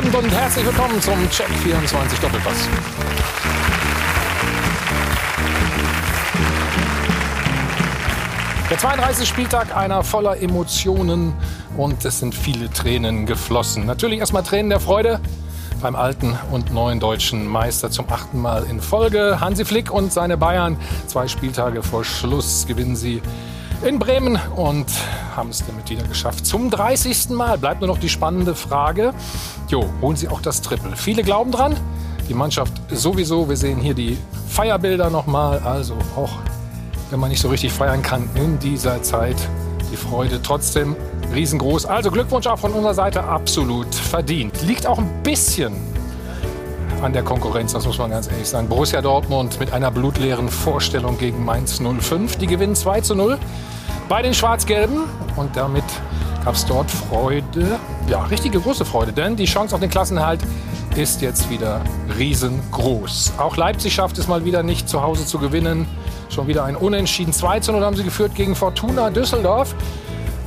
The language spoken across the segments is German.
Abend und herzlich willkommen zum Check 24 Doppelpass. Der 32. Spieltag einer voller Emotionen und es sind viele Tränen geflossen. Natürlich erstmal Tränen der Freude beim alten und neuen deutschen Meister zum achten Mal in Folge. Hansi Flick und seine Bayern. Zwei Spieltage vor Schluss gewinnen sie in Bremen und haben es damit wieder geschafft. Zum 30. Mal bleibt nur noch die spannende Frage. Jo, holen sie auch das Triple? Viele glauben dran. Die Mannschaft sowieso. Wir sehen hier die Feierbilder nochmal. Also auch wenn man nicht so richtig feiern kann in dieser Zeit. Die Freude trotzdem riesengroß. Also Glückwunsch auch von unserer Seite absolut verdient. Liegt auch ein bisschen an der Konkurrenz, das muss man ganz ehrlich sagen. Borussia Dortmund mit einer blutleeren Vorstellung gegen Mainz 05. Die gewinnen 2 zu 0 bei den Schwarz-Gelben. Und damit gab es dort Freude, ja, richtige große Freude, denn die Chance auf den Klassenhalt ist jetzt wieder riesengroß. Auch Leipzig schafft es mal wieder nicht zu Hause zu gewinnen. Schon wieder ein Unentschieden. 2 zu 0 haben sie geführt gegen Fortuna Düsseldorf.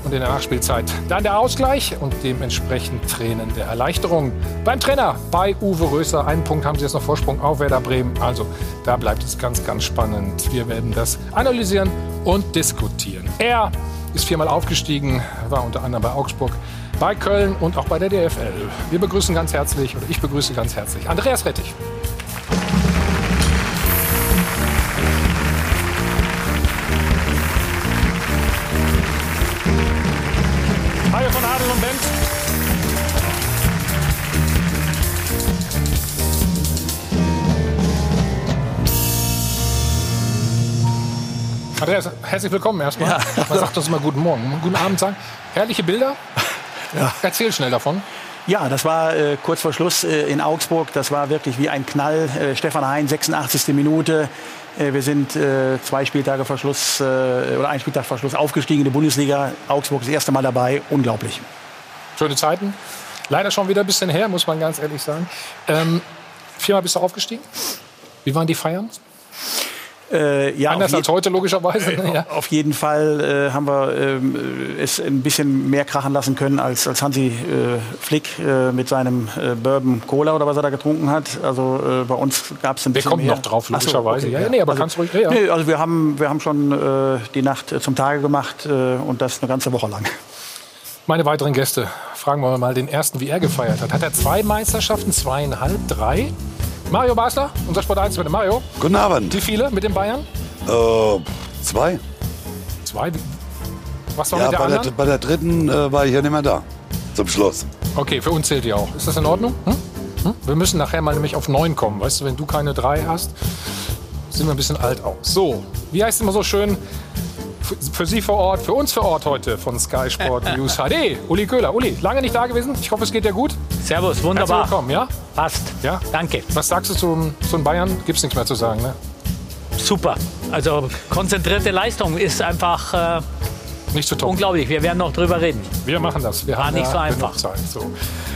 Und in der Nachspielzeit dann der Ausgleich und dementsprechend Tränen der Erleichterung. Beim Trainer bei Uwe Röser. Einen Punkt haben sie jetzt noch Vorsprung auf Werder Bremen. Also da bleibt es ganz, ganz spannend. Wir werden das analysieren und diskutieren. Er ist viermal aufgestiegen, war unter anderem bei Augsburg, bei Köln und auch bei der DFL. Wir begrüßen ganz herzlich, oder ich begrüße ganz herzlich, Andreas Rettich. Andreas, herzlich willkommen erstmal. Ja. Man sagt das immer guten Morgen, guten Abend sagen. Herrliche Bilder. Ja. Erzähl schnell davon. Ja, das war äh, kurz vor Schluss äh, in Augsburg. Das war wirklich wie ein Knall. Äh, Stefan Hein, 86. Minute. Äh, wir sind äh, zwei Spieltage vor Schluss äh, oder ein Spieltag vor Schluss aufgestiegen in die Bundesliga. Augsburg das erste Mal dabei. Unglaublich. Schöne Zeiten. Leider schon wieder ein bisschen her, muss man ganz ehrlich sagen. Ähm, viermal bist du aufgestiegen. Wie waren die Feiern? Äh, ja, Anders als heute logischerweise. ne? ja. Auf jeden Fall äh, haben wir ähm, es ein bisschen mehr krachen lassen können als, als Hansi äh, Flick äh, mit seinem äh, Bourbon Cola oder was er da getrunken hat. Also äh, bei uns gab es ein Wir bisschen kommen mehr. noch drauf, Ach so, logischerweise. okay, ja, ja, nee, aber also, kannst ruhig. Ja. Nee, also wir haben, wir haben schon äh, die Nacht äh, zum Tage gemacht äh, und das eine ganze Woche lang. Meine weiteren Gäste. Fragen wir mal den ersten, wie er gefeiert hat. Hat er zwei Meisterschaften, zweieinhalb, drei? Mario Basler, unser Sport 1 mit dem Mario. Guten Abend. Wie viele mit den Bayern? Äh, zwei. Zwei. Was war Ja, mit der bei der, anderen? bei der dritten äh, war ich ja nicht mehr da. Zum Schluss. Okay, für uns zählt die auch. Ist das in Ordnung? Hm? Hm? Wir müssen nachher mal nämlich auf neun kommen. Weißt du, wenn du keine drei hast, sind wir ein bisschen alt aus. So, wie heißt es immer so schön? Für, Sie vor Ort, für uns vor Ort heute von Sky Sport News HD. Uli Köhler. Uli, lange nicht da gewesen. Ich hoffe, es geht dir gut. Servus, Herzlich wunderbar. willkommen, ja? Passt. Ja? Danke. Was sagst du zum, zum Bayern? Gibt's nichts mehr zu sagen, ne? Super. Also konzentrierte Leistung ist einfach äh, Nicht zu toppen. unglaublich. Wir werden noch drüber reden. Wir machen das. Wir War haben nicht ja so einfach. Zeit. So.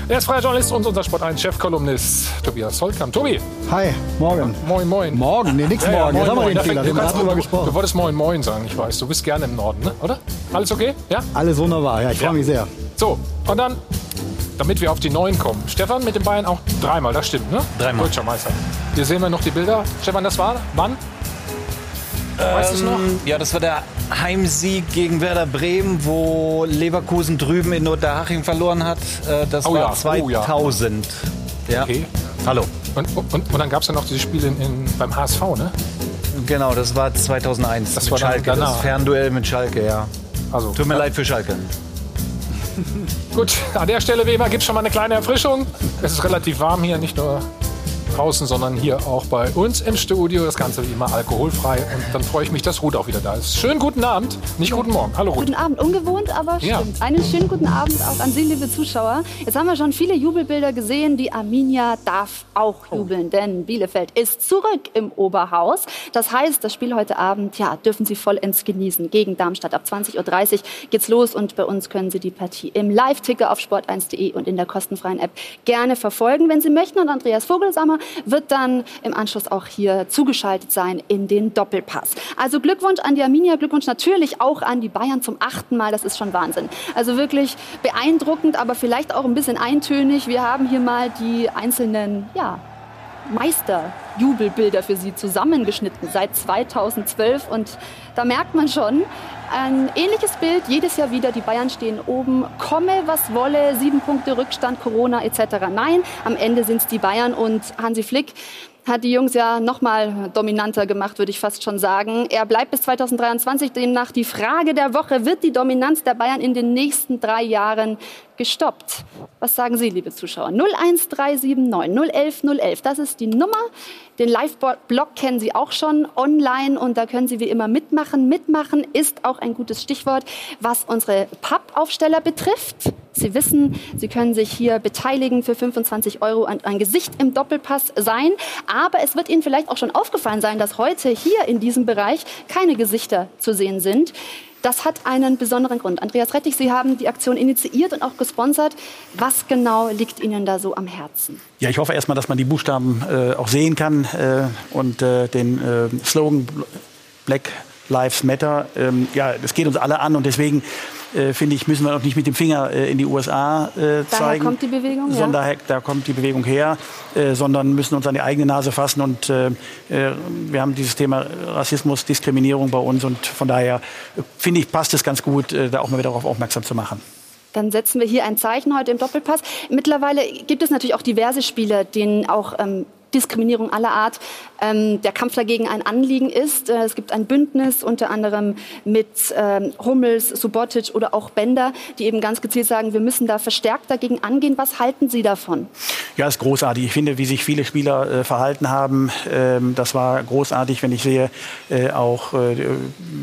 Er ist freier Journalist und unser Sport 1 Chefkolumnist Tobias Holtkamp. Tobi, Hi, morgen. moin, moin. Morgen? Nee, nix Ja, ja, morgen. Jetzt haben wir den Fehler. fängt- Wir drüber du, gesprochen. du wolltest moin, moin sagen, ich weiß. Du bist gerne im Norden, ne? oder? Alles okay? Ja? Alles wunderbar. Ja, ich Ja. freue mich sehr. So, und dann, damit wir auf die Neuen kommen. Stefan mit den Bayern auch dreimal, das stimmt, ne? Dreimal. Deutscher Meister. Hier sehen wir noch die Bilder. Stefan, das war wann? Weißt du es noch? Ähm, Ja, das war der Heimsieg gegen Werder Bremen, wo Leverkusen drüben in Unterhaching verloren hat. Äh, Das Oh war ja, oh ja. 2000. Ja. Okay. Hallo. Und, und, und dann gab es ja noch dieses Spiel in, in, beim HSV, ne? Genau, das war 2001 Das mit war Schalke. Das danach. Fernduell mit Schalke, ja. Also, Tut mir leid für Schalke. Gut, an der Stelle wie immer gibt es schon mal eine kleine Erfrischung. Es ist relativ warm hier, nicht nur draußen, sondern hier auch bei uns im Studio. Das Ganze wie immer alkoholfrei. Und dann freue ich mich, dass Ruth auch wieder da ist. Schönen guten Abend, nicht guten Morgen. Hallo Ruth. Guten Abend, ungewohnt, aber Ja. stimmt. Einen schönen guten Abend auch an Sie, liebe Zuschauer. Jetzt haben wir schon viele Jubelbilder gesehen. Die Arminia darf auch jubeln, denn Bielefeld ist zurück im Oberhaus. Das heißt, das Spiel heute Abend, ja, dürfen Sie vollends genießen. Gegen Darmstadt ab 20.30 Uhr geht's los und bei uns können Sie die Partie im Live-Ticker auf sport1.de und in der kostenfreien App gerne verfolgen, wenn Sie möchten. Und Andreas Vogelsammer wird dann im Anschluss auch hier zugeschaltet sein in den Doppelpass. Also Glückwunsch an die Arminia, Glückwunsch natürlich auch an die Bayern zum achten Mal. Das ist schon Wahnsinn. Also wirklich beeindruckend, aber vielleicht auch ein bisschen eintönig. Wir haben hier mal die einzelnen, ja, Meisterjubelbilder für sie zusammengeschnitten seit 2012 und da merkt man schon, ein ähnliches Bild jedes Jahr wieder. Die Bayern stehen oben, komme was wolle, sieben Punkte Rückstand, Corona etc. Nein, am Ende sind es die Bayern und Hansi Flick hat die Jungs ja noch mal dominanter gemacht, würde ich fast schon sagen. Er bleibt bis 2023 demnach die Frage der Woche. Wird die Dominanz der Bayern in den nächsten drei Jahren gestoppt? Was sagen Sie, liebe Zuschauer? 01379 011 011, das ist die Nummer. Den Live-Blog kennen Sie auch schon online und da können Sie wie immer mitmachen. Mitmachen ist auch ein gutes Stichwort, was unsere Pappaufsteller betrifft. Sie wissen, Sie können sich hier beteiligen für 25 Euro und ein Gesicht im Doppelpass sein. Aber es wird Ihnen vielleicht auch schon aufgefallen sein, dass heute hier in diesem Bereich keine Gesichter zu sehen sind. Das hat einen besonderen Grund. Andreas Rettich, Sie haben die Aktion initiiert und auch gesponsert. Was genau liegt Ihnen da so am Herzen? Ja, ich hoffe erstmal, dass man die Buchstaben äh, auch sehen kann äh, und äh, den äh, Slogan Black Lives Matter. Ähm, ja, das geht uns alle an und deswegen äh, finde ich, müssen wir auch nicht mit dem Finger äh, in die USA äh, zeigen. Daher kommt die Bewegung, sondern ja. daher, da kommt die Bewegung her, äh, sondern müssen uns an die eigene Nase fassen. Und äh, äh, wir haben dieses Thema Rassismus, Diskriminierung bei uns. Und von daher finde ich, passt es ganz gut, da auch mal wieder darauf aufmerksam zu machen. Dann setzen wir hier ein Zeichen heute im Doppelpass. Mittlerweile gibt es natürlich auch diverse Spiele, denen auch ähm, Diskriminierung aller Art ähm, der Kampf dagegen ein Anliegen ist. Äh, es gibt ein Bündnis unter anderem mit ähm, Hummels, Subotic oder auch Bender, die eben ganz gezielt sagen, wir müssen da verstärkt dagegen angehen. Was halten Sie davon? Ja, ist großartig. Ich finde, wie sich viele Spieler äh, verhalten haben, ähm, das war großartig, wenn ich sehe, äh, auch äh,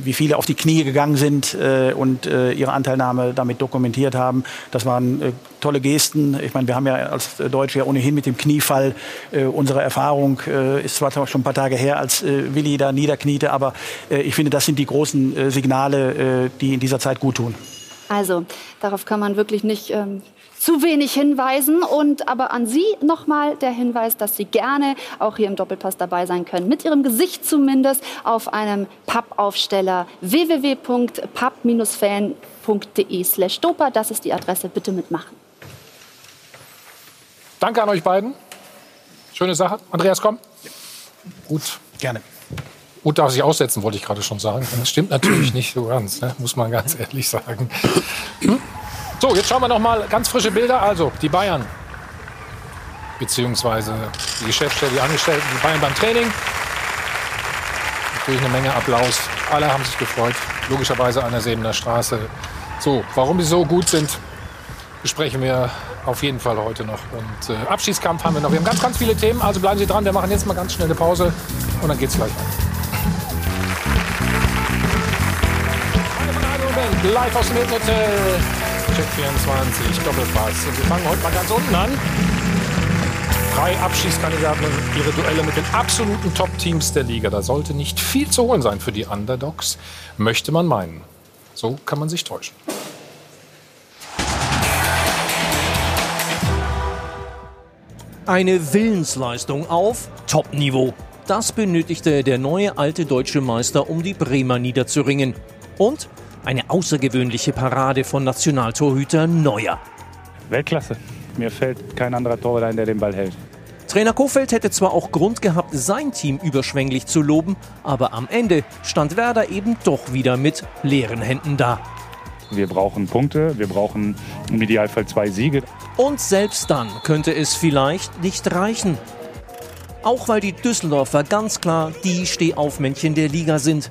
wie viele auf die Knie gegangen sind äh, und ihre Anteilnahme damit dokumentiert haben. Das waren tolle Gesten. Ich meine, wir haben ja als Deutsche ja ohnehin mit dem Kniefall unsere Erfahrung. ist zwar schon ein paar Tage her, als äh, Willi da niederkniete. Aber äh, ich finde, das sind die großen äh, Signale, äh, die in dieser Zeit gut tun. Also, darauf kann man wirklich nicht ähm, zu wenig hinweisen. Und aber an Sie nochmal der Hinweis, dass Sie gerne auch hier im Doppelpass dabei sein können. Mit Ihrem Gesicht zumindest auf einem Pappaufsteller www.papp-fan.de slash dopa. Das ist die Adresse. Bitte mitmachen. Danke an euch beiden. Schöne Sache. Andreas, komm. Gut, gerne. Gut darf sich aussetzen, wollte ich gerade schon sagen. Das stimmt natürlich nicht so ganz, ne? muss man ganz ehrlich sagen. So, jetzt schauen wir noch mal ganz frische Bilder. Also die Bayern, beziehungsweise die Geschäftsstelle, die Angestellten, die Bayern beim Training. Natürlich eine Menge Applaus. Alle haben sich gefreut. Logischerweise an der Sebener Straße. So, warum sie so gut sind, besprechen wir auf jeden Fall heute noch. Und äh, Abschießkampf haben wir noch. Wir haben ganz, ganz viele Themen. Also bleiben Sie dran. Wir machen jetzt mal ganz schnell eine Pause und dann geht's gleich weiter. Live aus dem Hotel. Check 24, Doppelpass. Und wir fangen heute mal ganz unten an. Drei Abschießkandidaten und ihre Duelle mit den absoluten Top-Teams der Liga. Da sollte nicht viel zu holen sein für die Underdogs, möchte man meinen. So kann man sich täuschen. Eine Willensleistung auf Top-Niveau. Das benötigte der neue alte deutsche Meister, um die Bremer niederzuringen. Und eine außergewöhnliche Parade von Nationaltorhüter Neuer. Weltklasse. Mir fällt kein anderer Torwart ein, der den Ball hält. Trainer Kofeld hätte zwar auch Grund gehabt, sein Team überschwänglich zu loben, aber am Ende stand Werder eben doch wieder mit leeren Händen da. Wir brauchen Punkte, wir brauchen im Idealfall zwei Siege. Und selbst dann könnte es vielleicht nicht reichen. Auch weil die Düsseldorfer ganz klar die Stehaufmännchen der Liga sind.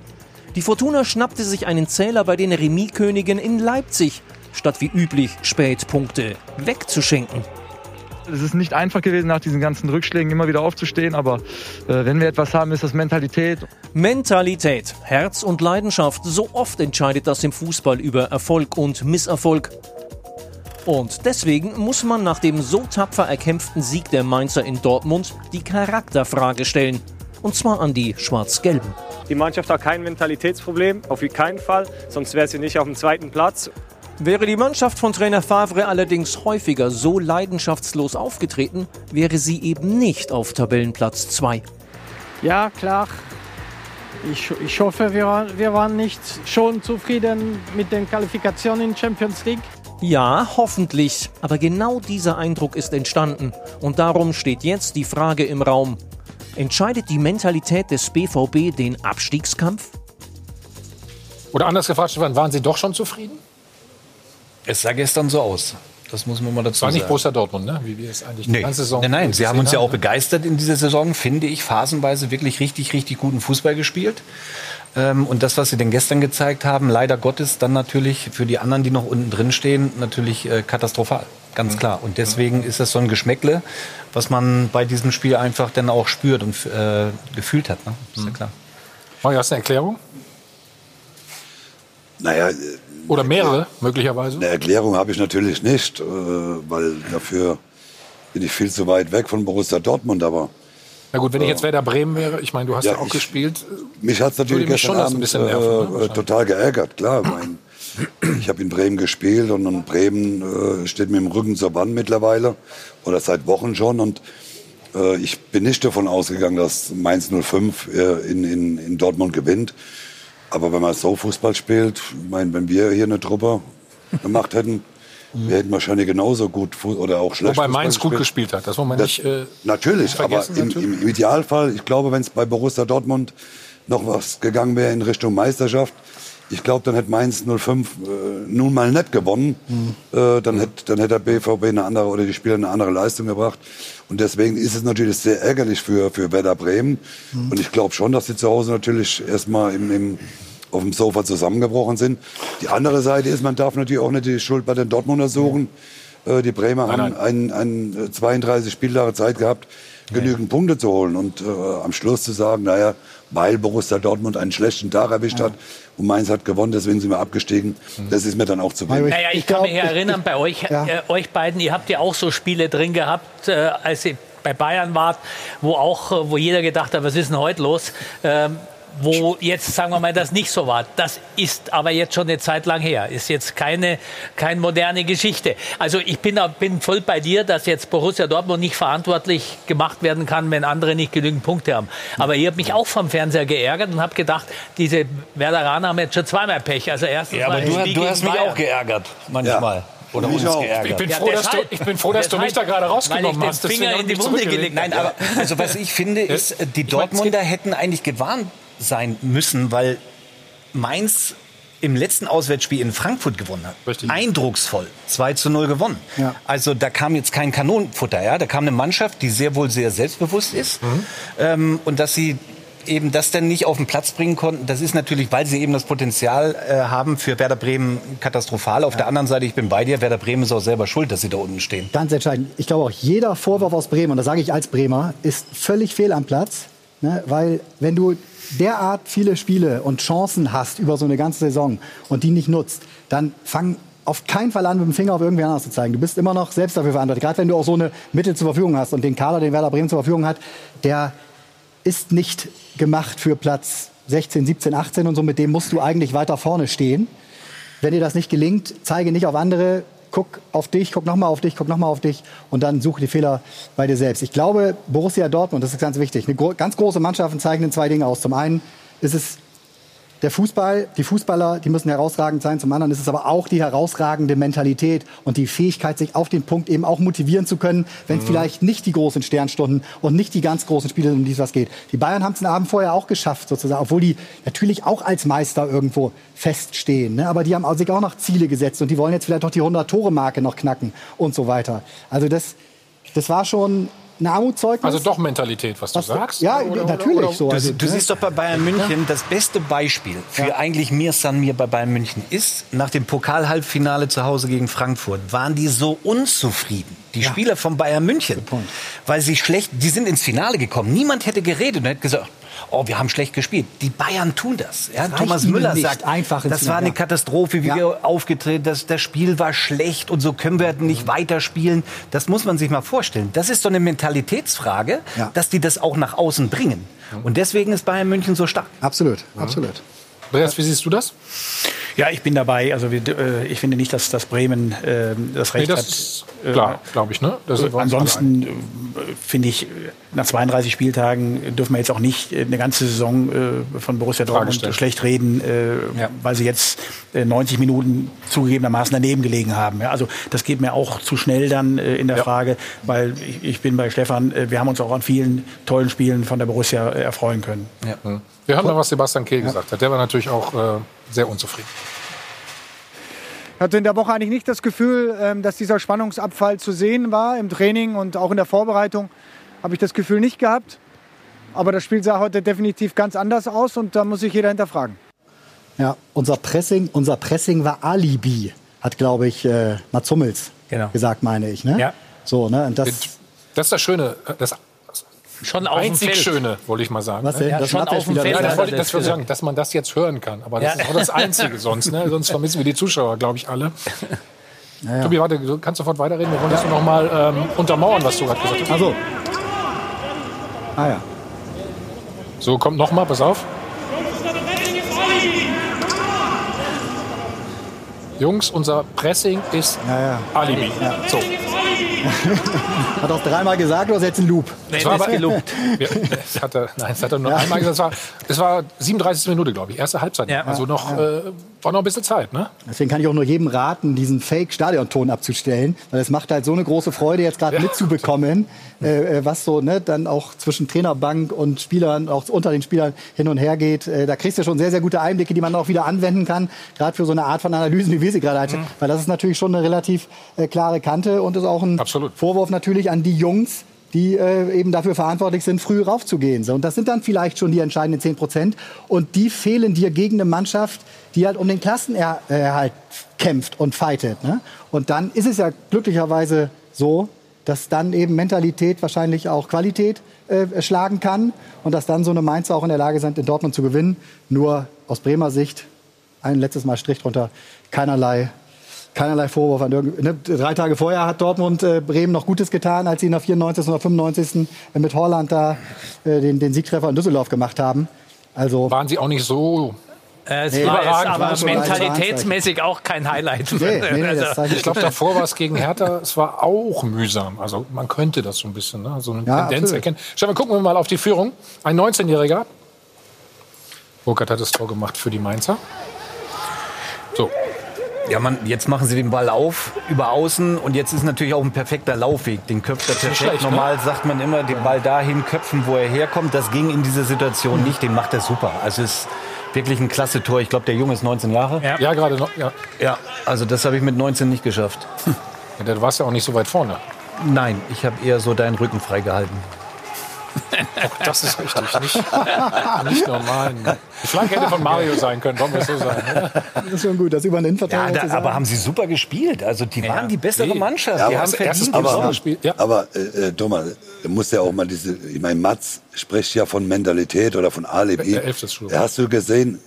Die Fortuna schnappte sich einen Zähler bei den Remis-Königen in Leipzig, statt wie üblich spät Punkte wegzuschenken. Es ist nicht einfach gewesen, nach diesen ganzen Rückschlägen immer wieder aufzustehen, aber äh, wenn wir etwas haben, ist das Mentalität. Mentalität, Herz und Leidenschaft, so oft entscheidet das im Fußball über Erfolg und Misserfolg. Und deswegen muss man nach dem so tapfer erkämpften Sieg der Mainzer in Dortmund die Charakterfrage stellen. Und zwar an die Schwarz-Gelben. Die Mannschaft hat kein Mentalitätsproblem, auf keinen Fall, sonst wäre sie nicht auf dem zweiten Platz. Wäre die Mannschaft von Trainer Favre allerdings häufiger so leidenschaftslos aufgetreten, wäre sie eben nicht auf Tabellenplatz 2. Ja, klar. Ich, ich hoffe, wir, wir waren nicht schon zufrieden mit den Qualifikationen in Champions League. Ja, hoffentlich. Aber genau dieser Eindruck ist entstanden. Und darum steht jetzt die Frage im Raum. Entscheidet die Mentalität des BVB den Abstiegskampf? Oder anders gefragt, Stefan, waren Sie doch schon zufrieden? Es sah gestern so aus. Das muss man mal dazu War nicht sagen. Borussia Dortmund, ne? Wie wir es eigentlich die Nee. ganze Saison Nein, nein, sie haben uns ja auch begeistert in dieser Saison, finde ich, phasenweise wirklich richtig, richtig guten Fußball gespielt. Ähm, und das, was sie denn gestern gezeigt haben, leider Gottes dann natürlich für die anderen, die noch unten drin stehen, natürlich äh, katastrophal. Ganz klar. Und deswegen ist das so ein Geschmäckle, was man bei diesem Spiel einfach dann auch spürt und äh, gefühlt hat. Ne? Ist ja klar. Mario, hast du eine Erklärung? Naja, Oder mehrere, möglicherweise? eine Erklärung habe ich natürlich nicht, äh, weil dafür bin ich viel zu weit weg von Borussia Dortmund. Aber Na gut, wenn ich jetzt Werder Bremen wäre, ich meine, du hast ja, Ja, auch ich- gespielt. mich hat es natürlich gestern schon das ein Abend bisschen nerven, ne, äh, total geärgert. Klar, mein, ich habe in Bremen gespielt und, und Bremen äh, steht mir im Rücken zur Wand mittlerweile oder seit Wochen schon. Und äh, ich bin nicht davon ausgegangen, dass Mainz 05 äh, in, in, in Dortmund gewinnt. Aber wenn man so Fußball spielt, ich meine, wenn wir hier eine Truppe gemacht hätten, wir hätten wahrscheinlich genauso gut Fu- oder auch schlecht Wobei Mainz gut gespielt. hat. Das wollen wir Das, nicht. Äh, natürlich, aber im, natürlich. im Idealfall, ich glaube, wenn es bei Borussia Dortmund noch was gegangen wäre in Richtung Meisterschaft, ich glaube, dann hätte Mainz 05 äh, nun mal nicht gewonnen. Äh, dann hätte dann hätte der BVB eine andere oder die Spieler eine andere Leistung gebracht. Und deswegen ist es natürlich sehr ärgerlich für, für Werder Bremen. Und ich glaube schon, dass sie zu Hause natürlich erstmal im, im, auf dem Sofa zusammengebrochen sind. Die andere Seite ist, man darf natürlich auch nicht die Schuld bei den Dortmunder suchen. Äh, Die Bremer haben ein, ein, äh, 32 Spieltage Zeit gehabt, genügend Punkte zu holen. Und äh, am Schluss zu sagen, naja, weil Borussia Dortmund einen schlechten Tag erwischt hat und Mainz hat gewonnen, deswegen sind wir abgestiegen, das ist mir dann auch zu wenig. Naja, ich, kann mich erinnern, bei euch, äh, euch beiden, ihr habt ja auch so Spiele drin gehabt, äh, als ihr bei Bayern wart, wo auch, äh, wo jeder gedacht hat, was ist denn heute los? Ähm, wo jetzt, sagen wir mal, das nicht so war. Das ist aber jetzt schon eine Zeit lang her. Ist jetzt keine, keine moderne Geschichte. Also ich bin, bin voll bei dir, dass jetzt Borussia Dortmund nicht verantwortlich gemacht werden kann, wenn andere nicht genügend Punkte haben. Aber ich habe mich auch vom Fernseher geärgert und habe gedacht, diese Werderaner haben jetzt schon zweimal Pech. Also erstens Ja, aber mal du, du hast mich Bayern. auch geärgert, manchmal. Oder Mich uns auch. geärgert. Ich bin Ja, froh, dass du, ich bin froh, dass du mich da gerade rausgenommen weil ich hast. den Finger hab in ich die Wunde gelegt Nein, aber also was ich finde, ist, die Ich Dortmunder hätten eigentlich gewarnt sein müssen, weil Mainz im letzten Auswärtsspiel in Frankfurt gewonnen hat. Richtig. Eindrucksvoll. 2 zu 0 gewonnen. Ja. Also da kam jetzt kein Kanonenfutter, ja. Da kam eine Mannschaft, die sehr wohl sehr selbstbewusst ist. Mhm. Ähm, und dass sie eben das dann nicht auf den Platz bringen konnten, das ist natürlich, weil sie eben das Potenzial äh, haben für Werder Bremen katastrophal. Auf der anderen Seite, ich bin bei dir, Werder Bremen ist auch selber schuld, dass sie da unten stehen. Ganz entscheidend. Ich glaube auch, jeder Vorwurf aus Bremen, und das sage ich als Bremer, ist völlig fehl am Platz. Ne? Weil wenn du derart viele Spiele und Chancen hast über so eine ganze Saison und die nicht nutzt, dann fang auf keinen Fall an, mit dem Finger auf irgendwen anders zu zeigen. Du bist immer noch selbst dafür verantwortlich. Gerade wenn du auch so eine Mittel zur Verfügung hast und den Kader, den Werder Bremen zur Verfügung hat, der ist nicht gemacht für Platz 16, 17, 18 und so. Mit dem musst du eigentlich weiter vorne stehen. Wenn dir das nicht gelingt, zeige nicht auf andere, guck auf dich, guck nochmal auf dich, guck nochmal auf dich und dann suche die Fehler bei dir selbst. Ich glaube, Borussia Dortmund, das ist ganz wichtig, eine ganz große Mannschaften zeichnen zwei Dinge aus. Zum einen ist es der Fußball, die Fußballer, die müssen herausragend sein. Zum anderen ist es aber auch die herausragende Mentalität und die Fähigkeit, sich auf den Punkt eben auch motivieren zu können, wenn es vielleicht nicht die großen Sternstunden und nicht die ganz großen Spiele, um die es was geht. Die Bayern haben es den Abend vorher auch geschafft, sozusagen, obwohl die natürlich auch als Meister irgendwo feststehen. Ne? Aber die haben sich auch noch Ziele gesetzt und die wollen jetzt vielleicht noch die 100-Tore-Marke noch knacken und so weiter. Also das, das war schon ein Armutszeugnis. Also doch Mentalität, was du Was- sagst. ja, Oder- oder- natürlich oder- so. Du, Also, du ne? siehst doch bei Bayern München, das beste Beispiel für eigentlich Mir San Mir bei Bayern München ist, nach dem Pokal-Halbfinale zu Hause gegen Frankfurt, waren die so unzufrieden. Die Spieler von Bayern München, weil sie schlecht, die sind ins Finale gekommen. Niemand hätte geredet und hätte gesagt, oh, wir haben schlecht gespielt. Die Bayern tun das. Ja, reicht Thomas Müller nicht, sagt, einfach das war eine Katastrophe, wie Ja. wir aufgetreten, das, das Spiel war schlecht und so können wir nicht weiterspielen. Das muss man sich mal vorstellen. Das ist so eine Mentalitätsfrage, Ja. dass die das auch nach außen bringen. Und deswegen ist Bayern München so stark. Absolut, absolut. Andreas, wie siehst du das? Ja, ich bin dabei. Also wir, äh, ich finde nicht, dass, dass Bremen äh, das Recht Nee, das hat. ist klar, glaube ich. Ne? Ansonsten äh, finde ich, äh, nach 32 Spieltagen dürfen wir jetzt auch nicht äh, eine ganze Saison äh, von Borussia Dortmund schlecht reden, äh, weil sie jetzt äh, 90 Minuten zugegebenermaßen daneben gelegen haben. Ja, also das geht mir auch zu schnell dann äh, in der Frage, weil ich, ich bin bei Stefan, äh, wir haben uns auch an vielen tollen Spielen von der Borussia äh, erfreuen können. Hm. Wir hören mal, was Sebastian Kehl gesagt hat. Der war natürlich auch äh, sehr unzufrieden. Ich hatte in der Woche eigentlich nicht das Gefühl, ähm, dass dieser Spannungsabfall zu sehen war im Training und auch in der Vorbereitung. Habe ich das Gefühl nicht gehabt. Aber das Spiel sah heute definitiv ganz anders aus und da muss sich jeder hinterfragen. Ja, unser Pressing, unser Pressing war Alibi, hat, glaube ich, äh, Mats Hummels Genau. gesagt, meine ich. Ne? Ja. So, ne? Und das, Das ist das Schöne, das Schon auf dem einzig Feld. Schöne, wollte ich mal sagen. Was ne? denn? Ja, Das schon auf dem Feld. Ja, Ja, das wollte ich, sagen, dass man das jetzt hören kann. Aber das Ja. ist auch das Einzige sonst. Ne? Sonst vermissen wir die Zuschauer, glaube ich, alle. Tobi, warte, du kannst sofort weiterreden. Wir wollen das noch mal ähm, untermauern, was du gerade gesagt hast. also. Ah ja. So, kommt noch mal, pass auf. Jungs, unser Pressing ist Ja, ja. Alibi. So, Hat auch dreimal gesagt, oder ist jetzt ein Loop? Nee, Es war das ist aber- gelobt. Ja, das hat er, nein, das hat er nur einmal gesagt. Es war, es war 37. Minute, glaube ich. Erste Halbzeit. Ja. Also noch, äh, war noch ein bisschen Zeit. Ne? Deswegen kann ich auch nur jedem raten, diesen Fake-Stadionton abzustellen, weil es macht halt so eine große Freude, jetzt gerade mitzubekommen, äh, äh, was so ne, dann auch zwischen Trainerbank und Spielern, auch unter den Spielern hin und her geht. Äh, da kriegst du schon sehr, sehr gute Einblicke, die man auch wieder anwenden kann, gerade für so eine Art von Analysen, wie wir sie gerade hatten. Mhm. Weil das ist natürlich schon eine relativ äh, klare Kante und ist auch ein Absolut. Vorwurf natürlich an die Jungs, die äh, eben dafür verantwortlich sind, früh raufzugehen. So, und das sind dann vielleicht schon die entscheidenden 10 Prozent. Und die fehlen dir gegen eine Mannschaft, die halt um den Klassenerhalt kämpft und fightet. Ne? Und dann ist es ja glücklicherweise so, dass dann eben Mentalität wahrscheinlich auch Qualität äh, schlagen kann und dass dann so eine Mainzer auch in der Lage sind, in Dortmund zu gewinnen. Nur aus Bremer Sicht, ein letztes Mal Strich drunter, keinerlei keinerlei Vorwurf an irgend- ne, Drei Tage vorher hat Dortmund äh, Bremen noch Gutes getan, als sie in der 94. oder 95. mit Holland da äh, den, den Siegtreffer in Düsseldorf gemacht haben. Also Waren sie auch nicht so. Äh, Es Nee, war jetzt überragend, aber mentalitätsmäßig auch kein Highlight. Nee, nee, Also, Ich glaube, davor war es gegen Hertha, es war auch mühsam. Also man könnte das so ein bisschen, ne? so eine Ja, Tendenz absolut. erkennen. Stefan, gucken wir mal auf die Führung. Ein 19-Jähriger. Burkhardt hat das Tor gemacht für die Mainzer. So, Ja, man, jetzt machen sie den Ball auf, über außen und jetzt ist natürlich auch ein perfekter Laufweg. Den köpft er perfekt. schlecht, ne? Normal sagt man immer, den Ball dahin köpfen, wo er herkommt. Das ging in dieser Situation nicht. Den macht er super. Also es ist wirklich ein klasse Tor. Ich glaube, der Junge ist 19 Jahre. Ja. ja, gerade noch. Ja. Ja, also das habe ich mit 19 nicht geschafft. Ja, Du warst ja auch nicht so weit vorne. Nein, ich habe eher so deinen Rücken freigehalten. Auch das ist richtig. Nicht, nicht normal. Die Flanke hätte von Mario sein können, wollen wir es so sagen. ne? das ist schon gut, das über einen Ja, Innenverteidiger da, zu sagen. aber haben sie super gespielt. Also die waren die bessere Nee. Mannschaft. Ja, die aber haben verdient gespielt. Ja. Aber äh, äh, Thomas, du musst ja auch mal diese, ich meine, Mats spricht ja von Mentalität oder von Alibi. Der Elfte schuld. Hast du gesehen,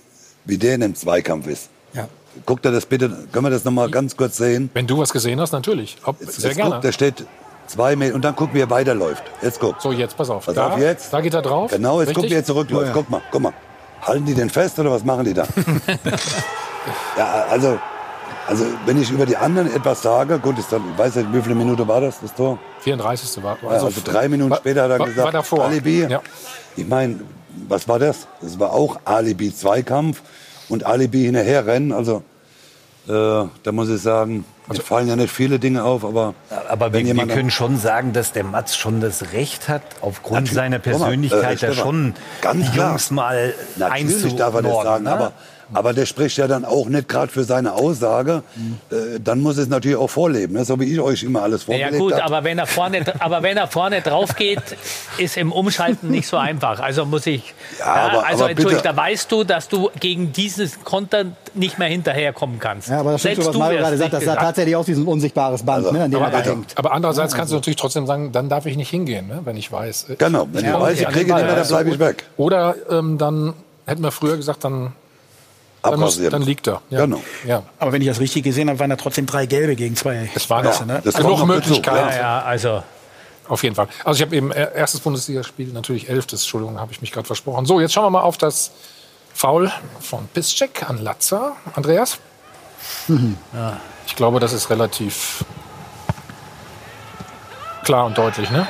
wie der in dem Zweikampf ist? Ja. Guck dir das bitte, können wir das noch mal ganz kurz sehen? Wenn du was gesehen hast, natürlich. Ob, Jetzt, sehr jetzt gerne. guck, der steht zwei Meter und dann guck, wie er weiterläuft. Jetzt guck. So, jetzt pass auf. Pass da, auf jetzt. Da geht er drauf. Genau, jetzt guck, Richtig? wie er zurückläuft. Guck mal, guck mal. Halten die den fest oder was machen die da? ja, also, also wenn ich über die anderen etwas sage, gut, ist dann, ich weiß nicht, wie viele Minuten war das, das Tor? 34. war. Also, also drei Minuten war- später hat er war, gesagt, war davor. Alibi. Ja. Ich meine, was war das? Das war auch Alibi-Zweikampf und Alibi hinterherrennen. Also, da muss ich sagen, mir fallen ja nicht viele Dinge auf, aber, Aber wenn wir, wir können schon sagen, dass der Mats schon das Recht hat, aufgrund Natürlich. seiner Guck mal, Persönlichkeit äh, da schon ganz die klar. Jungs mal Natürlich darf er das sagen, ne? aber, aber der spricht ja dann auch nicht gerade für seine Aussage. Äh, dann muss es natürlich auch vorleben, ne? so wie ich euch immer alles Ja vorgelegt gut, habe. aber wenn er vorne, aber wenn er vorne drauf geht, ist im Umschalten nicht so einfach. Also muss ich. Ja, aber- also aber Entschuldigung, bitte. da weißt du, dass du gegen dieses Konter nicht mehr hinterherkommen kannst. ja, aber das stimmt Selbst was du Mario gerade sagt, das sah tatsächlich aus wie so ein unsichtbares Band, Also, ne, an dem er Aber, da hängt. aber andererseits kannst du natürlich trotzdem sagen, dann darf ich nicht hingehen, ne, wenn ich weiß. äh, Genau, wenn Ja, ich weiß, okay, ich kriege den nicht Ball, mehr, dann bleibe ich weg. Oder ähm, dann hätten wir früher gesagt, dann, dann, muss, dann liegt er. Ja. Genau. Ja. Aber wenn ich das richtig gesehen habe, waren da trotzdem drei Gelbe gegen zwei. Es war noch ne? Das genug dazu, Möglichkeiten. Ja, ja, also. Auf jeden Fall. Also ich habe eben äh, erstes Bundesligaspiel, natürlich elftes, Entschuldigung, habe ich mich gerade versprochen. So, jetzt schauen wir mal auf das Foul von Piszczek an Latza. Andreas? Ja. Ich glaube, das ist relativ klar und deutlich, ne?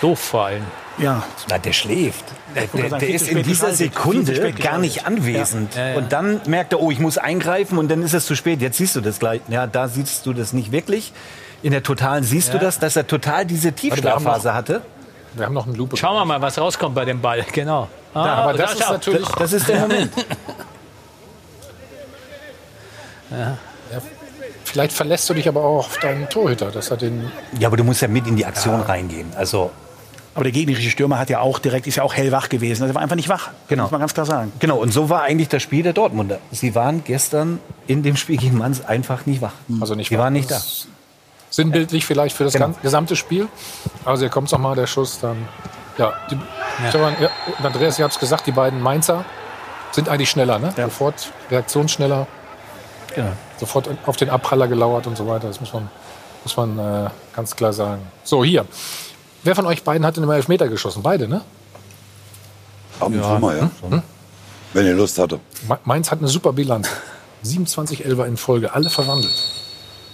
Doof vor allem. Ja. Na, der schläft. Der, wollte der, sagen, der ist in dieser Sekunde gar nicht anwesend. Ja, ja. Und dann merkt er, oh, ich muss eingreifen und dann ist es zu spät. Jetzt siehst du das gleich. Ja, da siehst du das nicht wirklich. In der Totalen siehst du Ja. das, dass er total diese Tiefschlafphase hatte. Wir haben noch eine Lupe. Schauen wir mal, was rauskommt bei dem Ball. Genau. Ah, aber das da ist natürlich. Das ist der Moment. Vielleicht verlässt du dich aber auch auf deinen Torhüter. Das hat den. Ja, aber du musst ja mit in die Aktion reingehen. Also Aber der gegnerische Stürmer hat ja auch direkt, ist ja auch hellwach gewesen. Also er war einfach nicht wach. Genau. Muss man ganz klar sagen. Genau, und so war eigentlich das Spiel der Dortmunder. Sie waren gestern in dem Spiel gegen Mainz einfach nicht wach. Also nicht Sie waren nicht da. Sinnbildlich vielleicht für das Genau. gesamte Spiel. Also hier kommt nochmal der Schuss. Dann, ja, die, ja, und Andreas, ihr habt es gesagt, die beiden Mainzer sind eigentlich schneller. Ne? Sofort reaktionsschneller. Genau. Sofort auf den Abpraller gelauert und so weiter. Das muss man, muss man äh, ganz klar sagen. So, hier. Wer von euch beiden hat denn immer Elfmeter geschossen? Beide, ne? Ab und zu mal, ja. Wenn ihr Lust hatte. Ma- Mainz hat eine super Bilanz. 27 Elfer in Folge, alle verwandelt.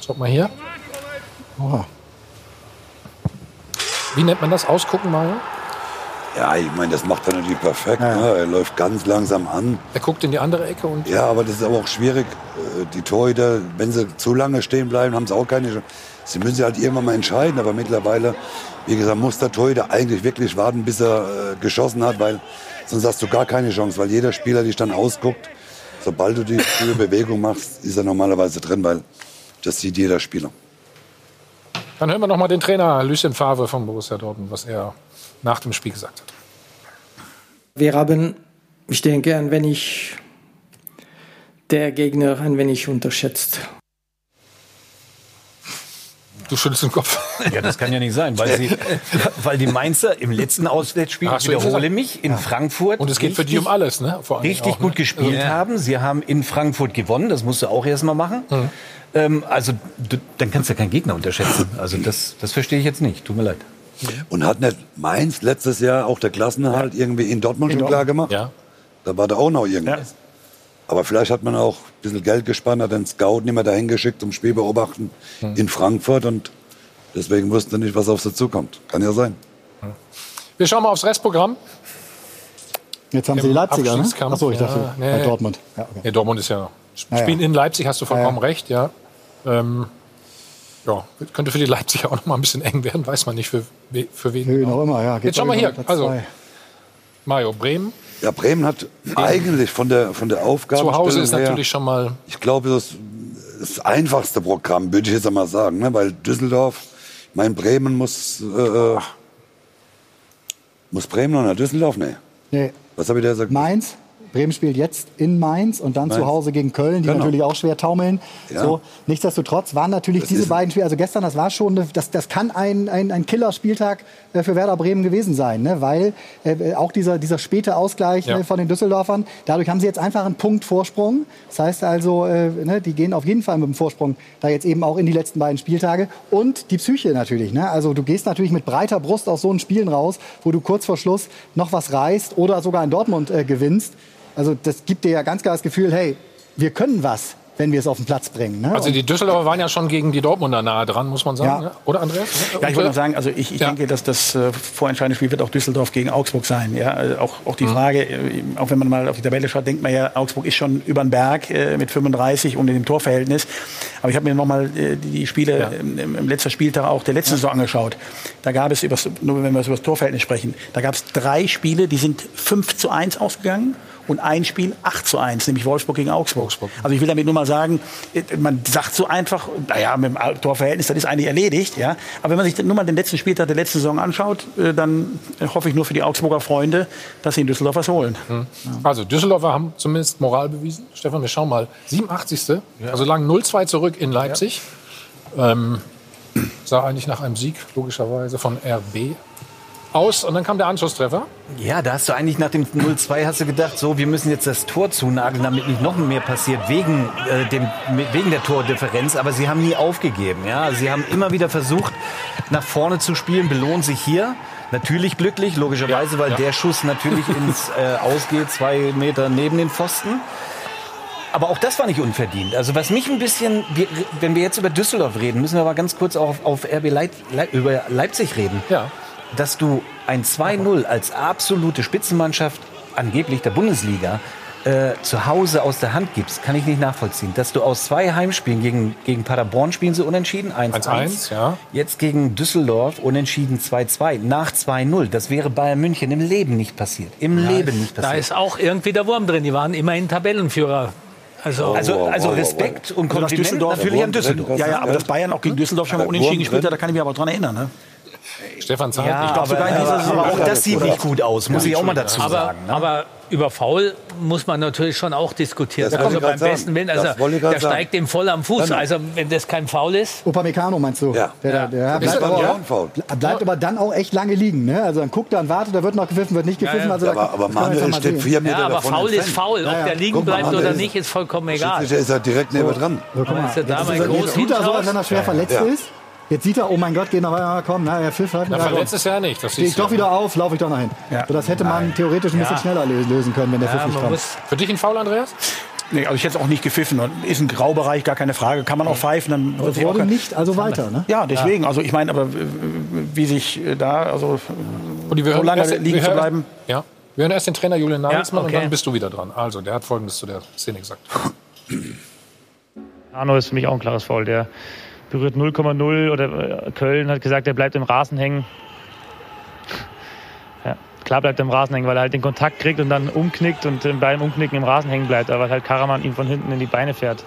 Schaut mal hier. Oh. Wie nennt man das? Ausgucken, Mario? Ja, ich meine, das macht er natürlich perfekt. Ne? Er läuft ganz langsam an. Er guckt in die andere Ecke und Ja, aber das ist aber auch schwierig. Äh, Die Torhüter, wenn sie zu lange stehen bleiben, haben sie auch keine Chance. Sie müssen sich halt irgendwann mal entscheiden. Aber mittlerweile, wie gesagt, muss der Torhüter eigentlich wirklich warten, bis er äh, geschossen hat, weil sonst hast du gar keine Chance, weil jeder Spieler dich dann ausguckt. Sobald du die frühe Bewegung machst, ist er normalerweise drin, weil das sieht jeder Spieler. Dann hören wir noch mal den Trainer Lucien Favre von Borussia Dortmund, was er nach dem Spiel gesagt hat. Wir haben, ich denke, ein wenig der Gegner ein wenig unterschätzt. Du schüttelst den Kopf. Ja, das kann ja nicht sein, weil, sie, weil die Mainzer im letzten Auswärtsspiel, ich wiederhole mich, in Frankfurt Und es geht für die um alles, ne? Richtig auch, ne? gut gespielt Also- haben. Sie haben in Frankfurt gewonnen, das musst du auch erstmal machen. Ähm, also du, dann kannst du ja keinen Gegner unterschätzen. Also das, das verstehe ich jetzt nicht, tut mir leid. Und hat nicht Mainz letztes Jahr auch der Klassenerhalt irgendwie in Dortmund schon klar gemacht? Ja. Da war da auch noch irgendwas. Aber vielleicht hat man auch ein bisschen Geld gespart, hat den Scout nicht mehr dahin geschickt zum Spiel beobachten Hm. in Frankfurt und deswegen wussten sie nicht, was auf sie zukommt. Kann ja sein. Wir schauen mal aufs Restprogramm. Jetzt haben sie die Im Leipziger, ne? Achso, ich dachte, ja, bei nee. Dortmund. Ja, okay. Nee, Dortmund ist ja Spielen ja. in Leipzig, hast du vollkommen Ja, ja. recht, ja. Ähm, ja, könnte für die Leipziger auch noch mal ein bisschen eng werden, weiß man nicht für, für wen. Wen auch immer, ja. Geht Jetzt schauen wir hier. Also. Mario, Bremen. Ja, Bremen hat eigentlich von der, von der Aufgabe. Zu Hause ist natürlich schon mal. Ich glaube, das ist das einfachste Programm, würde ich jetzt einmal sagen. Ne? Weil Düsseldorf, mein Bremen muss. Äh, äh, muss Bremen noch nach Düsseldorf? Nee. Nee. Was habe ich da gesagt? Mainz. Bremen spielt jetzt in Mainz und dann zu Mainz. Hause gegen Köln, die Genau. natürlich auch schwer taumeln. Ja. So, nichtsdestotrotz waren natürlich Das diese beiden Spiele, also gestern, das war schon, eine- das, das kann ein, ein, ein Killerspieltag äh, für Werder Bremen gewesen sein, ne? weil äh, auch dieser, dieser späte Ausgleich Ja. ne, von den Düsseldorfern, dadurch haben sie jetzt einfach einen Punkt Vorsprung. Das heißt also, äh, ne, die gehen auf jeden Fall mit dem Vorsprung da jetzt eben auch in die letzten beiden Spieltage. Und die Psyche natürlich. Ne? Also du gehst natürlich mit breiter Brust aus so einen Spielen raus, wo du kurz vor Schluss noch was reißt oder sogar in Dortmund äh, gewinnst. Also das gibt dir ja ganz klar das Gefühl, hey, wir können was, wenn wir es auf den Platz bringen. Ne? Also die Düsseldorfer waren ja schon gegen die Dortmunder nahe dran, muss man sagen. Ja. ne? Oder Andreas? Ja, ich wollte noch sagen, also ich, ich Ja. denke, dass das äh, vorentscheidende Spiel wird auch Düsseldorf gegen Augsburg sein. Ja, also auch, auch Mhm. die Frage, äh, auch wenn man mal auf die Tabelle schaut, denkt man ja, Augsburg ist schon über den Berg äh, mit 35 und in dem Torverhältnis. Aber ich habe mir nochmal äh, die Spiele Ja. im, im, im letzten Spieltag auch der letzten Saison angeschaut. Da gab es, übers, nur wenn wir über das Torverhältnis sprechen, da gab es drei Spiele, die sind 5 zu 1 ausgegangen. Und ein Spiel 8 zu 1, nämlich Wolfsburg gegen Augsburg. Also ich will damit nur mal sagen, man sagt so einfach, naja, mit dem Torverhältnis, das ist eigentlich erledigt. Ja? Aber wenn man sich nur mal den letzten Spieltag der letzten Saison anschaut, äh, dann hoffe ich nur für die Augsburger Freunde, dass sie in Düsseldorf was holen. Also Düsseldorfer haben zumindest Moral bewiesen. Stefan, wir schauen mal. 87. Also lagen 0-2 zurück in Leipzig. Ähm, sah eigentlich nach einem Sieg, logischerweise, von RB aus. Und dann kam der Anschlusstreffer. Ja, da hast du eigentlich nach dem 0-2 hast du gedacht, so, wir müssen jetzt das Tor zunageln, damit nicht noch mehr passiert, wegen, äh, dem, wegen der Tordifferenz. Aber sie haben nie aufgegeben. Ja? Sie haben immer wieder versucht, nach vorne zu spielen, belohnt sich hier. Natürlich glücklich, logischerweise, weil ja. der Schuss natürlich ins äh, Ausgeht, zwei Meter neben den Pfosten. Aber auch das war nicht unverdient. Also was mich ein bisschen, wenn wir jetzt über Düsseldorf reden, müssen wir aber ganz kurz auch auf, auf RB Leip, Leip, über Leipzig reden. Ja. Dass du ein 2-0 als absolute Spitzenmannschaft angeblich der Bundesliga äh, zu Hause aus der Hand gibst, kann ich nicht nachvollziehen. Dass du aus zwei Heimspielen gegen, gegen Paderborn spielen sie unentschieden, 1-1. 1-1, ja. Jetzt gegen Düsseldorf unentschieden 2-2, nach 2-0. Das wäre Bayern München im Leben nicht passiert. Im Leben nicht Da passiert. ist auch irgendwie der Wurm drin. Die waren immerhin Tabellenführer. Also, Also, also Respekt und Also Kompliment Düsseldorf natürlich an Düsseldorf. Ja, ja, aber dass Bayern auch gegen Düsseldorf schon mal unentschieden gespielt hat, da kann ich mich aber dran erinnern. Ne? Stefan Zeit. Ja, ich glaube aber, sogar aber, Saison. aber auch das sieht nicht gut aus, muss ich auch mal dazu aber, sagen. Ne? aber über Foul muss man natürlich schon auch diskutieren. Das Also beim sagen. besten Willen, also der sagen. steigt dem voll am Fuß. Dann- Also wenn das kein Foul ist, Upamecano meinst du? Ja. Der, der, der Ist bleibt, aber, ja bleibt aber dann auch echt lange liegen. Ne? Also dann guckt er und wartet, da wird noch gepfiffen, wird nicht gepfiffen. ja. Also Ja, da- aber, aber Manuel steht vier Meter ja, aber davon Foul ist. Foul. Ob Ja, ja. der liegen Guck bleibt oder ist- nicht, ist vollkommen egal. Schiedsrichter ist er direkt neben dran. So, guck mal. Da ist er, groß jetzt tut er so, als wenn er schwer verletzt Ja. ist. Jetzt sieht er, oh mein Gott, geht noch weiter, komm, na, er pfiff halt. Na, verletzt komm. ist ja nicht. Das Stehe ich doch ja. wieder auf, laufe ich doch noch hin. So, das hätte man theoretisch ein bisschen Ja. schneller lö- lösen können, wenn der Ja, Pfiff nicht kommt. Für dich ein Foul, Andreas? Nee, also ich hätte es auch nicht gepfiffen. Und Ist ein Graubereich, gar keine Frage. Kann man auch pfeifen. Dann Es auch wurde kein- nicht, also weiter. Ne? Ja, deswegen. Also ich meine, aber äh, wie sich äh, da, also Und die- wir so hören lange erst- liegen wir zu hören- bleiben. Ja. Wir hören erst den Trainer Julian Nagelsmann okay. und dann bist du wieder dran. Also, der hat Folgendes zu der Szene gesagt. Arno ist für mich auch ein klares Foul. Der berührt 0,0 oder äh, Köln hat gesagt, er bleibt im Rasen hängen. Ja, klar bleibt er im Rasen hängen, weil er halt den Kontakt kriegt und dann umknickt und beim Umknicken im Rasen hängen bleibt, aber weil halt Karaman ihm von hinten in die Beine fährt.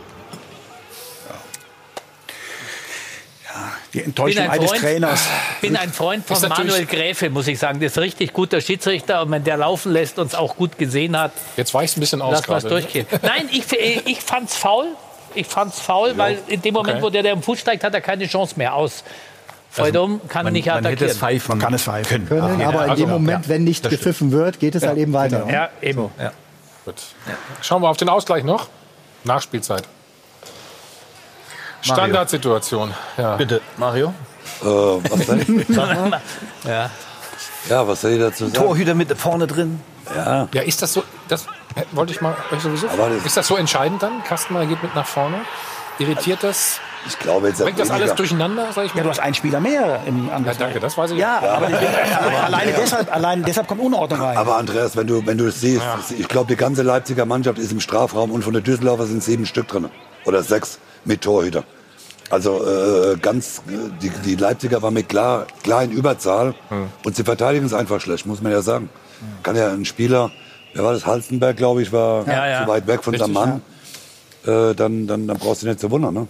Die bin Enttäuschung ein eines Freund, Trainers. bin ein Freund von Manuel Gräfe, muss ich sagen. Der ist ein richtig guter Schiedsrichter und wenn der laufen lässt, uns auch gut gesehen hat, Jetzt weichst du ein bisschen aus lass ne? durchgehen. Nein, ich, ich fand's faul. Ich fand's faul, weil in dem Moment, Okay. wo der, der im Fuß steigt, hat er keine Chance mehr aus. Freudum kann man, nicht man hätte attackieren. es pfeifen. Man kann es pfeifen. Können, aber in also, dem Moment, wenn nicht gepfiffen wird, geht es halt eben weiter. ja, eben. Gut. Schauen wir auf den Ausgleich noch. Nachspielzeit. Standardsituation. Ja. Bitte, Mario. Äh, was soll ich, Ja. ja, was soll ich dazu sagen? Torhüter mit vorne drin. Ja, ja, ist das so, das äh, wollte ich mal euch sowieso Aber fragen. das- Ist das so entscheidend dann? Kastenmeier geht mit nach vorne. Irritiert das? ich glaube jetzt Bringt das alles weniger. durcheinander, sag ich Ja, mal? du hast einen Spieler mehr im Ja, Angriff. danke, das weiß ich. Ja, aber, aber alleine, deshalb, allein deshalb kommt Unordnung rein. Aber Andreas, wenn du, wenn du es siehst, ich glaube, die ganze Leipziger Mannschaft ist im Strafraum und von der Düsseldorfer sind sieben Stück drin. Oder sechs mit Torhüter. Also äh, ganz, die, die Leipziger waren mit klar, klar in Überzahl und sie verteidigen es einfach schlecht, muss man ja sagen. Kann ja ein Spieler, wer war das, Halstenberg, glaube ich, war Ja, ja. zu weit weg von seinem Mann. Äh, dann, dann, dann brauchst du nicht zu wundern. Ne?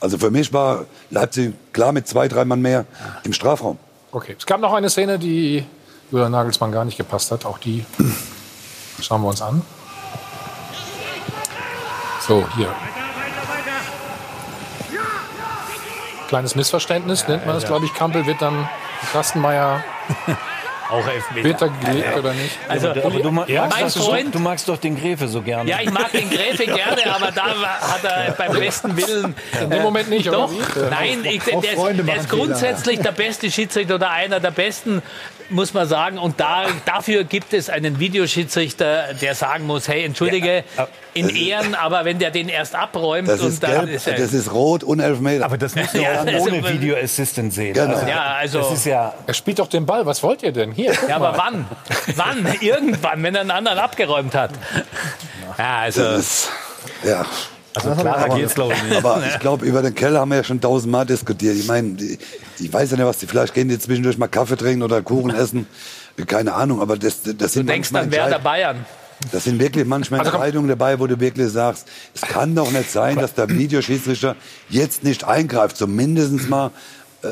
Also für mich war Leipzig klar mit zwei, drei Mann mehr im Strafraum. Okay. Es gab noch eine Szene, die Julian Nagelsmann gar nicht gepasst hat. Auch die schauen wir uns an. So, hier. Kleines Missverständnis nennt man das, glaube ich. Kampel wird dann Kastenmeier Auch Elfmeter. wird er gelegt oder nicht? Also, Aber du, Ja, magst Freund- du magst doch den Gräfe so gerne. Ja, ich mag den Gräfe gerne, aber da hat er beim besten Willen. In dem Moment nicht, oder Doch, nein, ich, der, ist, der ist grundsätzlich der beste Schiedsrichter oder einer der besten, muss man sagen. Und da, dafür gibt es einen Videoschiedsrichter, der sagen muss, hey, entschuldige, in Ehren, aber wenn der den erst abräumt Das und ist dann gelb, ist er... das ist rot und Elfmeter. Aber das musst du Ja, ohne ist- Video Assistant sehen. Genau. ja, also... Das ist ja. Er spielt doch den Ball. Was wollt ihr denn? Hier. Ja, mal. aber wann? Wann? Irgendwann, wenn er einen anderen abgeräumt hat. Ja, also... Das ist, ja. Also klarer geht's, glaube ich, nicht. Aber ich glaube, über den Keller haben wir ja schon tausendmal diskutiert. Ich meine, ich weiß ja nicht, was die vielleicht gehen die zwischendurch mal Kaffee trinken oder Kuchen essen. Keine Ahnung, aber das, das Du sind denkst manchmal an Werder Bayern. das sind wirklich manchmal Also. Entscheidungen dabei, wo du wirklich sagst, es kann doch nicht sein, dass der Videoschiedsrichter jetzt nicht eingreift. Zumindest mal, äh,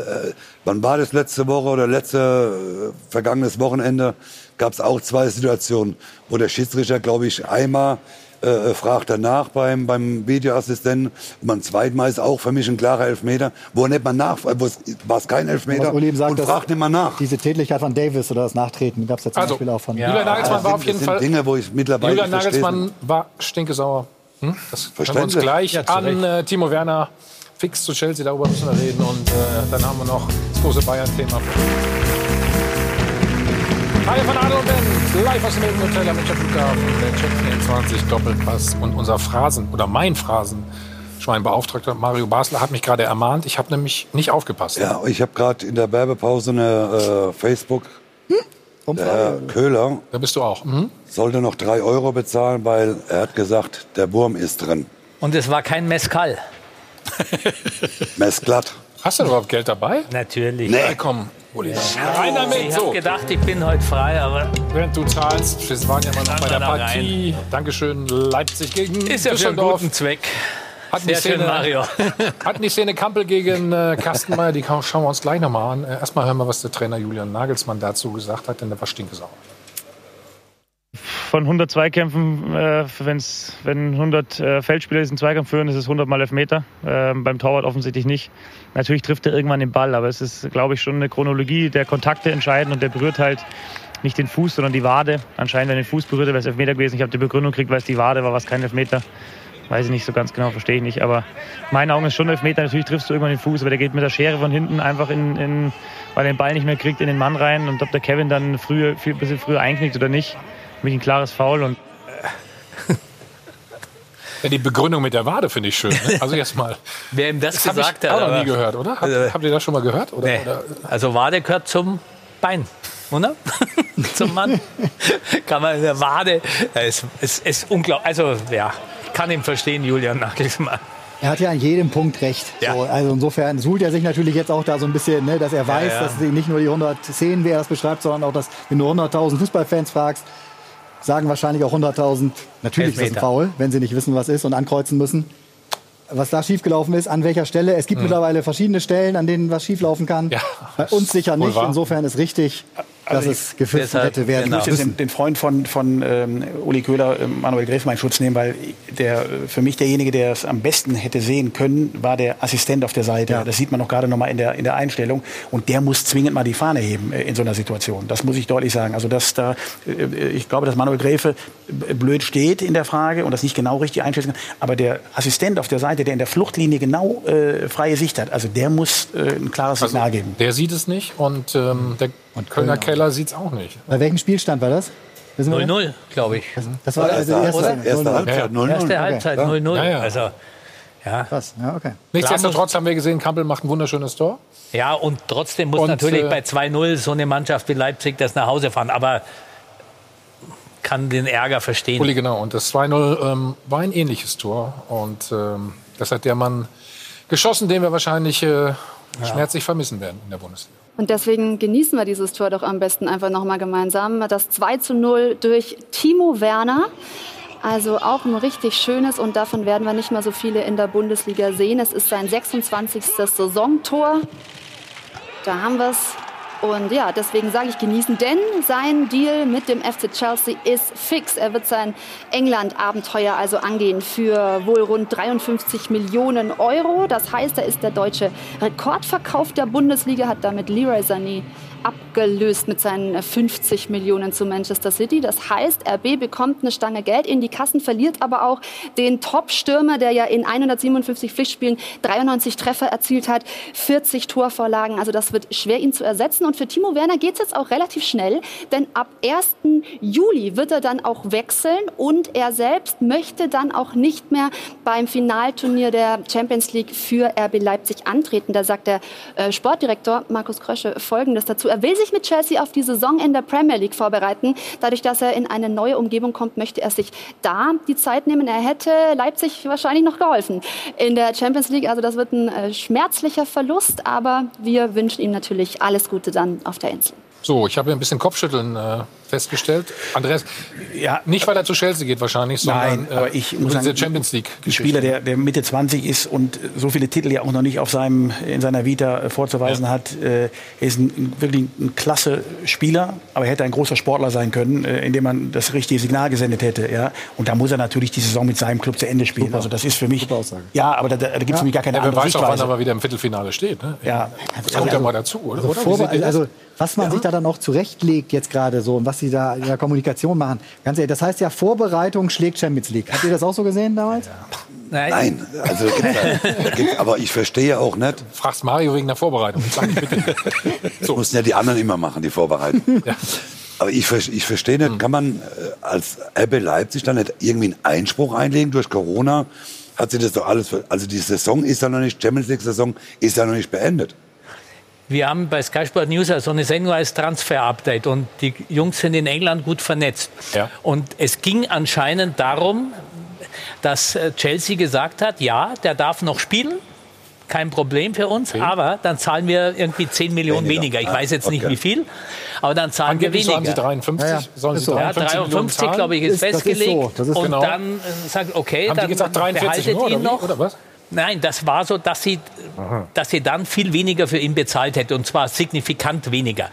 wann war das letzte Woche oder letzte äh, vergangenes Wochenende, gab es auch zwei Situationen, wo der Schiedsrichter, glaube ich, einmal äh, fragt danach beim, beim Videoassistenten und beim zweiten Mal ist auch für mich ein klarer Elfmeter, wo er nicht mal nach, wo es war es kein Elfmeter sagt, und fragt nicht mal nach. Diese Tätigkeit von Davis oder das Nachtreten gab es ja zum Also, Beispiel auch von. Julian Nagelsmann war auf jeden das sind Fall. Dinge, wo ich mittlerweile Julian. Nagelsmann war stinkesauer. Hm? Das hören wir uns gleich Ja, an. Äh, Timo Werner fix zu Chelsea, darüber müssen wir reden. Und äh, dann haben wir noch das große Bayern-Thema. Hi von Adel und Ben, live aus dem Hilton Hotel am Münchner Flughafen, der Check 24 Doppelpass und unser Phrasen oder mein Phrasenschweinbeauftragter Mario Basler hat mich gerade ermahnt. Ich habe nämlich nicht aufgepasst. Ja, ich habe gerade in der Werbepause eine äh, Facebook. Der Herr Köhler Da bist du auch. Mhm. sollte noch drei Euro bezahlen, weil er hat gesagt, der Wurm ist drin. Und es war kein Mescal. Messglatt. Hast du überhaupt Geld dabei? Natürlich. Nee, komm. Uli. Rein damit. Ich So. habe gedacht, ich bin heute frei, aber Während du zahlst, wir waren ja mal noch bei der Partie. Dankeschön, Leipzig gegen ist ja für einen Düsseldorf. guten Zweck. Hatten die, Sehr schön, Szene, Mario. hatten die Szene Kampel gegen äh, Kastenmeier, die schauen wir uns gleich nochmal an. Äh, erstmal hören wir, was der Trainer Julian Nagelsmann dazu gesagt hat, denn der war stinkesauer. Von 100 Zweikämpfen, äh, wenn's, wenn 100 äh, Feldspieler diesen Zweikampf führen, ist es 100 mal Elfmeter. Ähm, beim Torwart offensichtlich nicht. Natürlich trifft er irgendwann den Ball, aber es ist, glaube ich, schon eine Chronologie der Kontakte entscheiden und der berührt halt nicht den Fuß, sondern die Wade. Anscheinend, wenn den Fuß berührt, wäre es Elfmeter gewesen. Ich habe die Begründung gekriegt, weil es die Wade war, was kein Elfmeter. Weiß ich nicht so ganz genau, verstehe ich nicht. Aber in meinen Augen ist schon Elfmeter. Natürlich triffst du irgendwann den Fuß, aber der geht mit der Schere von hinten einfach in, in weil er den Ball nicht mehr kriegt, in den Mann rein. Und ob der Kevin dann früher, viel, bisschen früher einknickt oder nicht, mich ein klares Foul. Und Ja, die Begründung mit der Wade finde ich schön. Ne? Also erstmal. Wer ihm das, Das gesagt ich hat. auch noch aber- nie gehört, oder? Habt, Äh, habt ihr das schon mal gehört? Oder, Nee. oder? Also Wade gehört zum Bein, oder? zum Mann. Kann man in der Wade. Es ist, ist unglaublich. Also ja, ich kann ihn verstehen, Julian Nagelsmann. Er hat ja an jedem Punkt recht. Ja. So, also insofern suhlt er sich natürlich jetzt auch da so ein bisschen, ne, dass er weiß, ja. dass sie nicht nur die 100 Szenen, wie er das beschreibt, sondern auch, dass wenn du 100.000 Fußballfans fragst, sagen wahrscheinlich auch 100.000, natürlich ist das ein Elfmeter. Foul, wenn sie nicht wissen, was ist und ankreuzen müssen. Was da schiefgelaufen ist, an welcher Stelle. Es gibt mittlerweile verschiedene Stellen, an denen was schieflaufen kann. Ja, Bei uns sicher nicht. wahr. Insofern ist richtig, dass Also es deshalb- hätte werden genau. Ich muss jetzt müssen. den, den Freund von, von ähm, Uli Köhler, ähm, Manuel Gräf, meinen Schutz nehmen, weil der äh, für mich derjenige, der es am besten hätte sehen können, war der Assistent auf der Seite. Das sieht man auch gerade noch mal in der, in der Einstellung. Und der muss zwingend mal die Fahne heben äh, in so einer Situation. Das muss ich deutlich sagen. Also dass da, äh, ich glaube, dass Manuel Gräfe äh, blöd steht in der Frage und das nicht genau richtig einschätzen kann. Aber der Assistent auf der Seite, der in der Fluchtlinie genau äh, freie Sicht hat, also der muss äh, ein klares Also, Signal geben. der sieht es nicht und ähm, der Kölner Keller sieht es auch nicht. Bei welchem Spielstand war das? Wissen wir das? 0-0, glaube ich. Das war also die erste, Erste, erste 0-0. Halbzeit 0-0. Erste Halbzeit Ja. 0-0. Ja, ja. Also, ja. Krass, ja, okay. Nichtsdestotrotz haben wir gesehen, Kampel macht ein wunderschönes Tor. ja, und trotzdem muss Und, natürlich äh, bei 2-0 so eine Mannschaft wie Leipzig das nach Hause fahren. Aber kann den Ärger verstehen. Uli, genau. Und das 2-0 ähm, war ein ähnliches Tor. Und ähm, das hat der Mann geschossen, den wir wahrscheinlich äh, schmerzlich vermissen werden in der Bundesliga. Und deswegen genießen wir dieses Tor doch am besten einfach nochmal gemeinsam. Das 2 zu 0 durch Timo Werner. Also auch ein richtig schönes und davon werden wir nicht mal so viele in der Bundesliga sehen. Es ist sein 26. Saisontor. Da haben wir es. Und ja, deswegen sage ich genießen, denn sein Deal mit dem FC Chelsea ist fix. Er wird sein England-Abenteuer also angehen für wohl rund 53 Millionen Euro. Das heißt, er ist der deutsche Rekordverkauf der Bundesliga, hat damit Leroy Sané abgelöst mit seinen 50 Millionen zu Manchester City. Das heißt, RB bekommt eine Stange Geld in die Kassen, verliert aber auch den Top-Stürmer, der ja in 157 Pflichtspielen 93 Treffer erzielt hat, 40 Torvorlagen. Also das wird schwer, ihn zu ersetzen. Und für Timo Werner geht es jetzt auch relativ schnell, denn ab 1. Juli wird er dann auch wechseln und er selbst möchte dann auch nicht mehr beim Finalturnier der Champions League für RB Leipzig antreten. Da sagt der äh, Sportdirektor Markus Krösche Folgendes dazu. Er will sich mit Chelsea auf die Saison in der Premier League vorbereiten. Dadurch, dass er in eine neue Umgebung kommt, möchte er sich da die Zeit nehmen. Er hätte Leipzig wahrscheinlich noch geholfen in der Champions League. Also das wird ein äh, schmerzlicher Verlust, aber wir wünschen ihm natürlich alles Gute dann auf der Insel. So, ich habe ein bisschen Kopfschütteln äh, festgestellt. Andreas, Ja, nicht weil er zu Chelsea geht wahrscheinlich, sondern Nein, aber ich über muss diese sagen, Champions League ein Spieler, der, der Mitte 20 ist und so viele Titel ja auch noch nicht auf seinem, in seiner Vita äh, vorzuweisen hat. Äh, er ist ein, wirklich ein klasse Spieler, aber er hätte ein großer Sportler sein können, äh, indem man das richtige Signal gesendet hätte. Ja? Und da muss er natürlich die Saison mit seinem Club zu Ende spielen. Also das ist für mich... Super. Ja, aber da, da, da gibt es für mich gar keine Ja, wer andere weiß auch, wann er Sichtweise. mal wieder im Viertelfinale steht. Ne? Ja, Das kommt ja mal dazu, oder? Also, oder? Das? also was man sich da dann auch zurechtlegt jetzt gerade so und was sie da in der Kommunikation machen. Ganz ehrlich, das heißt ja Vorbereitung schlägt Champions League. Habt ihr das auch so gesehen damals? Nein, also gibt's da, da gibt's, aber ich verstehe auch nicht. Fragst Mario wegen der Vorbereitung. Sag ich bitte. So müssen ja die anderen immer machen, die Vorbereitung. Aber ich, ich verstehe nicht, kann man äh, als RB Leipzig dann nicht irgendwie einen Einspruch einlegen durch Corona? Hat sich das doch alles, also die Saison ist ja noch nicht, Champions League Saison ist ja noch nicht beendet. Wir haben bei Sky Sport News so eine Sendung als Transfer-Update und die Jungs sind in England gut vernetzt. Und es ging anscheinend darum, dass äh, Chelsea gesagt hat, ja, der darf noch spielen. Kein Problem für uns, aber dann zahlen wir irgendwie 10 Millionen Weniger. weniger. Ich Ah, weiß jetzt nicht okay. wie viel, aber dann zahlen Angeblich wir sollen weniger. sie 53, Ja, ja. sollen sie Ist so. 53 ja, Millionen 53 glaube ich, ist? Ist- das ist festgelegt. so. Das ist und genau. dann äh, sagt, okay, Haben die dann gesagt 43 behaltet nur, oder ihn wie? noch. Oder was? Nein, das war so, dass sie, dass sie dann viel weniger für ihn bezahlt hätte und zwar signifikant weniger.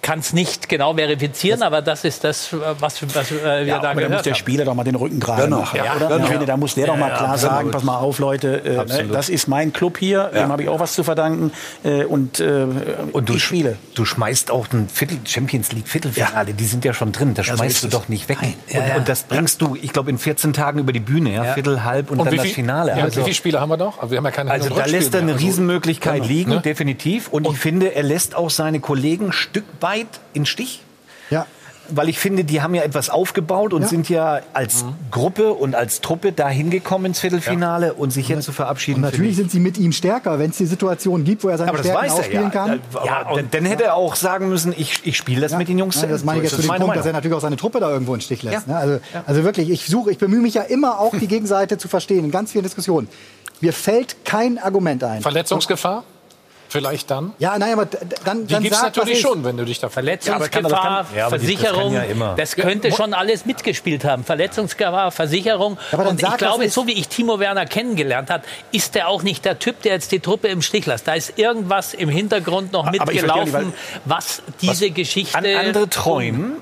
Kann es nicht genau verifizieren, aber das ist das, was, was äh, wir Ja, da aber da muss gehört der haben. Spieler doch mal den Rücken gerade Genau. machen. Ja, oder? genau. Ich finde, da muss der doch mal Ja, klar absolut. sagen, pass mal auf, Leute, äh, ne, das ist mein Club hier, dem habe ich auch was zu verdanken äh, und, äh, Und du, ich spiele. du schmeißt auch ein Viertel, Champions League Viertelfinale, die sind ja schon drin. Das Ja, so schmeißt ist du doch nicht weg. Ja, und, ja. und das bringst du, ich glaube, in 14 Tagen über die Bühne, ja, Ja. Viertel, halb und, dann wie das viel- Finale. Ja, also, wie viele Spiele haben wir noch? Aber wir haben ja keine also da und lässt er eine. Also, Riesenmöglichkeit liegen, ne? definitiv. Und ich finde, er lässt auch seine Kollegen ein Stück weit in Stich. Ja. Weil ich finde, die haben ja etwas aufgebaut und Ja. sind ja als Mhm. Gruppe und als Truppe da hingekommen ins Viertelfinale und sich jetzt zu verabschieden. Und natürlich sind sie mit ihm stärker, wenn es die Situation gibt, wo er seine aber Stärken weiß er ausspielen ja. kann. Ja, ja und dann hätte er auch sagen müssen, ich, ich spiele das mit den Jungs. Ja, das meine ich jetzt zu dem meine Punkt, dass er Meinung. natürlich auch seine Truppe da irgendwo in den Stich lässt. Ja. Ne? Also, also wirklich, ich suche, ich bemühe mich ja immer auch die Gegenseite zu verstehen in ganz vielen Diskussionen. Mir fällt kein Argument ein. Verletzungsgefahr? Vielleicht dann? Ja, nein, aber dann, Die dann gibt es sag, was natürlich schon, wenn du dich da Verletzungsgefahr, Versicherung, das könnte Ja, schon alles mitgespielt haben. Verletzungsgefahr, Versicherung. aber dann Und ich was glaube, so wie ich Timo Werner kennengelernt habe, ist er auch nicht der Typ, der jetzt die Truppe im Stich lässt. Da ist irgendwas im Hintergrund noch mitgelaufen, was diese Geschichte... An andere träumen,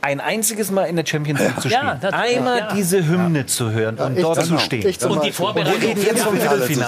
ein einziges Mal in der Champions League zu spielen. Ja, das- Einmal ja. diese Hymne zu hören und dort zum zu stehen. Und die. Vorbereitung, Und wir reden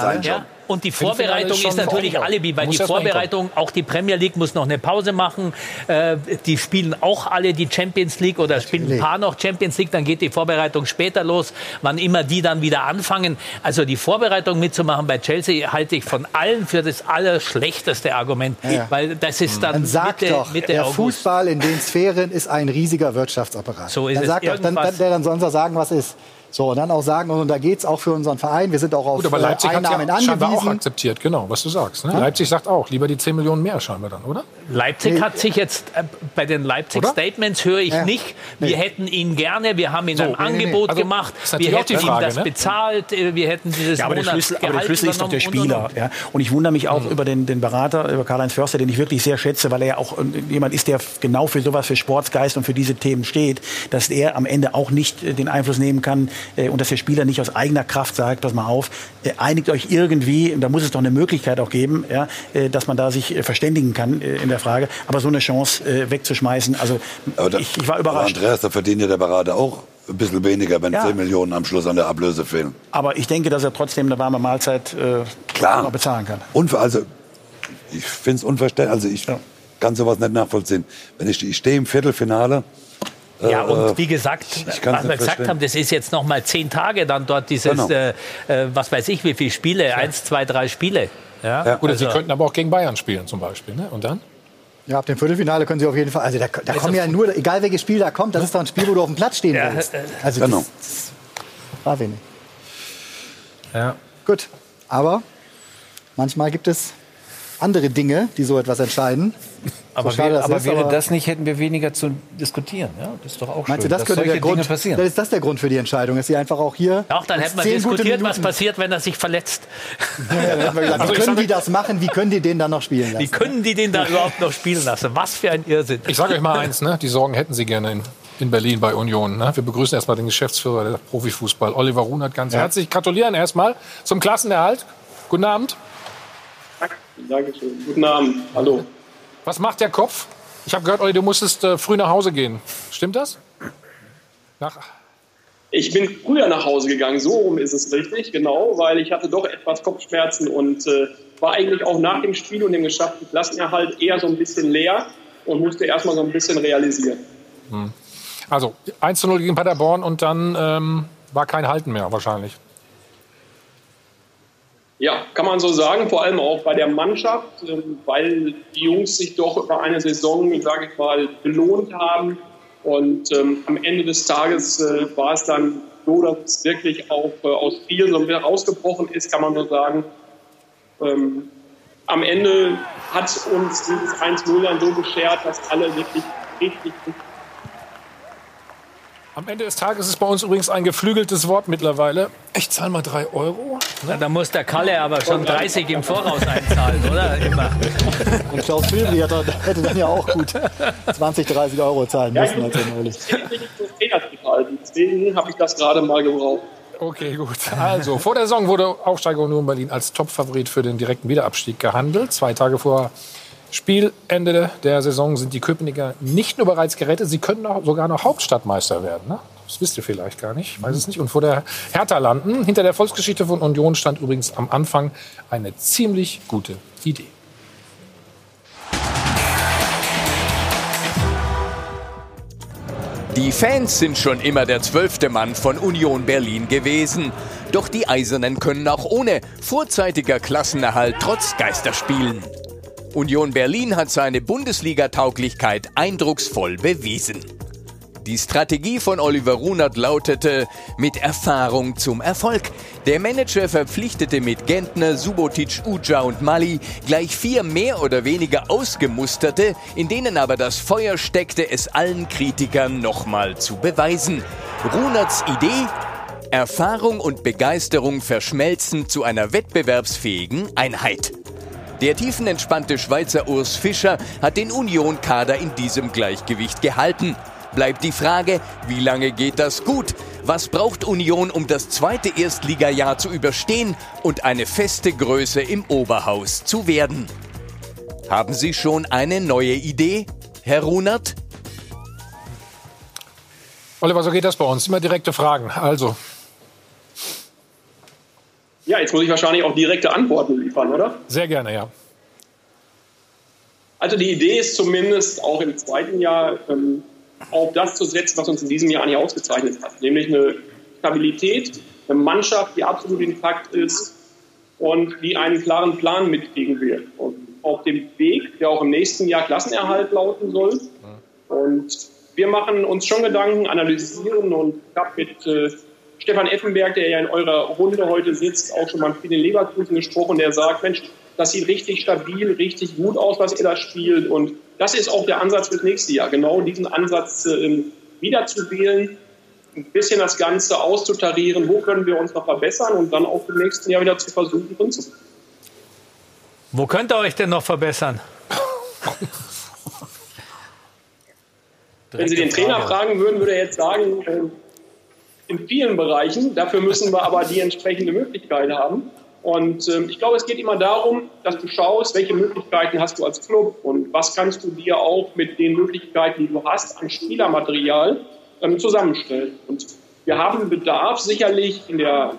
und die Vorbereitung ist natürlich. Alibi, weil Muss die Vorbereitung, auch die Premier League muss noch eine Pause machen. Äh, die spielen auch alle die Champions League oder spielen ein paar noch Champions League, dann geht die Vorbereitung später los, wann immer die dann wieder anfangen. Also die Vorbereitung mitzumachen bei Chelsea halte ich von allen für das allerschlechteste Argument, Ja. weil das ist dann, Dann sag Mitte, doch, Mitte der August. Fußball in den Sphären ist ein riesiger Wirtschaftsapparat. So ist dann es. sag doch, dann, dann, der dann doch sagen, was ist. So, und dann auch sagen, und da geht es auch für unseren Verein. Wir sind auch auf Gut, aber äh, Leipzig hat Einnahmen ja scheinbar auch akzeptiert, genau, was du sagst. Ne? Leipzig sagt auch, lieber die 10 Millionen mehr scheinbar dann, oder? Leipzig Nee. hat sich jetzt äh, bei den Leipzig Oder? Statements höre ich Ja. nicht. Nee. Wir hätten ihn gerne, wir haben ihm ein nee, nee, nee. Angebot Also, gemacht, wir hätten ihm Frage, das ne? bezahlt, äh, wir hätten dieses Ja, aber der Schlüssel, aber der Schlüssel ist doch der übernommen und, und, Spieler. Ja. Und ich wundere mich auch über den, den Berater, über Karl-Heinz Förster, den ich wirklich sehr schätze, weil er ja auch äh, jemand ist, der genau für sowas, für Sportsgeist und für diese Themen steht, dass er am Ende auch nicht äh, den Einfluss nehmen kann äh, und dass der Spieler nicht aus eigener Kraft sagt, pass mal auf, äh, einigt euch irgendwie, und da muss es doch eine Möglichkeit auch geben, ja, äh, dass man da sich äh, verständigen kann äh, in der Frage. Aber so eine Chance äh, wegzuschmeißen, also Aber da, ich, ich war aber überrascht. Andreas, da verdient ja der Berater auch ein bisschen weniger, wenn Ja. 10 Millionen am Schluss an der Ablöse fehlen. Aber ich denke, dass er trotzdem eine warme Mahlzeit äh, Klar. bezahlen kann. Und also, ich finde es unverständlich, also ich kann sowas nicht nachvollziehen. Wenn ich, ich stehe im Viertelfinale. Ja, äh, und wie gesagt, ich was wir gesagt verstehen. haben, das ist jetzt noch mal zehn Tage dann dort dieses, Genau. äh, äh, was weiß ich, wie viele Spiele, eins, zwei, drei Spiele. Ja, Ja. Oder sie also- könnten aber auch gegen Bayern spielen zum Beispiel. Ne? Und dann? Ja, ab dem Viertelfinale können sie auf jeden Fall. Also da, da kommen ja nur, egal welches Spiel da kommt, das ist doch ein Spiel, wo du auf dem Platz stehen Ja, willst. äh, Also Genau. das, das war wenig. Ja. Gut, aber manchmal gibt es andere Dinge, die so etwas entscheiden. Aber, So schade wär, das aber ist, wäre aber- das nicht, hätten wir weniger zu diskutieren. Ja, das ist doch auch Meinst du, schön, das dass könnte der Grund, Dinge passieren. Ist das der Grund für die Entscheidung, dass sie einfach auch hier Auch dann hätten wir diskutiert, was passiert, wenn er sich verletzt. Ja, dann hätten wir gesagt, Also wie ich können die das machen? Wie können die den dann noch spielen lassen? Wie können die den da überhaupt noch spielen lassen? Was für ein Irrsinn. Ich sage euch mal eins, ne? die Sorgen hätten sie gerne in, in Berlin bei Union. Ne? Wir begrüßen erstmal den Geschäftsführer der Profifußball, Oliver Runert, ganz herzlich. Gratulieren erstmal zum Klassenerhalt. Guten Abend. Dankeschön. Guten Abend. Hallo. Was macht der Kopf? Ich habe gehört, Olli, du musstest äh, früh nach Hause gehen. Stimmt das? Nach, Ich bin früher nach Hause gegangen, so rum ist es richtig, genau, weil ich hatte doch etwas Kopfschmerzen und äh, war eigentlich auch nach dem Spiel und dem geschafften Klassenerhalt eher so ein bisschen leer und musste erstmal so ein bisschen realisieren. also 1 zu 0 gegen Paderborn und dann ähm, war kein Halten mehr wahrscheinlich. Ja, kann man so sagen, vor allem auch bei der Mannschaft, ähm, weil die Jungs sich doch über eine Saison, sage ich mal, belohnt haben. Und ähm, am Ende des Tages äh, war es dann so, dass es wirklich auch äh, aus Spielen so wieder rausgebrochen ist, kann man nur sagen. Ähm, am Ende hat uns dieses 1-0 dann so beschert, dass alle wirklich richtig, richtig am Ende des Tages ist bei uns übrigens ein geflügeltes Wort mittlerweile. Ich zahle mal drei Euro. Na, da muss der Kalle aber schon 30 im Voraus einzahlen, oder? Immer. Und Klaus Filbri hätte dann ja auch gut 20, 30 Euro zahlen müssen, als er neulich. Deswegen habe ich das gerade mal gebraucht. Okay, gut. Also, vor der Saison wurde Aufsteiger Union Berlin als Topfavorit für den direkten Wiederabstieg gehandelt. Zwei Tage vor Spielende der Saison sind die Köpenicker nicht nur bereits gerettet, sie können auch sogar noch Hauptstadtmeister werden. Ne? Das wisst ihr vielleicht gar nicht, ich weiß es nicht. Und vor der Hertha landen. Hinter der Volksgeschichte von Union stand übrigens am Anfang eine ziemlich gute Idee. Die Fans sind schon immer der zwölfte Mann von Union Berlin gewesen. Doch die Eisernen können auch ohne vorzeitiger Klassenerhalt trotz Geister spielen. Union Berlin hat seine Bundesliga-Tauglichkeit eindrucksvoll bewiesen. Die Strategie von Oliver Runert lautete mit Erfahrung zum Erfolg. Der Manager verpflichtete mit Gentner, Subotic, Uja und Mali gleich vier mehr oder weniger ausgemusterte, in denen aber das Feuer steckte, es allen Kritikern nochmal zu beweisen. Runerts Idee? Erfahrung und Begeisterung verschmelzen zu einer wettbewerbsfähigen Einheit. Der tiefenentspannte Schweizer Urs Fischer hat den Union-Kader in diesem Gleichgewicht gehalten. Bleibt die Frage, wie lange geht das gut? Was braucht Union, um das zweite Erstligajahr zu überstehen und eine feste Größe im Oberhaus zu werden? Haben Sie schon eine neue Idee, Herr Runert? Oliver, so geht das bei uns. Immer direkte Fragen. Also, ja, jetzt muss ich wahrscheinlich auch direkte Antworten liefern, oder? Sehr gerne, ja. Also die Idee ist zumindest auch im zweiten Jahr ähm, auf das zu setzen, was uns in diesem Jahr eigentlich ausgezeichnet hat, nämlich eine Stabilität, eine Mannschaft, die absolut intakt ist und die einen klaren Plan mitkriegen wird. Und auf dem Weg, der auch im nächsten Jahr Klassenerhalt lauten soll. Und wir machen uns schon Gedanken, analysieren und ich habe mit äh, Stefan Effenberg, der ja in eurer Runde heute sitzt, auch schon mal viel in Leverkusen gesprochen, der sagt, Mensch, das sieht richtig stabil, richtig gut aus, was ihr da spielt. Und das ist auch der Ansatz fürs nächste Jahr, genau diesen Ansatz äh, wieder zu wählen, ein bisschen das Ganze auszutarieren, wo können wir uns noch verbessern und dann auch im nächsten Jahr wieder zu versuchen, drin zu bleiben. Wo könnt ihr euch denn noch verbessern? Wenn Sie den Trainer fragen würden, würde er jetzt sagen, äh, in vielen Bereichen. Dafür müssen wir aber die entsprechende Möglichkeit haben. Und ähm, ich glaube, es geht immer darum, dass du schaust, welche Möglichkeiten hast du als Club und was kannst du dir auch mit den Möglichkeiten, die du hast, an Spielermaterial ähm, zusammenstellen. Und wir haben Bedarf sicherlich in der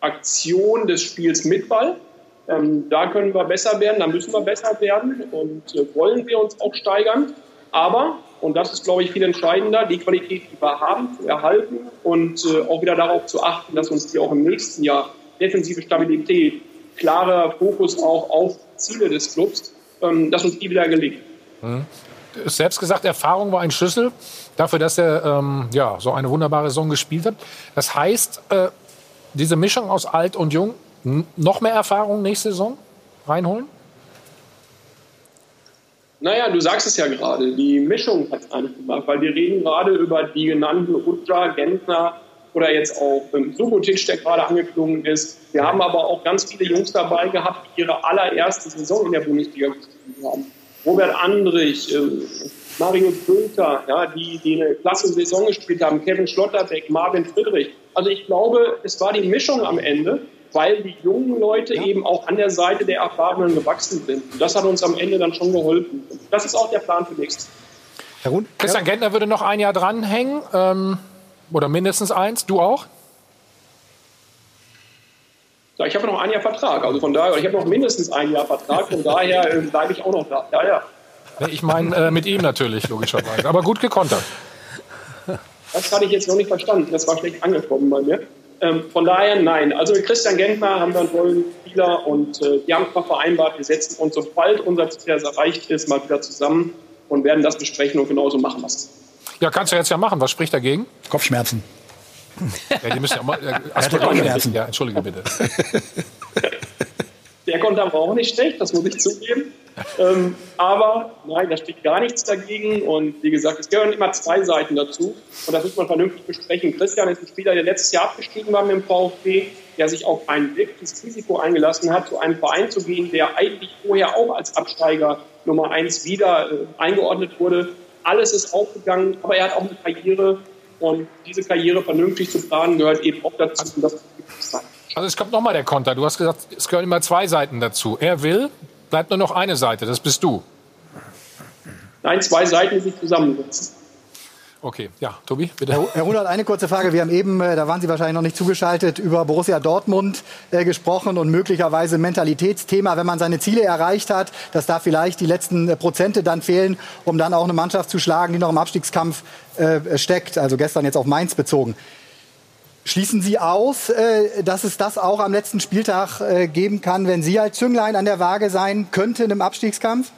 Aktion des Spiels mit Ball. Ähm, da können wir besser werden, da müssen wir besser werden und äh, wollen wir uns auch steigern. Aber und das ist, glaube ich, viel entscheidender, die Qualität, die wir haben, zu erhalten und äh, auch wieder darauf zu achten, dass uns die auch im nächsten Jahr defensive Stabilität, klarer Fokus auch auf Ziele des Clubs, ähm, dass uns die wieder gelingt. Mhm. Selbst gesagt, Erfahrung war ein Schlüssel dafür, dass er ähm, ja, so eine wunderbare Saison gespielt hat. Das heißt, äh, diese Mischung aus alt und jung, noch mehr Erfahrung nächste Saison reinholen? Naja, du sagst es ja gerade, die Mischung hat es eigentlich gemacht, weil wir reden gerade über die genannten Udra, Gentner oder jetzt auch ähm, Subotic, der gerade angeklungen ist. Wir haben aber auch ganz viele Jungs dabei gehabt, die ihre allererste Saison in der Bundesliga gespielt haben. Robert Andrich, äh, Mario Bülter, ja, die, die eine klasse Saison gespielt haben, Kevin Schlotterbeck, Marvin Friedrich. Also ich glaube, es war die Mischung am Ende weil die jungen Leute ja. eben auch an der Seite der Erfahrenen gewachsen sind. Und das hat uns am Ende dann schon geholfen. Das ist auch der Plan für nächstes Herr Rund, Christian Gentner würde noch ein Jahr dranhängen ähm, oder mindestens eins. Du auch? Ja, ich habe noch ein Jahr Vertrag. Also von daher, ich habe noch mindestens ein Jahr Vertrag. Von daher äh, bleibe ich auch noch da. Ja, ja. Ich meine äh, mit ihm natürlich, logischerweise. Aber gut gekontert. Das hatte ich jetzt noch nicht verstanden. Das war schlecht angekommen bei mir. Ähm, von daher nein. Also mit Christian Gentner haben wir einen tollen Spieler und äh, die haben zwar vereinbart, wir setzen uns, sobald unser Ziel erreicht ist, mal wieder zusammen und werden das besprechen und genauso machen lassen. Ja, kannst du jetzt ja machen. Was spricht dagegen? Kopfschmerzen. Ja, die müssen ja mal. Äh, Kopfschmerzen. ja, entschuldige bitte. Der konnte aber auch nicht schlecht, das muss ich zugeben. Ähm, aber nein, da steht gar nichts dagegen. Und wie gesagt, es gehören immer zwei Seiten dazu. Und das muss man vernünftig besprechen. Christian ist ein Spieler, der letztes Jahr abgestiegen war mit dem VfB, der sich auf ein wirkliches Risiko eingelassen hat, zu einem Verein zu gehen, der eigentlich vorher auch als Absteiger Nummer eins wieder äh, eingeordnet wurde. Alles ist aufgegangen, aber er hat auch eine Karriere. Und diese Karriere vernünftig zu planen, gehört eben auch dazu. Und das also es kommt nochmal der Konter. Du hast gesagt, es gehören immer zwei Seiten dazu. Er will, bleibt nur noch eine Seite, das bist du. Nein, zwei Seiten, die sich zusammensetzen. Okay, ja, Tobi, bitte. Herr, Herr Rudert, eine kurze Frage. Wir haben eben, äh, da waren Sie wahrscheinlich noch nicht zugeschaltet, über Borussia Dortmund äh, gesprochen und möglicherweise Mentalitätsthema, wenn man seine Ziele erreicht hat, dass da vielleicht die letzten äh, Prozente dann fehlen, um dann auch eine Mannschaft zu schlagen, die noch im Abstiegskampf äh, steckt. Also gestern jetzt auf Mainz bezogen. Schließen Sie aus, äh, dass es das auch am letzten Spieltag äh, geben kann, wenn Sie als Zünglein an der Waage sein könnten im Abstiegskampf?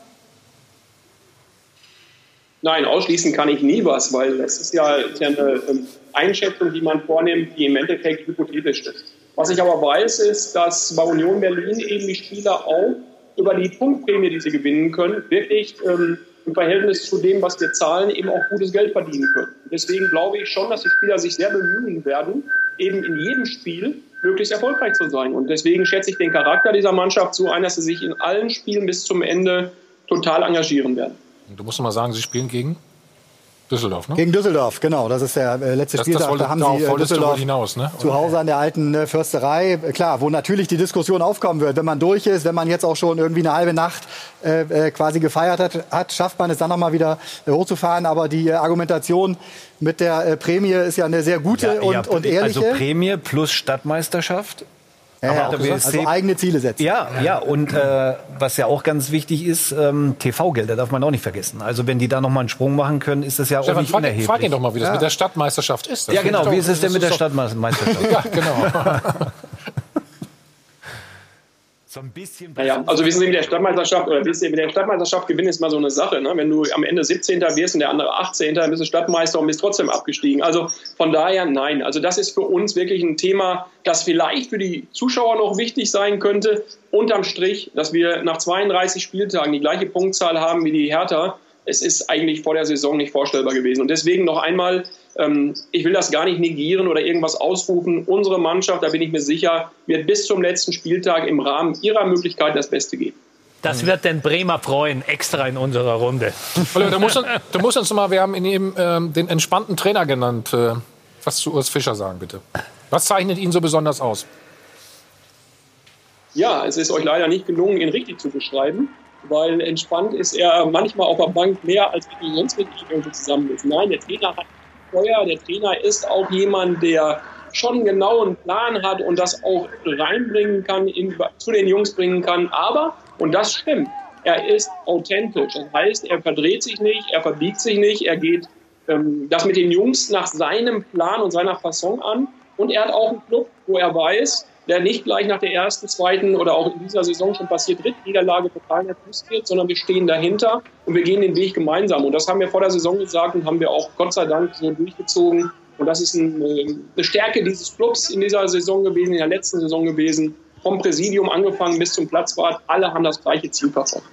Nein, ausschließen kann ich nie was, weil ja, ist ja eine ähm, Einschätzung, die man vornimmt, die im Endeffekt hypothetisch ist. Was ich aber weiß, ist, dass bei Union Berlin eben die Spieler auch über die Punktprämie, die sie gewinnen können, wirklich ähm, im Verhältnis zu dem, was wir zahlen, eben auch gutes Geld verdienen können. Deswegen glaube ich schon, dass die Spieler sich sehr bemühen werden, eben in jedem Spiel möglichst erfolgreich zu sein. Und deswegen schätze ich den Charakter dieser Mannschaft so ein, dass sie sich in allen Spielen bis zum Ende total engagieren werden. Du musst mal sagen, sie spielen gegen Düsseldorf, ne? Gegen Düsseldorf, genau. Das ist der äh, letzte Das- Spieltag. das wollte- da haben Sie äh, Düsseldorf hinaus, ne? zu Hause an der alten äh, Försterei. Äh, Klar, wo natürlich die Diskussion aufkommen wird, wenn man durch ist, wenn man jetzt auch schon irgendwie eine halbe Nacht äh, äh, quasi gefeiert hat, hat, schafft man es dann noch mal wieder hochzufahren. Aber die Argumentation mit der Prämie ist ja eine sehr gute und, Ja, und ehrliche. Also Prämie plus Stadtmeisterschaft. Ja, ja, Aber der also eigene Ziele setzen. Ja, ja, und äh, was ja auch ganz wichtig ist, ähm, TV-Gelder darf man auch nicht vergessen. Also wenn die da noch mal einen Sprung machen können, ist das ja auch Stefan, nicht frag, unerheblich. frag ihn doch mal, wie das Ja. mit der Stadtmeisterschaft ist. Das Ja, genau. Wie ist es denn mit der Stadtmeisterschaft? Ja, genau. So ein bisschen. Naja, also wissen Sie, mit der Stadtmeisterschaft oder wissen Sie, mit der Stadtmeisterschaft gewinnen ist mal so eine Sache. Ne? Wenn du am Ende 17. wirst und der andere 18. dann bist du Stadtmeister und bist trotzdem abgestiegen. Also von daher nein. Also das ist für uns wirklich ein Thema, das vielleicht für die Zuschauer noch wichtig sein könnte. Unterm Strich, dass wir nach 32 Spieltagen die gleiche Punktzahl haben wie die Hertha. Es ist eigentlich vor der Saison nicht vorstellbar gewesen. Und deswegen noch einmal, ich will das gar nicht negieren oder irgendwas ausrufen. Unsere Mannschaft, da bin ich mir sicher, wird bis zum letzten Spieltag im Rahmen ihrer Möglichkeiten das Beste geben. Das wird den Bremer freuen, extra in unserer Runde. Du, musst, uns- du musst uns mal, wir haben in ihm ähm, den entspannten Trainer genannt. Äh, was zu Urs Fischer sagen, bitte. Was zeichnet ihn so besonders aus? Ja, es ist euch leider nicht gelungen, ihn richtig zu beschreiben, weil entspannt ist er manchmal auf der Bank mehr, als wenn du sonst mit ihm zusammen bist. Nein, der Trainer hat Feuer, der Trainer ist auch jemand, der schon genau einen Plan hat und das auch reinbringen kann, in, zu den Jungs bringen kann. Aber, und das stimmt, er ist authentisch. Das heißt, er verdreht sich nicht, er verbiegt sich nicht, er geht ähm, das mit den Jungs nach seinem Plan und seiner Fasson an. Und er hat auch einen Club, wo er weiß, der nicht gleich nach der ersten, zweiten oder auch in dieser Saison schon passiert Drittniederlage total nervös wird, sondern wir stehen dahinter und wir gehen den Weg gemeinsam. Und das haben wir vor der Saison gesagt und haben wir auch Gott sei Dank so durchgezogen. Und das ist äh, eine Stärke dieses Clubs in dieser Saison gewesen, in der letzten Saison gewesen. Vom Präsidium angefangen bis zum Platzwart, alle haben das gleiche Ziel verfolgt.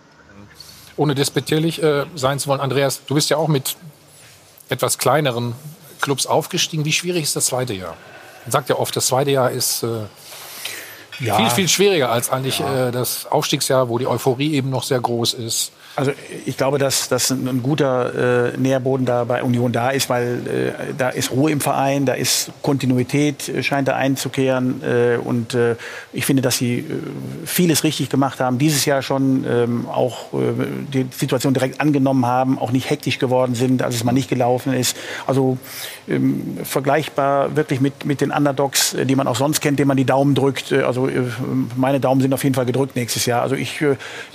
Ohne despektierlich äh, sein zu wollen, Andreas, du bist ja auch mit etwas kleineren Clubs aufgestiegen. Wie schwierig ist das zweite Jahr? Man sagt ja oft, das zweite Jahr ist äh, Ja. viel, viel schwieriger als eigentlich äh, das Aufstiegsjahr, wo die Euphorie eben noch sehr groß ist. Also ich glaube, dass, dass ein, guter äh, Nährboden da bei Union da ist, weil äh, da ist Ruhe im Verein, da ist Kontinuität, äh, scheint da einzukehren. Äh, und äh, ich finde, dass sie vieles richtig gemacht haben. Dieses Jahr schon ähm, auch die Situation direkt angenommen haben, auch nicht hektisch geworden sind, als es mal nicht gelaufen ist. Also ähm, vergleichbar wirklich mit, mit den Underdogs, die man auch sonst kennt, denen man die Daumen drückt. Also meine Daumen sind auf jeden Fall gedrückt nächstes Jahr. Also ich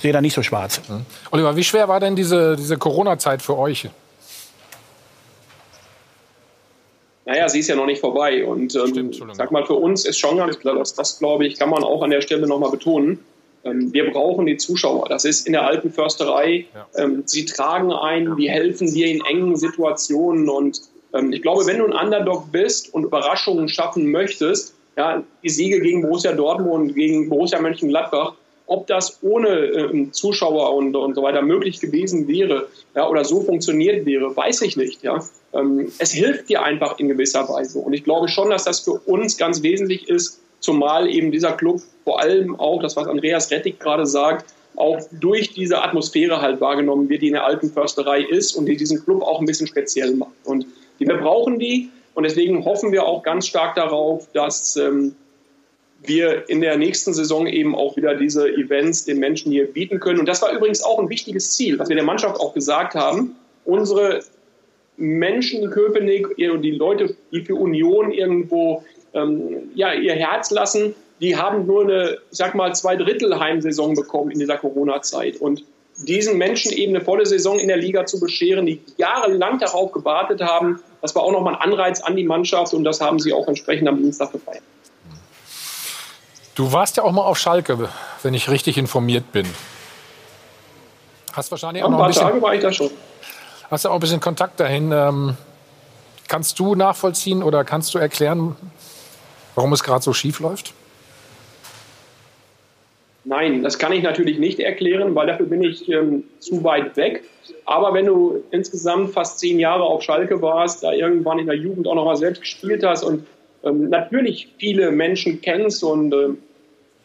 sehe da nicht so schwarz. Oliver, wie schwer war denn diese, diese Corona-Zeit für euch? naja, sie ist ja noch nicht vorbei. Und ähm, sag mal, für uns ist schon ganz klar, dass das, glaube ich, kann man auch an der Stelle nochmal betonen. Ähm, wir brauchen die Zuschauer. Das ist in der alten Försterei. Ja. Ähm, sie tragen ein, die helfen dir in engen Situationen. Und ähm, ich glaube, wenn du ein Underdog bist und Überraschungen schaffen möchtest, ja, die Siege gegen Borussia Dortmund, gegen Borussia Mönchengladbach, ob das ohne äh, Zuschauer und, und so weiter möglich gewesen wäre ja, oder so funktioniert wäre, weiß ich nicht. Ja. Ähm, es hilft dir einfach in gewisser Weise. Und ich glaube schon, dass das für uns ganz wesentlich ist, zumal eben dieser Club vor allem auch, das was Andreas Rettig gerade sagt, auch durch diese Atmosphäre halt wahrgenommen wird, die in der alten Försterei ist und die diesen Club auch ein bisschen speziell macht. Und wir brauchen die und deswegen hoffen wir auch ganz stark darauf, dass ähm, wir in der nächsten Saison eben auch wieder diese Events den Menschen hier bieten können. Und das war übrigens auch ein wichtiges Ziel, was wir der Mannschaft auch gesagt haben. Unsere Menschen in Köpenick die Leute, die für Union irgendwo ähm, ja, ihr Herz lassen, die haben nur eine, sag mal, zwei Drittel Heimsaison bekommen in dieser Corona-Zeit. Und diesen Menschen eben eine volle Saison in der Liga zu bescheren, die jahrelang darauf gewartet haben, das war auch nochmal ein Anreiz an die Mannschaft und das haben sie auch entsprechend am Dienstag gefeiert. Du warst ja auch mal auf Schalke, wenn ich richtig informiert bin. Hast wahrscheinlich auch noch ein, bisschen, Tage war ich da schon. Hast ja auch ein bisschen Kontakt dahin. Ähm, kannst du nachvollziehen oder kannst du erklären, warum es gerade so schief läuft? Nein, das kann ich natürlich nicht erklären, weil dafür bin ich ähm, zu weit weg. Aber wenn du insgesamt fast zehn Jahre auf Schalke warst, da irgendwann in der Jugend auch noch mal selbst gespielt hast und ähm, natürlich viele Menschen kennst und äh,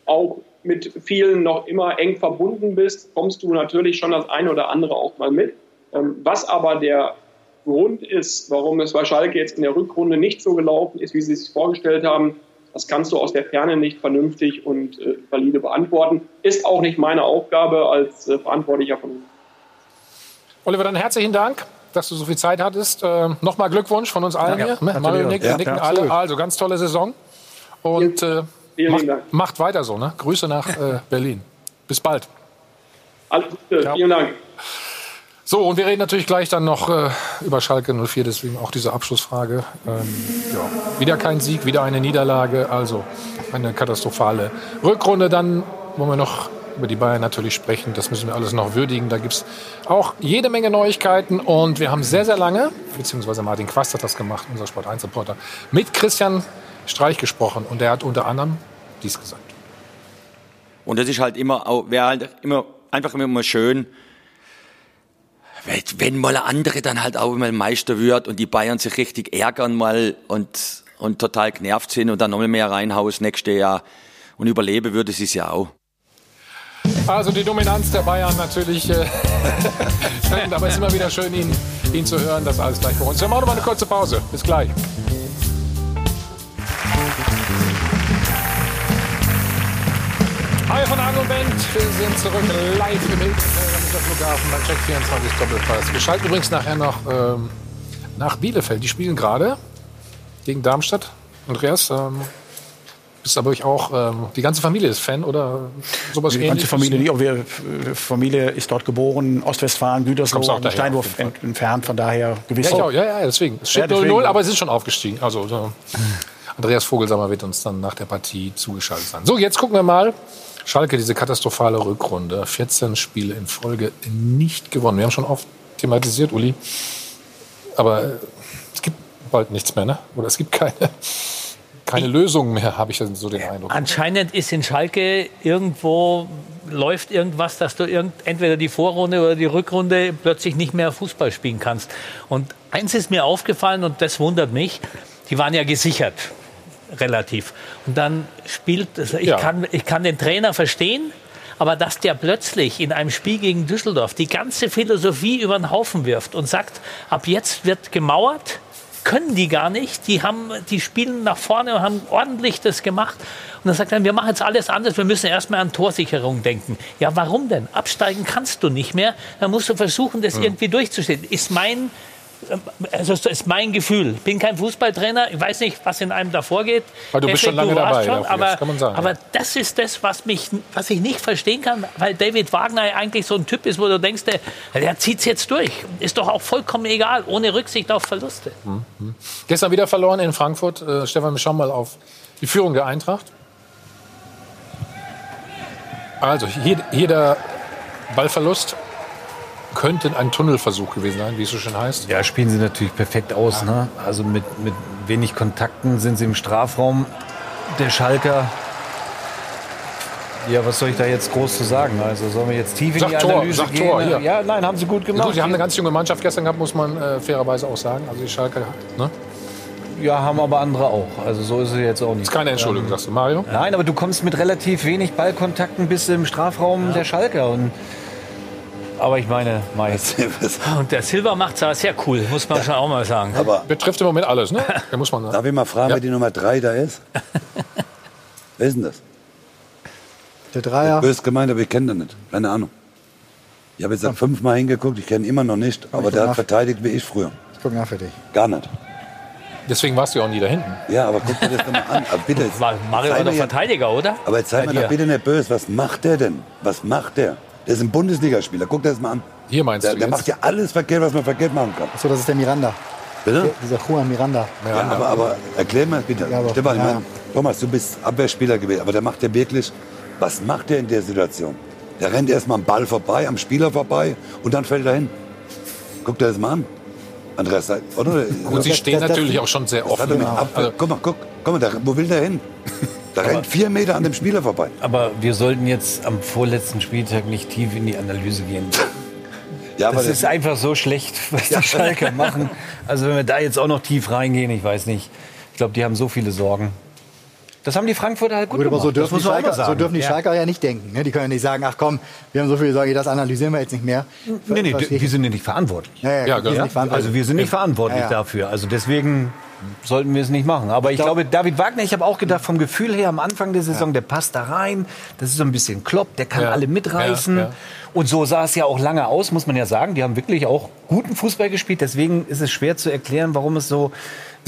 auch mit vielen noch immer eng verbunden bist, kommst du natürlich schon das eine oder andere auch mal mit. Ähm, was aber der Grund ist, warum es bei Schalke jetzt in der Rückrunde nicht so gelaufen ist, wie sie es sich vorgestellt haben, das kannst du aus der Ferne nicht vernünftig und äh, valide beantworten. Ist auch nicht meine Aufgabe als äh, Verantwortlicher von. Oliver, dann herzlichen Dank dass du so viel Zeit hattest. Äh, Nochmal Glückwunsch von uns allen ja, hier. Mario Nick, ja, nicken ja, alle. Also ganz tolle Saison. Und äh, macht, macht, weiter so. Ne? Grüße nach äh, Berlin. Bis bald. Alles Gute. Vielen Dank. So, und wir reden natürlich gleich dann noch äh, über Schalke 04, deswegen auch diese Abschlussfrage. Ähm, ja. Wieder kein Sieg, wieder eine Niederlage, also eine katastrophale Rückrunde. Dann wollen wir noch über die Bayern natürlich sprechen. Das müssen wir alles noch würdigen. Da gibt es auch jede Menge Neuigkeiten. Und wir haben sehr, sehr lange, beziehungsweise Martin Quast hat das gemacht, unser Sport 1 Reporter, mit Christian Streich gesprochen. Und der hat unter anderem dies gesagt. Und das ist halt immer, wäre halt immer einfach immer schön, wenn mal ein andere dann halt auch mal Meister wird und die Bayern sich richtig ärgern mal und, und total genervt sind und dann nochmal mehr reinhaus nächstes Jahr und überleben würde sie es ja auch. Also die Dominanz der Bayern natürlich äh, aber es ist immer wieder schön, ihn, ihn zu hören. Das alles gleich bei uns. Wir machen mal eine kurze Pause. Bis gleich. Hi von Arno Band. Wir sind zurück live im Hilton Flughafen beim Check 24 Doppelpass. Wir schalten übrigens nachher noch ähm, nach Bielefeld. Die spielen gerade gegen Darmstadt. Andreas, ähm, bist aber ich auch, ähm, die ganze Familie ist Fan oder sowas Die ganze Familie, die, auch wir, Familie ist dort geboren, Ostwestfalen, Gütersloh, Steinwurf ent, entfernt, von daher gewiss. Ja, ja, ja, deswegen. Es steht 0-0, aber es ist schon aufgestiegen. Also, so. Andreas Vogelsammer wird uns dann nach der Partie zugeschaltet sein. So, jetzt gucken wir mal. Schalke, diese katastrophale Rückrunde. 14 Spiele in Folge nicht gewonnen. Wir haben schon oft thematisiert, Uli. Aber es gibt bald nichts mehr, ne? Oder es gibt keine keine Lösung mehr, habe ich so den Eindruck. Anscheinend ist in Schalke irgendwo läuft irgendwas, dass du irgend, entweder die Vorrunde oder die Rückrunde plötzlich nicht mehr Fußball spielen kannst. Und eins ist mir aufgefallen und das wundert mich, die waren ja gesichert relativ. Und dann spielt, also ich, ja. kann, ich kann den Trainer verstehen, aber dass der plötzlich in einem Spiel gegen Düsseldorf die ganze Philosophie über den Haufen wirft und sagt, ab jetzt wird gemauert, können die gar nicht. Die, haben, die spielen nach vorne und haben ordentlich das gemacht. Und dann sagt er, wir machen jetzt alles anders, wir müssen erstmal an Torsicherung denken. Ja, warum denn? Absteigen kannst du nicht mehr. Dann musst du versuchen, das irgendwie durchzustehen. Ist mein Also das ist mein Gefühl. Ich bin kein Fußballtrainer. Ich weiß nicht, was in einem davor geht. Aber du bist schon lange dabei, Schon, aber, das kann man sagen, aber ja. das ist das, was, mich, was ich nicht verstehen kann, weil David Wagner eigentlich so ein Typ ist, wo du denkst, der, der zieht es jetzt durch. Ist doch auch vollkommen egal, ohne Rücksicht auf Verluste. Mhm. Gestern wieder verloren in Frankfurt. Äh, Stefan, wir schauen mal auf die Führung der Eintracht. Also hier, hier der Ballverlust könnte ein Tunnelversuch gewesen sein, wie es so schön heißt. Ja, spielen sie natürlich perfekt aus. Ne? Also mit, mit wenig Kontakten sind sie im Strafraum. Der Schalker. Ja, was soll ich da jetzt groß zu sagen? Also sollen wir jetzt tief in Sag die Tor, Analyse gehen? Tor, hier. Ja, nein, haben sie gut Ja, gemacht. gut, sie haben eine ganz junge Mannschaft gestern gehabt, muss man äh, fairerweise auch sagen. Also die Schalke, ne? Ja, haben aber andere auch. Also so ist es jetzt auch nicht. Ist keine Entschuldigung, Ähm, sagst du, Mario? Nein, aber du kommst mit relativ wenig Ballkontakten bis im Strafraum der Schalker. Und aber ich meine, Mai. Und der Silva macht es aber sehr cool, muss man schon auch mal sagen. Aber betrifft im Moment alles, ne? Da muss man Darf ich mal fragen, Ja. wer die Nummer 3 da ist? wer ist denn das? Der Dreier. Bös gemeint, aber ich kenne den nicht. Keine Ahnung. Ich habe jetzt seit fünfmal hingeguckt, ich kenne ihn immer noch nicht. Aber der nach. hat verteidigt wie ich früher. Ich guck nach für dich. Gar nicht. Deswegen warst du ja auch nie da hinten. Ja, aber guck dir das doch mal an. Aber bitte, War Mario war doch Verteidiger, oder? aber jetzt sei Bei mir dir. doch bitte nicht böse. Was macht der denn? Was macht der? Der ist ein Bundesligaspieler. Guck dir das mal an. Hier meinst Der, du der jetzt? macht ja alles verkehrt, was man verkehrt machen kann. Achso, das ist der Miranda. Bitte? Der, dieser Juan Miranda. Ja, aber, aber erklär mal bitte. Ja, aber- Stefan, ich ja. mein, Thomas, du bist Abwehrspieler gewesen, aber der macht ja wirklich, was macht der in der Situation? Der rennt erstmal am Ball vorbei, am Spieler vorbei und dann fällt er hin. Guck dir das mal an. Andreas, oder? Gut, sie stehen natürlich auch schon sehr Das hat offen. er mit Abwehr. Also, guck mal, guck, guck mal, da, wo will der hin? Da rennt vier Meter an dem Spieler vorbei. Aber wir sollten jetzt am vorletzten Spieltag nicht tief in die Analyse gehen. Ja, aber das ist einfach so schlecht, was die Schalker machen. Also wenn wir da jetzt auch noch tief reingehen, ich weiß nicht. Ich glaube, die haben so viele Sorgen. Das haben die Frankfurter halt gut Gut, aber gemacht. so das dürfen, die muss man auch Schalker, so dürfen die Ja. Schalker ja nicht denken. Ne? Die können ja nicht sagen, ach komm, wir haben so viele Sorgen, das analysieren wir jetzt nicht mehr. Nee, nee, ich. wir sind ja nicht verantwortlich. Ja, ja, Ja, wir sind genau. nicht verantwortlich. Also wir sind nicht verantwortlich Ja, ja. dafür. Also deswegen sollten wir es nicht machen. Aber ich, glaub- glaube, David Wagner, ich habe auch gedacht, vom Gefühl her am Anfang der Saison, der passt da rein. Das ist so ein bisschen Klopp, der kann Ja. alle mitreißen. Ja, ja. Und so sah es ja auch lange aus, muss man ja sagen. Die haben wirklich auch guten Fußball gespielt. Deswegen ist es schwer zu erklären, warum es so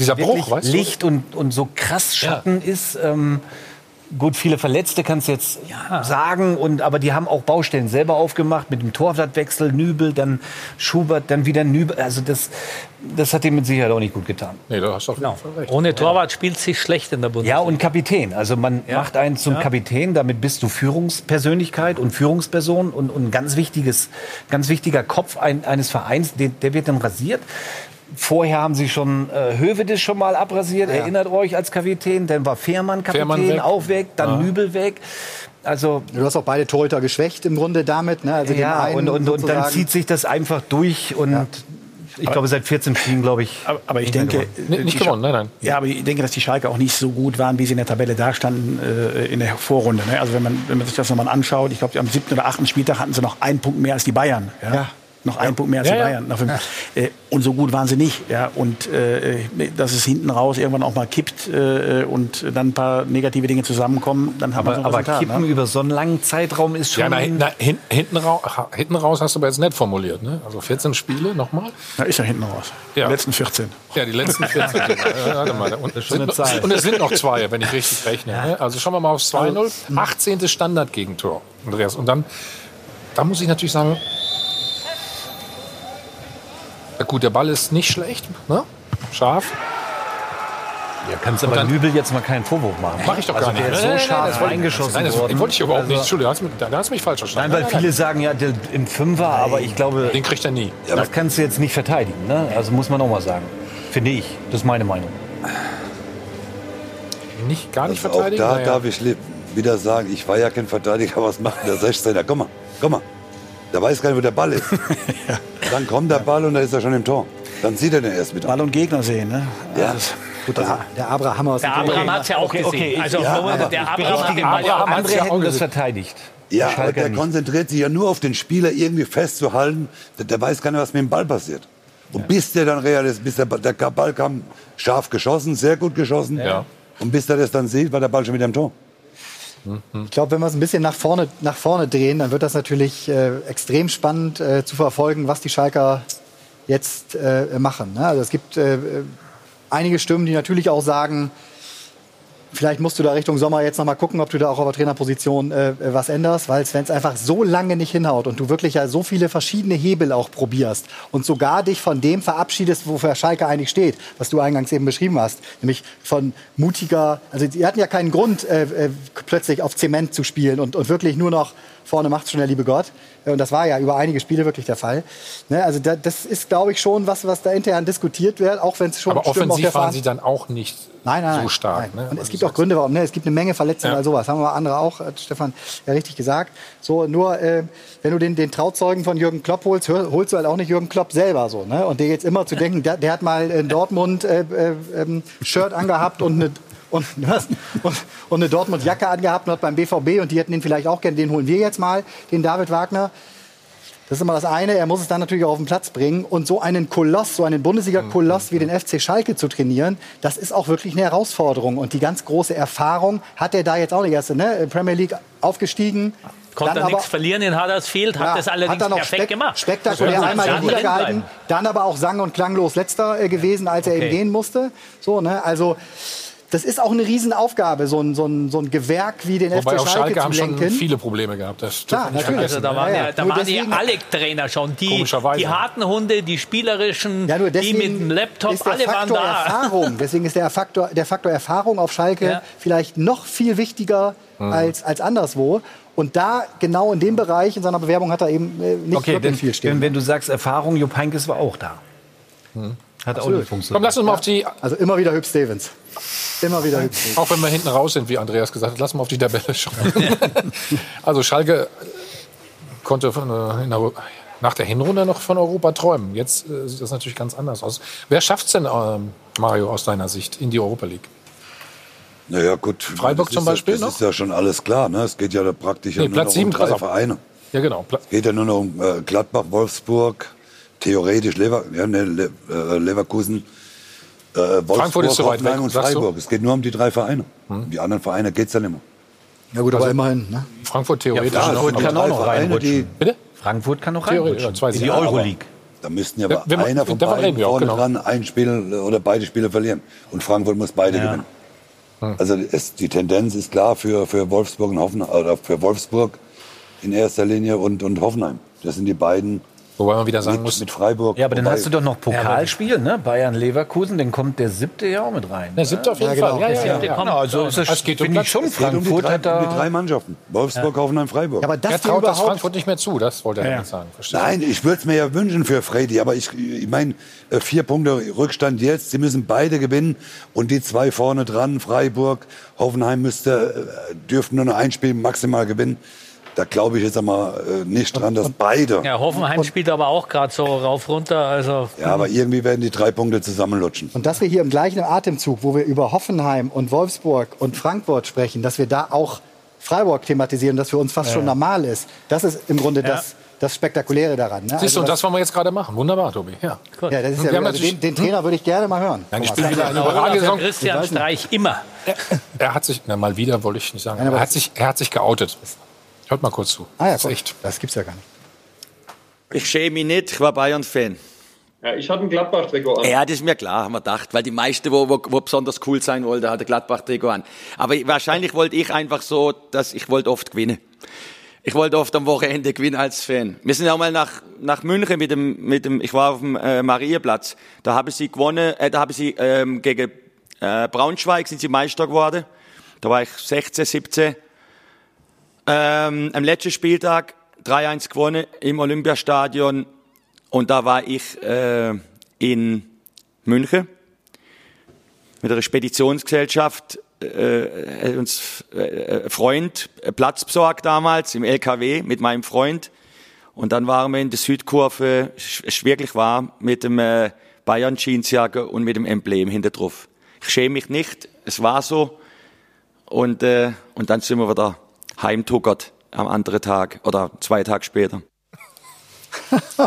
Dieser Bruch, weißt du? Licht und, und so krass Schatten ist. Ähm, Gut, viele Verletzte kannst du jetzt sagen, und, aber die haben auch Baustellen selber aufgemacht mit dem Torwartwechsel, Nübel, dann Schubert, dann wieder Nübel. Also das, das hat ihm mit Sicherheit auch nicht gut getan. nee, da hast du auf jeden Fall recht. Ohne Torwart spielt sich schlecht in der Bundesliga. Ja, und Kapitän. Also man Ja. macht einen zum Ja. Kapitän, damit bist du Führungspersönlichkeit und Führungsperson und, und ein ganz wichtiges, ganz wichtiger Kopf ein, eines Vereins, der, der wird dann rasiert. Vorher haben sie schon äh, Hövedes schon mal abrasiert, erinnert euch als Kapitän. Dann war Fehrmann Kapitän, Fehrmann weg. auch weg, dann Ja. Nübel weg. Also Du hast auch beide Torhüter geschwächt im Grunde damit. Ne? Also den ja, einen und, und, und dann zieht sich das einfach durch und ich glaube seit 14 Spielen, glaube ich. Aber, aber ich denke, gewonnen. Nee, nicht gewonnen, nein, nein. Ja, aber ich denke, dass die Schalke auch nicht so gut waren, wie sie in der Tabelle dastanden äh, in der Vorrunde. Ne? Also wenn man, wenn man sich das nochmal anschaut, ich glaube, am siebten oder achten Spieltag hatten sie noch einen Punkt mehr als die Bayern. Ja. Ja. Noch einen Punkt mehr als Ja, die ja. Bayern. Äh, und so gut waren sie nicht. Ja. Und äh, dass es hinten raus irgendwann auch mal kippt äh, und dann ein paar negative Dinge zusammenkommen, dann hat man so Aber, ein aber Resultat, kippen ne? über so einen langen Zeitraum ist schon. Ja, na, na, hin, hinten, rau, hinten raus hast du aber jetzt nett formuliert. Ne? Also 14 Spiele nochmal. Da ist er hinten raus. Ja. Die letzten 14. Ja, die letzten 14. Ja, warte mal. Und, ist schon eine sind, Zahl. noch- und es sind noch zwei, wenn ich richtig rechne. Ne? Also schauen wir mal aufs 2-0. 18. Standardgegentor, Andreas. Und dann, da muss ich natürlich sagen, ja gut, der Ball ist nicht schlecht, ne? scharf. Ja, kannst aber dann- Nübel jetzt mal keinen Vorwurf machen. Mach ich doch also gar nicht. Der ist Nein, so nein, nein, scharf das wollte- reingeschossen Nein, das worden. wollte ich aber auch Also- nicht. Entschuldigung, da hast du mich- da hast du mich falsch verstanden. Nein, weil viele sagen ja, der, im Fünfer, aber ich glaube, Den kriegt er nie. das kannst du jetzt nicht verteidigen. Ne? Also muss man auch mal sagen. Finde ich. Das ist meine Meinung. Nicht, gar nicht Also auch verteidigen? da Naja. darf ich wieder sagen, ich war ja kein Verteidiger, was macht der 16er? Komm mal, komm mal. Der weiß gar nicht, wo der Ball ist. Dann kommt der Ball und dann ist er schon im Tor. Dann sieht er den erst mit. Ball und Gegner sehen. Ne? Ja. Also, Gut, der, der Abraham aus Der Abraham hat es ja auch Okay, gesehen. okay, ich- also ja, aber der Abraham hat den Ball ja auch Andere hat's ja auch hätten das verteidigt. Ja, aber der nicht. konzentriert sich ja nur auf den Spieler irgendwie festzuhalten. Der, der weiß gar nicht, was mit dem Ball passiert. Und bis der dann realisiert, bis der, Ball- der Ball kam, scharf geschossen, sehr gut geschossen. Ja. Und bis er das dann sieht, war der Ball schon wieder im Tor. Ich glaube, wenn wir es ein bisschen nach vorne, nach vorne drehen, dann wird das natürlich äh, extrem spannend äh, zu verfolgen, was die Schalker jetzt äh, machen. Ne? Also es gibt äh, einige Stimmen, die natürlich auch sagen, Vielleicht musst du da Richtung Sommer jetzt noch mal gucken, ob du da auch auf der Trainerposition äh, was änderst, weil wenn es einfach so lange nicht hinhaut und du wirklich ja so viele verschiedene Hebel auch probierst und sogar dich von dem verabschiedest, wofür Schalke eigentlich steht, was du eingangs eben beschrieben hast, nämlich von mutiger, also die hatten ja keinen Grund, äh, äh, plötzlich auf Zement zu spielen und, und wirklich nur noch vorne macht schon der liebe Gott. Und das war ja über einige Spiele wirklich der Fall. Ne, also da, das ist, glaube ich, schon was, was da intern diskutiert wird, auch wenn es schon Aber Stimmen offensiv waren sie dann auch nicht Nein, nein, so nein, stark. nein. Ne? Und es gibt auch Gründe, warum. Ne? Es gibt eine Menge Verletzungen Ja. oder sowas. Haben wir andere auch, hat Stefan ja richtig gesagt. So, nur äh, wenn du den, den Trauzeugen von Jürgen Klopp holst, hör- holst du halt auch nicht Jürgen Klopp selber so. Ne? Und der jetzt immer zu denken, der, der hat mal in Dortmund äh, äh, ähm, Shirt angehabt und eine und, und, und eine Dortmund-Jacke angehabt und hat beim BVB und die hätten den vielleicht auch gerne, den holen wir jetzt mal, den David Wagner. Das ist immer das eine. Er muss es dann natürlich auch auf den Platz bringen. Und so einen Koloss, so einen Bundesliga-Koloss wie den FC Schalke zu trainieren, das ist auch wirklich eine Herausforderung. Und die ganz große Erfahrung hat er da jetzt auch nicht erst. Ne? Premier League aufgestiegen. Konnte dann nichts verlieren in Huddersfield, hat Ja, das allerdings dann auch perfekt spek- gemacht. Spektakulär einmal die Liga gehalten, dann aber auch sang- und klanglos letzter äh, gewesen, als er Okay. eben gehen musste. So, ne? Also das ist auch eine Riesenaufgabe, so ein, so ein, so ein Gewerk wie den Wobei FC auch Schalke, Schalke haben zu schon lenken. viele Probleme gehabt. Das Klar, natürlich. Also da waren, Ja, ja, ja. da waren die deswegen- alle Trainer schon. Die, die harten Hunde, die spielerischen, Ja, nur die mit dem Laptop, ist der alle waren Faktor da. Erfahrung. Deswegen ist der Faktor, der Faktor Erfahrung auf Schalke Ja. vielleicht noch viel wichtiger Mhm. als, als anderswo. Und da, genau in dem Bereich, in seiner Bewerbung hat er eben äh, nicht Okay, wirklich denn, viel stehen. wenn, wenn du sagst Erfahrung, Jupp Heynckes war auch da. Hat auch Absolut. nicht funktioniert. Komm, lass uns mal auf die, Also immer wieder Hüb Stevens. Immer wieder Stevens. auch wenn wir hinten raus sind, wie Andreas gesagt hat, lass mal auf die Tabelle schauen. also Schalke konnte von, äh, in der, nach der Hinrunde noch von Europa träumen. Jetzt äh, sieht das natürlich ganz anders aus. Wer schafft es denn, ähm, Mario, aus deiner Sicht, in die Europa League? Naja, gut. Freiburg das zum ist ja- Beispiel Das noch? ist ja schon alles klar. Ne? Es geht ja da praktisch Nee, ja nur Platz noch sieben, um pass drei auf. Vereine. Ja, genau. Pla- Es geht ja nur noch um äh, Gladbach, Wolfsburg, theoretisch Lever, ja, ne, Le, äh, Leverkusen, äh, Wolfsburg, Frankfurt ist zu weit Hoffenheim weg, und? Hm. Freiburg. Es geht nur um die drei Vereine. Die anderen Vereine geht's dann immer. Ja gut, aber immerhin. Ne? Frankfurt theoretisch Ja. Frankfurt kann auch noch Vereine, die- Bitte? Frankfurt kann noch Theoretisch, reinrutschen. ja, zwei in die Euroleague. Da müssten ja Ja, aber wenn man- einer von beiden vorne genau. dran ein Spiel oder beide Spiele verlieren. Und Frankfurt muss beide Ja. gewinnen. Also es, die Tendenz ist klar für, für Wolfsburg und Hoffenheim, oder für Wolfsburg in erster Linie und, und Hoffenheim. Das sind die beiden Wobei man wieder sagen mit, muss, mit Freiburg. Ja, aber dann hast du doch noch Pokalspiel, ne? Bayern Leverkusen, dann kommt der siebte ja auch mit rein. der siebte auf jeden Ja, genau. Fall. Ja, ja, ja, ja. Genau, also ist das, Es geht um schon. es geht um die, Frankfurt drei, hat da um die drei Mannschaften. Wolfsburg, Hoffenheim, Freiburg. Ja, aber Er dass wir traut das Frankfurt nicht mehr zu, das wollte er damit sagen. Verstehst du? Nein, ich würde es mir ja wünschen für Freddy, aber ich, ich meine, äh, vier Punkte Rückstand jetzt, sie müssen beide gewinnen und die zwei vorne dran, Freiburg, Hoffenheim müsste, äh, dürften nur noch ein Spiel maximal gewinnen. Da glaube ich jetzt einmal äh, nicht dran, dass beide. Ja, Hoffenheim spielt aber auch gerade so rauf runter. Also Ja, aber irgendwie werden die drei Punkte zusammenlutschen. Und dass wir hier im gleichen Atemzug, wo wir über Hoffenheim und Wolfsburg und Frankfurt sprechen, dass wir da auch Freiburg thematisieren, das für uns fast schon normal ist, das ist im Grunde das, das Spektakuläre daran. Ne? Siehst du, und Also das wollen wir jetzt gerade machen. Wunderbar, Tobi. Ja. ja, das ist ja, also den, den Trainer würde ich gerne mal hören. Nein, ich wieder eine überragende Saison. Christian. Streich immer. Er hat sich, na, mal wieder wollte ich nicht sagen, Nein, aber er hat, das- sich, er hat sich geoutet. Hört mal kurz zu. Ah ja, das ist echt. das gibt's ja gar nicht. Ich schäme mich nicht, ich war Bayern-Fan. Ja, ich hatte ein Gladbach-Trikot an. Ja, das ist mir klar, haben wir gedacht, weil die meisten, wo, wo, wo besonders cool sein wollten, hatte Gladbach-Trikot an. Aber wahrscheinlich wollte ich einfach so, dass ich wollte oft gewinnen. Ich wollte oft am Wochenende gewinnen als Fan. Wir sind auch mal nach, nach München mit dem, mit dem, ich war auf dem äh, Marienplatz. Da habe ich sie gewonnen, äh, da habe ich sie ähm, gegen äh, Braunschweig sind sie Meister geworden. Da war ich 16, 17. Ähm, am letzten Spieltag 3-1 gewonnen im Olympiastadion und da war ich äh, in München mit einer Speditionsgesellschaft äh, uns äh, Freund Platz besorgt damals im LKW mit meinem Freund. Und dann waren wir in der Südkurve, es ist wirklich warm, mit dem äh, Bayern Jeansjacke und mit dem Emblem hinter drauf. Ich schäme mich nicht, es war so. Und äh, und dann sind wir wieder heimtuckert am anderen Tag oder zwei Tage später.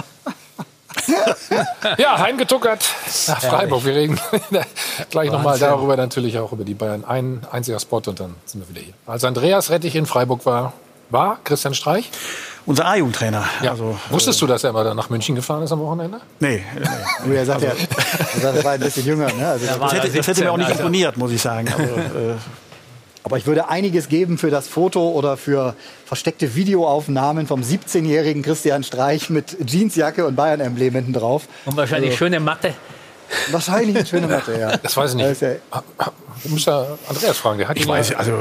Ja, heimgetuckert nach Freiburg. Wir reden gleich nochmal darüber, natürlich auch über die Bayern. Ein einziger Spot und dann sind wir wieder hier. Als Andreas Rettich in Freiburg war, war Christian Streich. unser A-Jugendtrainer. Ja. Also, Wusstest du, dass er mal nach München gefahren ist am Wochenende? Nee. nee. er sagt ja, er sagt, war ein bisschen jünger. Ne? Also, das, hätte, das hätte mir auch nicht imponiert, muss ich sagen. Also, äh, aber ich würde einiges geben für das Foto oder für versteckte Videoaufnahmen vom 17-jährigen Christian Streich mit Jeansjacke und Bayern-Emblem hinten drauf. Und wahrscheinlich also, schöne Matte. Wahrscheinlich eine schöne Matte, ja. Das weiß ich nicht. Du musst ja Andreas fragen, der hat ich weiß, also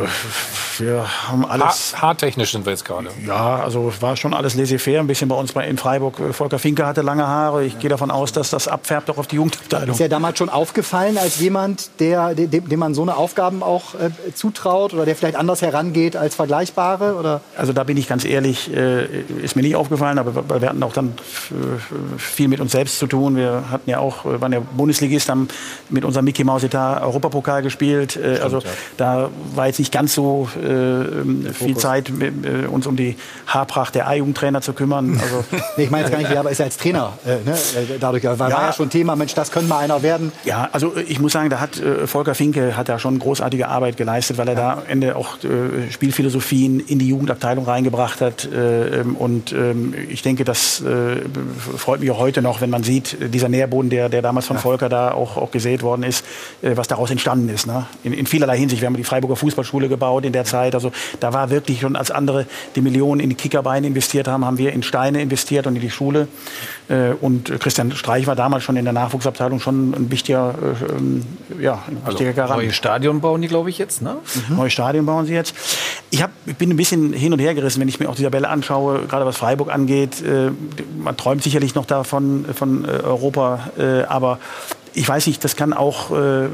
wir haben alles. Haartechnisch sind wir jetzt gerade. Ja, also war schon alles laissez-faire. Ein bisschen bei uns in Freiburg. Volker Finke hatte lange Haare. Ich gehe davon aus, dass das abfärbt auch auf die Jugendabteilung. Ist ja damals schon aufgefallen als jemand, der, dem, dem man so eine Aufgaben auch äh, zutraut oder der vielleicht anders herangeht als Vergleichbare? Oder? Also da bin ich ganz ehrlich, äh, ist mir nicht aufgefallen, aber wir hatten auch dann äh, viel mit uns selbst zu tun. Wir hatten ja auch, waren ja Bundesligist, haben mit unserem Mickey Mouse Etat Europapokal gespielt. Äh, also ja. da war jetzt nicht ganz so äh, viel Zeit, äh, uns um die Haarpracht der A-Jugendtrainer zu kümmern. Also, nee, ich meine jetzt gar nicht, aber ist ja als Trainer äh, ne? dadurch war, ja. ja schon Thema, Mensch, das könnte mal einer werden. Ja, also ich muss sagen, da hat äh, Volker Finke hat da schon großartige Arbeit geleistet, weil er ja. da am Ende auch äh, Spielphilosophien in die Jugendabteilung reingebracht hat. Äh, ähm, und ähm, ich denke, das äh, freut mich auch heute noch, wenn man sieht, dieser Nährboden, der, der damals von Volker da auch, auch gesät worden ist, äh, was daraus entstanden ist. Ne? In, in vielerlei Hinsicht. Wir haben die Freiburger Fußballschule gebaut in der Zeit. Also da war wirklich schon, als andere die Millionen in die Kickerbeine investiert haben, haben wir in Steine investiert und in die Schule. Äh, und Christian Streich war damals schon in der Nachwuchsabteilung schon ein wichtiger, äh, ähm, ja, ein also, wichtiger Garant. Neue Stadion bauen die, glaube ich, jetzt, ne? Mhm. Neue Stadion bauen sie jetzt. Ich, hab, ich bin ein bisschen hin und her gerissen, wenn ich mir auch die Tabelle anschaue, gerade was Freiburg angeht. Äh, man träumt sicherlich noch davon von Europa, aber ich weiß nicht, das kann auch äh,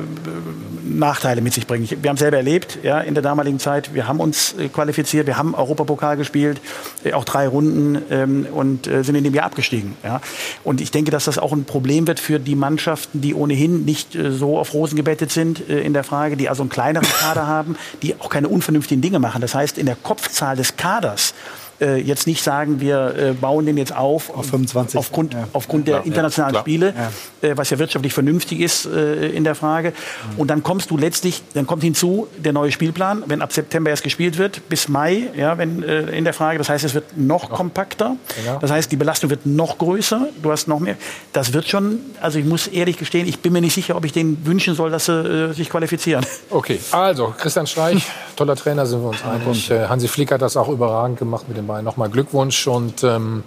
Nachteile mit sich bringen. Wir haben es selber erlebt ja, in der damaligen Zeit. Wir haben uns äh, qualifiziert, wir haben Europapokal gespielt, äh, auch drei Runden ähm, und äh, sind in dem Jahr abgestiegen. Ja. Und ich denke, dass das auch ein Problem wird für die Mannschaften, die ohnehin nicht äh, so auf Rosen gebettet sind äh, in der Frage, die also einen kleineren Kader haben, die auch keine unvernünftigen Dinge machen. Das heißt, in der Kopfzahl des Kaders äh, jetzt nicht sagen, wir äh, bauen den jetzt auf, auf 25. aufgrund, ja. aufgrund der internationalen ja, Spiele, äh, was ja wirtschaftlich vernünftig ist äh, in der Frage. Mhm. Und dann kommst du letztlich, dann kommt hinzu der neue Spielplan, wenn ab September erst gespielt wird, bis Mai, ja, wenn äh, in der Frage. Das heißt, es wird noch kompakter. Genau. Das heißt, die Belastung wird noch größer. Du hast noch mehr. Das wird schon, also ich muss ehrlich gestehen, ich bin mir nicht sicher, ob ich denen wünschen soll, dass sie äh, sich qualifizieren. Okay, also Christian Streich, toller Trainer, sind wir uns einig. Hansi Flick hat das auch überragend gemacht mit dem Bayern. Nochmal Glückwunsch und ähm,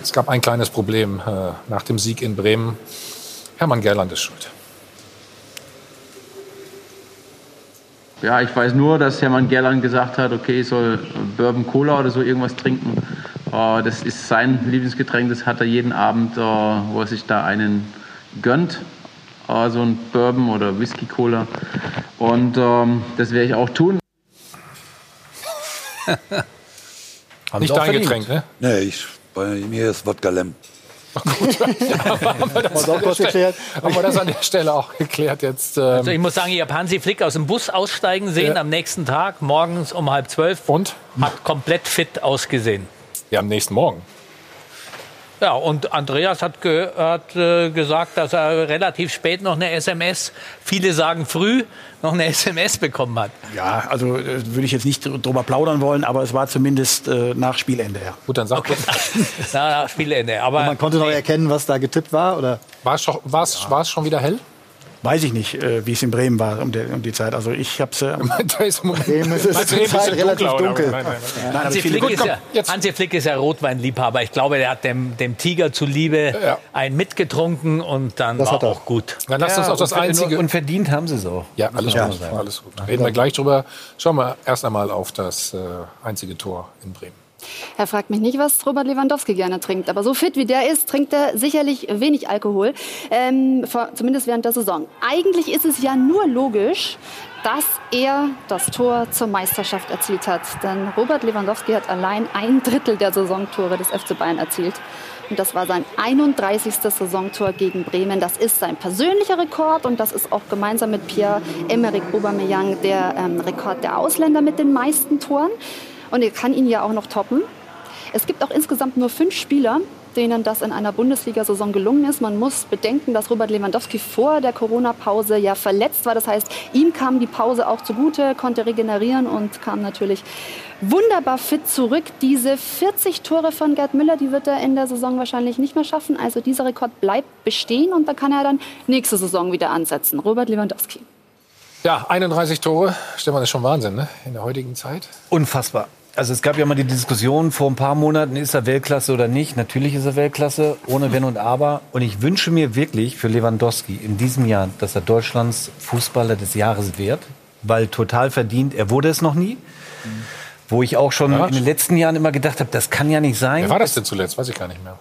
es gab ein kleines Problem äh, nach dem Sieg in Bremen. Hermann Gerland ist schuld. Ja, ich weiß nur, dass Hermann Gerland gesagt hat, okay, ich soll Bourbon Cola oder so irgendwas trinken. Äh, das ist sein Lieblingsgetränk, das hat er jeden Abend, äh, wo er sich da einen gönnt. Äh, so ein Bourbon oder Whisky Cola. Und ähm, das werde ich auch tun. Haben Nicht dein Getränk, ne? Nee, ich, bei mir ist Wodka Lem. Ach gut, haben, wir das haben, Stelle, haben wir das an der Stelle auch geklärt jetzt. Ähm also ich muss sagen, ich habe Hansi Flick aus dem Bus aussteigen sehen ja. am nächsten Tag, morgens um halb zwölf. Und? Hat komplett fit ausgesehen. Ja, am nächsten Morgen. Ja, und Andreas hat, ge hat äh, gesagt, dass er relativ spät noch eine SMS, viele sagen früh, noch eine SMS bekommen hat. Ja, also äh, würde ich jetzt nicht drüber plaudern wollen, aber es war zumindest äh, nach Spielende. Ja. Gut, dann sag okay. Na, nach Spielende. Aber und man konnte noch erkennen, was da getippt war? Oder? War es schon, ja. schon wieder hell? Weiß ich nicht, äh, wie es in Bremen war um, der, um die Zeit. Also ich habe es. Äh, Bremen ist es Bremen Zeit relativ dunkel. Nein, nein, nein. Hansi, Flick Gut, komm, ja, Hansi, Flick ist ja Rotweinliebhaber. Ich glaube, der hat dem, dem Tiger zuliebe ja. einen mitgetrunken und dann das war auch gut. Dann lasst uns auch das Einzige. Und verdient haben sie es auch. Ja, alles ja. gut. Alles gut. Reden wir gleich drüber. Schauen wir erst einmal auf das äh, einzige Tor in Bremen. Er fragt mich nicht, was Robert Lewandowski gerne trinkt. Aber so fit wie der ist, trinkt er sicherlich wenig Alkohol. Ähm, zumindest während der Saison. Eigentlich ist es ja nur logisch, dass er das Tor zur Meisterschaft erzielt hat. Denn Robert Lewandowski hat allein ein Drittel der Saisontore des FC Bayern erzielt. Und das war sein 31. Saisontor gegen Bremen. Das ist sein persönlicher Rekord und das ist auch gemeinsam mit Pierre-Emerick Aubameyang der ähm, Rekord der Ausländer mit den meisten Toren und er kann ihn ja auch noch toppen. Es gibt auch insgesamt nur fünf Spieler, denen das in einer Bundesliga-Saison gelungen ist. Man muss bedenken, dass Robert Lewandowski vor der Corona-Pause ja verletzt war. Das heißt, ihm kam die Pause auch zugute, konnte regenerieren und kam natürlich wunderbar fit zurück. Diese 40 Tore von Gerd Müller, die wird er in der Saison wahrscheinlich nicht mehr schaffen. Also dieser Rekord bleibt bestehen und da kann er dann nächste Saison wieder ansetzen. Robert Lewandowski. Ja, 31 Tore. Stefan, das ist schon Wahnsinn, ne? In der heutigen Zeit. Unfassbar. Also es gab ja mal die Diskussion vor ein paar Monaten, ist er Weltklasse oder nicht? Natürlich ist er Weltklasse, ohne Wenn und Aber. Und ich wünsche mir wirklich für Lewandowski in diesem Jahr, dass er Deutschlands Fußballer des Jahres wird, weil total verdient. Er wurde es noch nie. Wo ich auch schon Ja. in den letzten Jahren immer gedacht habe, das kann ja nicht sein. Wer war das denn zuletzt? Weiß ich gar nicht mehr.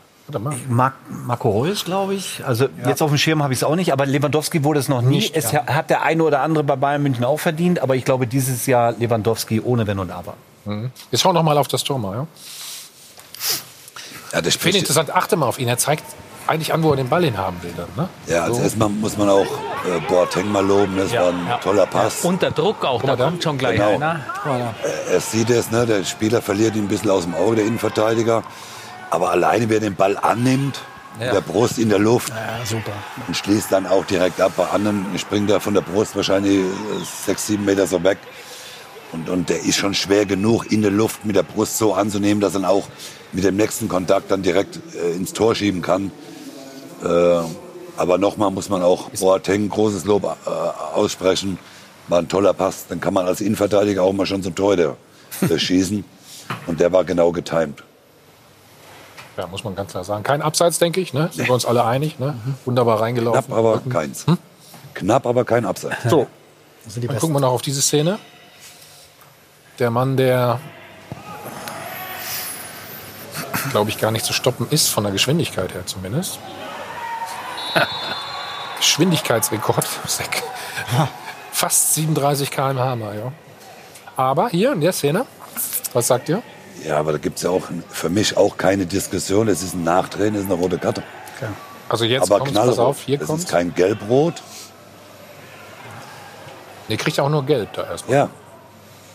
Marc, Marco Reus, glaube ich. Also jetzt auf dem Schirm habe ich es auch nicht, aber Lewandowski wurde es noch nie. Nicht, es ja. hat der eine oder andere bei Bayern München auch verdient, aber ich glaube dieses Jahr Lewandowski ohne Wenn und Aber. Mhm. Jetzt schau noch mal auf das Tor mal. Ja? Ja, das Ich finde interessant, achte mal auf ihn. Er zeigt eigentlich an, wo er den Ball hin haben will. Dann, ne? Ja, als So. erstmal muss man auch äh, Boateng mal loben. Das war ein toller Pass. Unter Druck auch, da kommt schon gleich Genau. einer. Äh, Er sieht es, ne? der Spieler verliert ihn ein bisschen aus dem Auge, der Innenverteidiger. Aber alleine, wer den Ball annimmt, Ja. der Brust in der Luft Ja, super. und schließt dann auch direkt ab. Bei anderen springt er von der Brust wahrscheinlich äh, sechs, sieben Meter so weg. Und, und der ist schon schwer genug, in der Luft mit der Brust so anzunehmen, dass er dann auch mit dem nächsten Kontakt dann direkt äh, ins Tor schieben kann. Äh, aber nochmal muss man auch Boateng großes Lob äh, aussprechen. War ein toller Pass. Dann kann man als Innenverteidiger auch mal schon zum Torhüter äh, schießen. Und der war genau getimt. Ja, muss man ganz klar sagen. Kein Abseits, denke ich. Ne? Sind wir uns alle einig. Ne? Wunderbar reingelaufen. Knapp, aber keins. Knapp, aber kein Abseits. So, dann Besten. gucken wir noch auf diese Szene. Der Mann, der, glaube ich, gar nicht zu stoppen ist, von der Geschwindigkeit her zumindest. Geschwindigkeitsrekord. Sek. Fast 37 km/h, Mario. Aber hier in der Szene, was sagt ihr? Ja, aber da gibt es ja auch für mich auch keine Diskussion. Es ist ein Nachdrehen, es ist eine rote Karte. Also jetzt aber kommt's, knallrot. pass auf, hier es kommt's. ist kein Gelbrot. Der kriegt auch nur gelb da erstmal. Ja.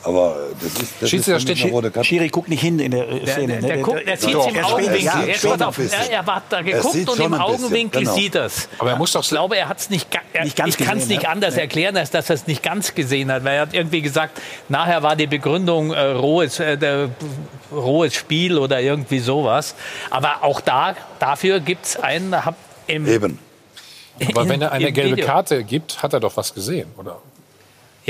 Aber das ist, das Schiedsrichter steht eine rote Karte. Schiri guckt nicht hin in der äh, Der, Szene. der, ne? der, guckt, der sieht im Er sieht- Augenwinkel. ja, Er, er, hat da geguckt sieht und im Augenwinkel genau. sieht es. Aber er muss doch Ich glaube, er hat es nicht, er, Nicht ganz Ich kann es nicht anders Ja. erklären, als dass er es nicht ganz gesehen hat. Weil er hat irgendwie gesagt, nachher war die Begründung äh, rohes, äh, der, rohes Spiel oder irgendwie sowas. Aber auch da, dafür gibt es einen. Hab im, Eben. Aber wenn er eine gelbe Video. Karte gibt, hat er doch was gesehen, oder?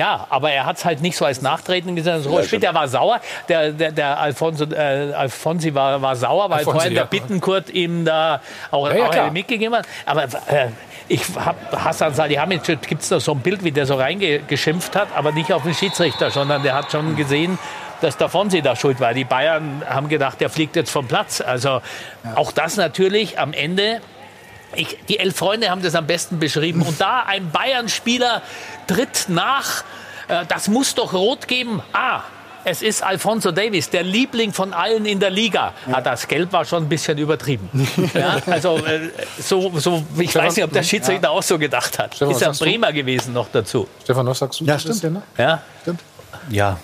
Ja, aber er hat es halt nicht so als Nachtreten gesehen. Rohe Ja, stimmt. der war sauer. Der, der, der Alfonso, äh, Alfonsi war, war sauer, weil Alfonsi, vorhin der ja. Bittenkurt ihm da auch, Ja, auch mitgegeben hat. Aber äh, ich habe Hassan Salihamidzic, gibt es noch so ein Bild, wie der so reingeschimpft hat, aber nicht auf den Schiedsrichter, sondern der hat schon gesehen, dass der Fonsi da schuld war. Die Bayern haben gedacht, der fliegt jetzt vom Platz. Also auch das natürlich am Ende ich, die elf Freunde haben das am besten beschrieben. Und da ein Bayern-Spieler tritt nach, äh, das muss doch rot geben. Ah, es ist Alfonso Davis, der Liebling von allen in der Liga. Ah, das Gelb war schon ein bisschen übertrieben. ja, also äh, so, so, ich weiß nicht, ob der Schiedsrichter auch so gedacht hat. Stefan, ist ja sagst du? Bremer gewesen noch dazu. Stefan, was sagst du? Ja, stimmt. Szene? Ja? Ja,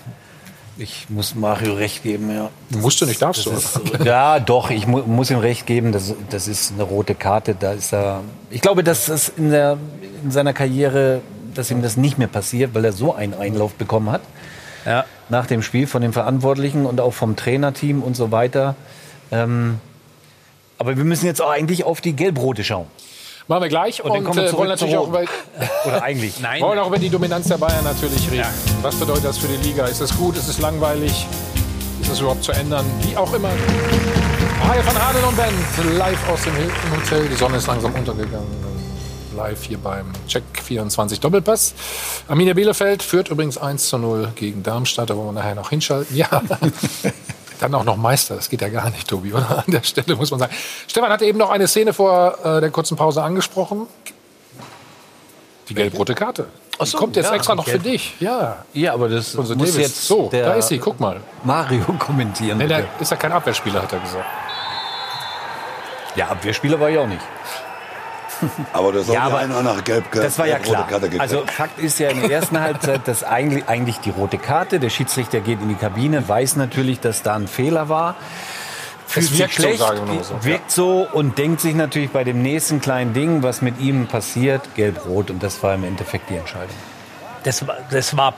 ich muss Mario recht geben, ja. Musst du nicht, darfst du. Das ist, ja, doch, ich mu muss ihm recht geben, das, das ist eine rote Karte. Da ist er, ich glaube, dass es in, der, in seiner Karriere, dass ihm das nicht mehr passiert, weil er so einen Einlauf bekommen hat. Ja. Nach dem Spiel von den Verantwortlichen und auch vom Trainerteam und so weiter. Ähm, aber wir müssen jetzt auch eigentlich auf die Gelb-Rote schauen. Machen wir gleich Und dann und, kommen wir äh, wollen natürlich auch über, Oder eigentlich. Nein. wollen auch über die Dominanz der Bayern natürlich reden. Was bedeutet das für die Liga? Ist es gut? Ist es langweilig? Ist es überhaupt zu ändern? Wie auch immer. Haie von Hadeln und Band, live aus dem Hilton Hotel. Die Sonne ist langsam untergegangen. Live hier beim Check 24 Doppelpass. Arminia Bielefeld führt übrigens 1 zu 0 gegen Darmstadt. Da wollen wir nachher noch hinschalten. Ja. Dann auch noch Meister. Das geht ja gar nicht, Tobi, oder? An der Stelle muss man sagen. Stefan hatte eben noch eine Szene vor äh, der kurzen Pause angesprochen. Die gelb-rote Karte. Die so, kommt jetzt ja, extra noch für dich. Ja. Ja, aber das Unser muss Davis. jetzt so, da ist sie, guck mal. Mario kommentieren. Nee, der ist ja kein Abwehrspieler, hat er gesagt. Ja, Abwehrspieler war ich auch nicht. Aber das Ja, aber einer nach gelb Das war ja rote klar. Also Fakt ist ja in der ersten Halbzeit, dass eigentlich, eigentlich die rote Karte, der Schiedsrichter geht in die Kabine, weiß natürlich, dass da ein Fehler war. fühlt sich wirkt so, schlecht, mal so. wirkt so und denkt sich natürlich bei dem nächsten kleinen Ding, was mit ihm passiert, gelb-rot. Und das war im Endeffekt die Entscheidung. Das, war- das war,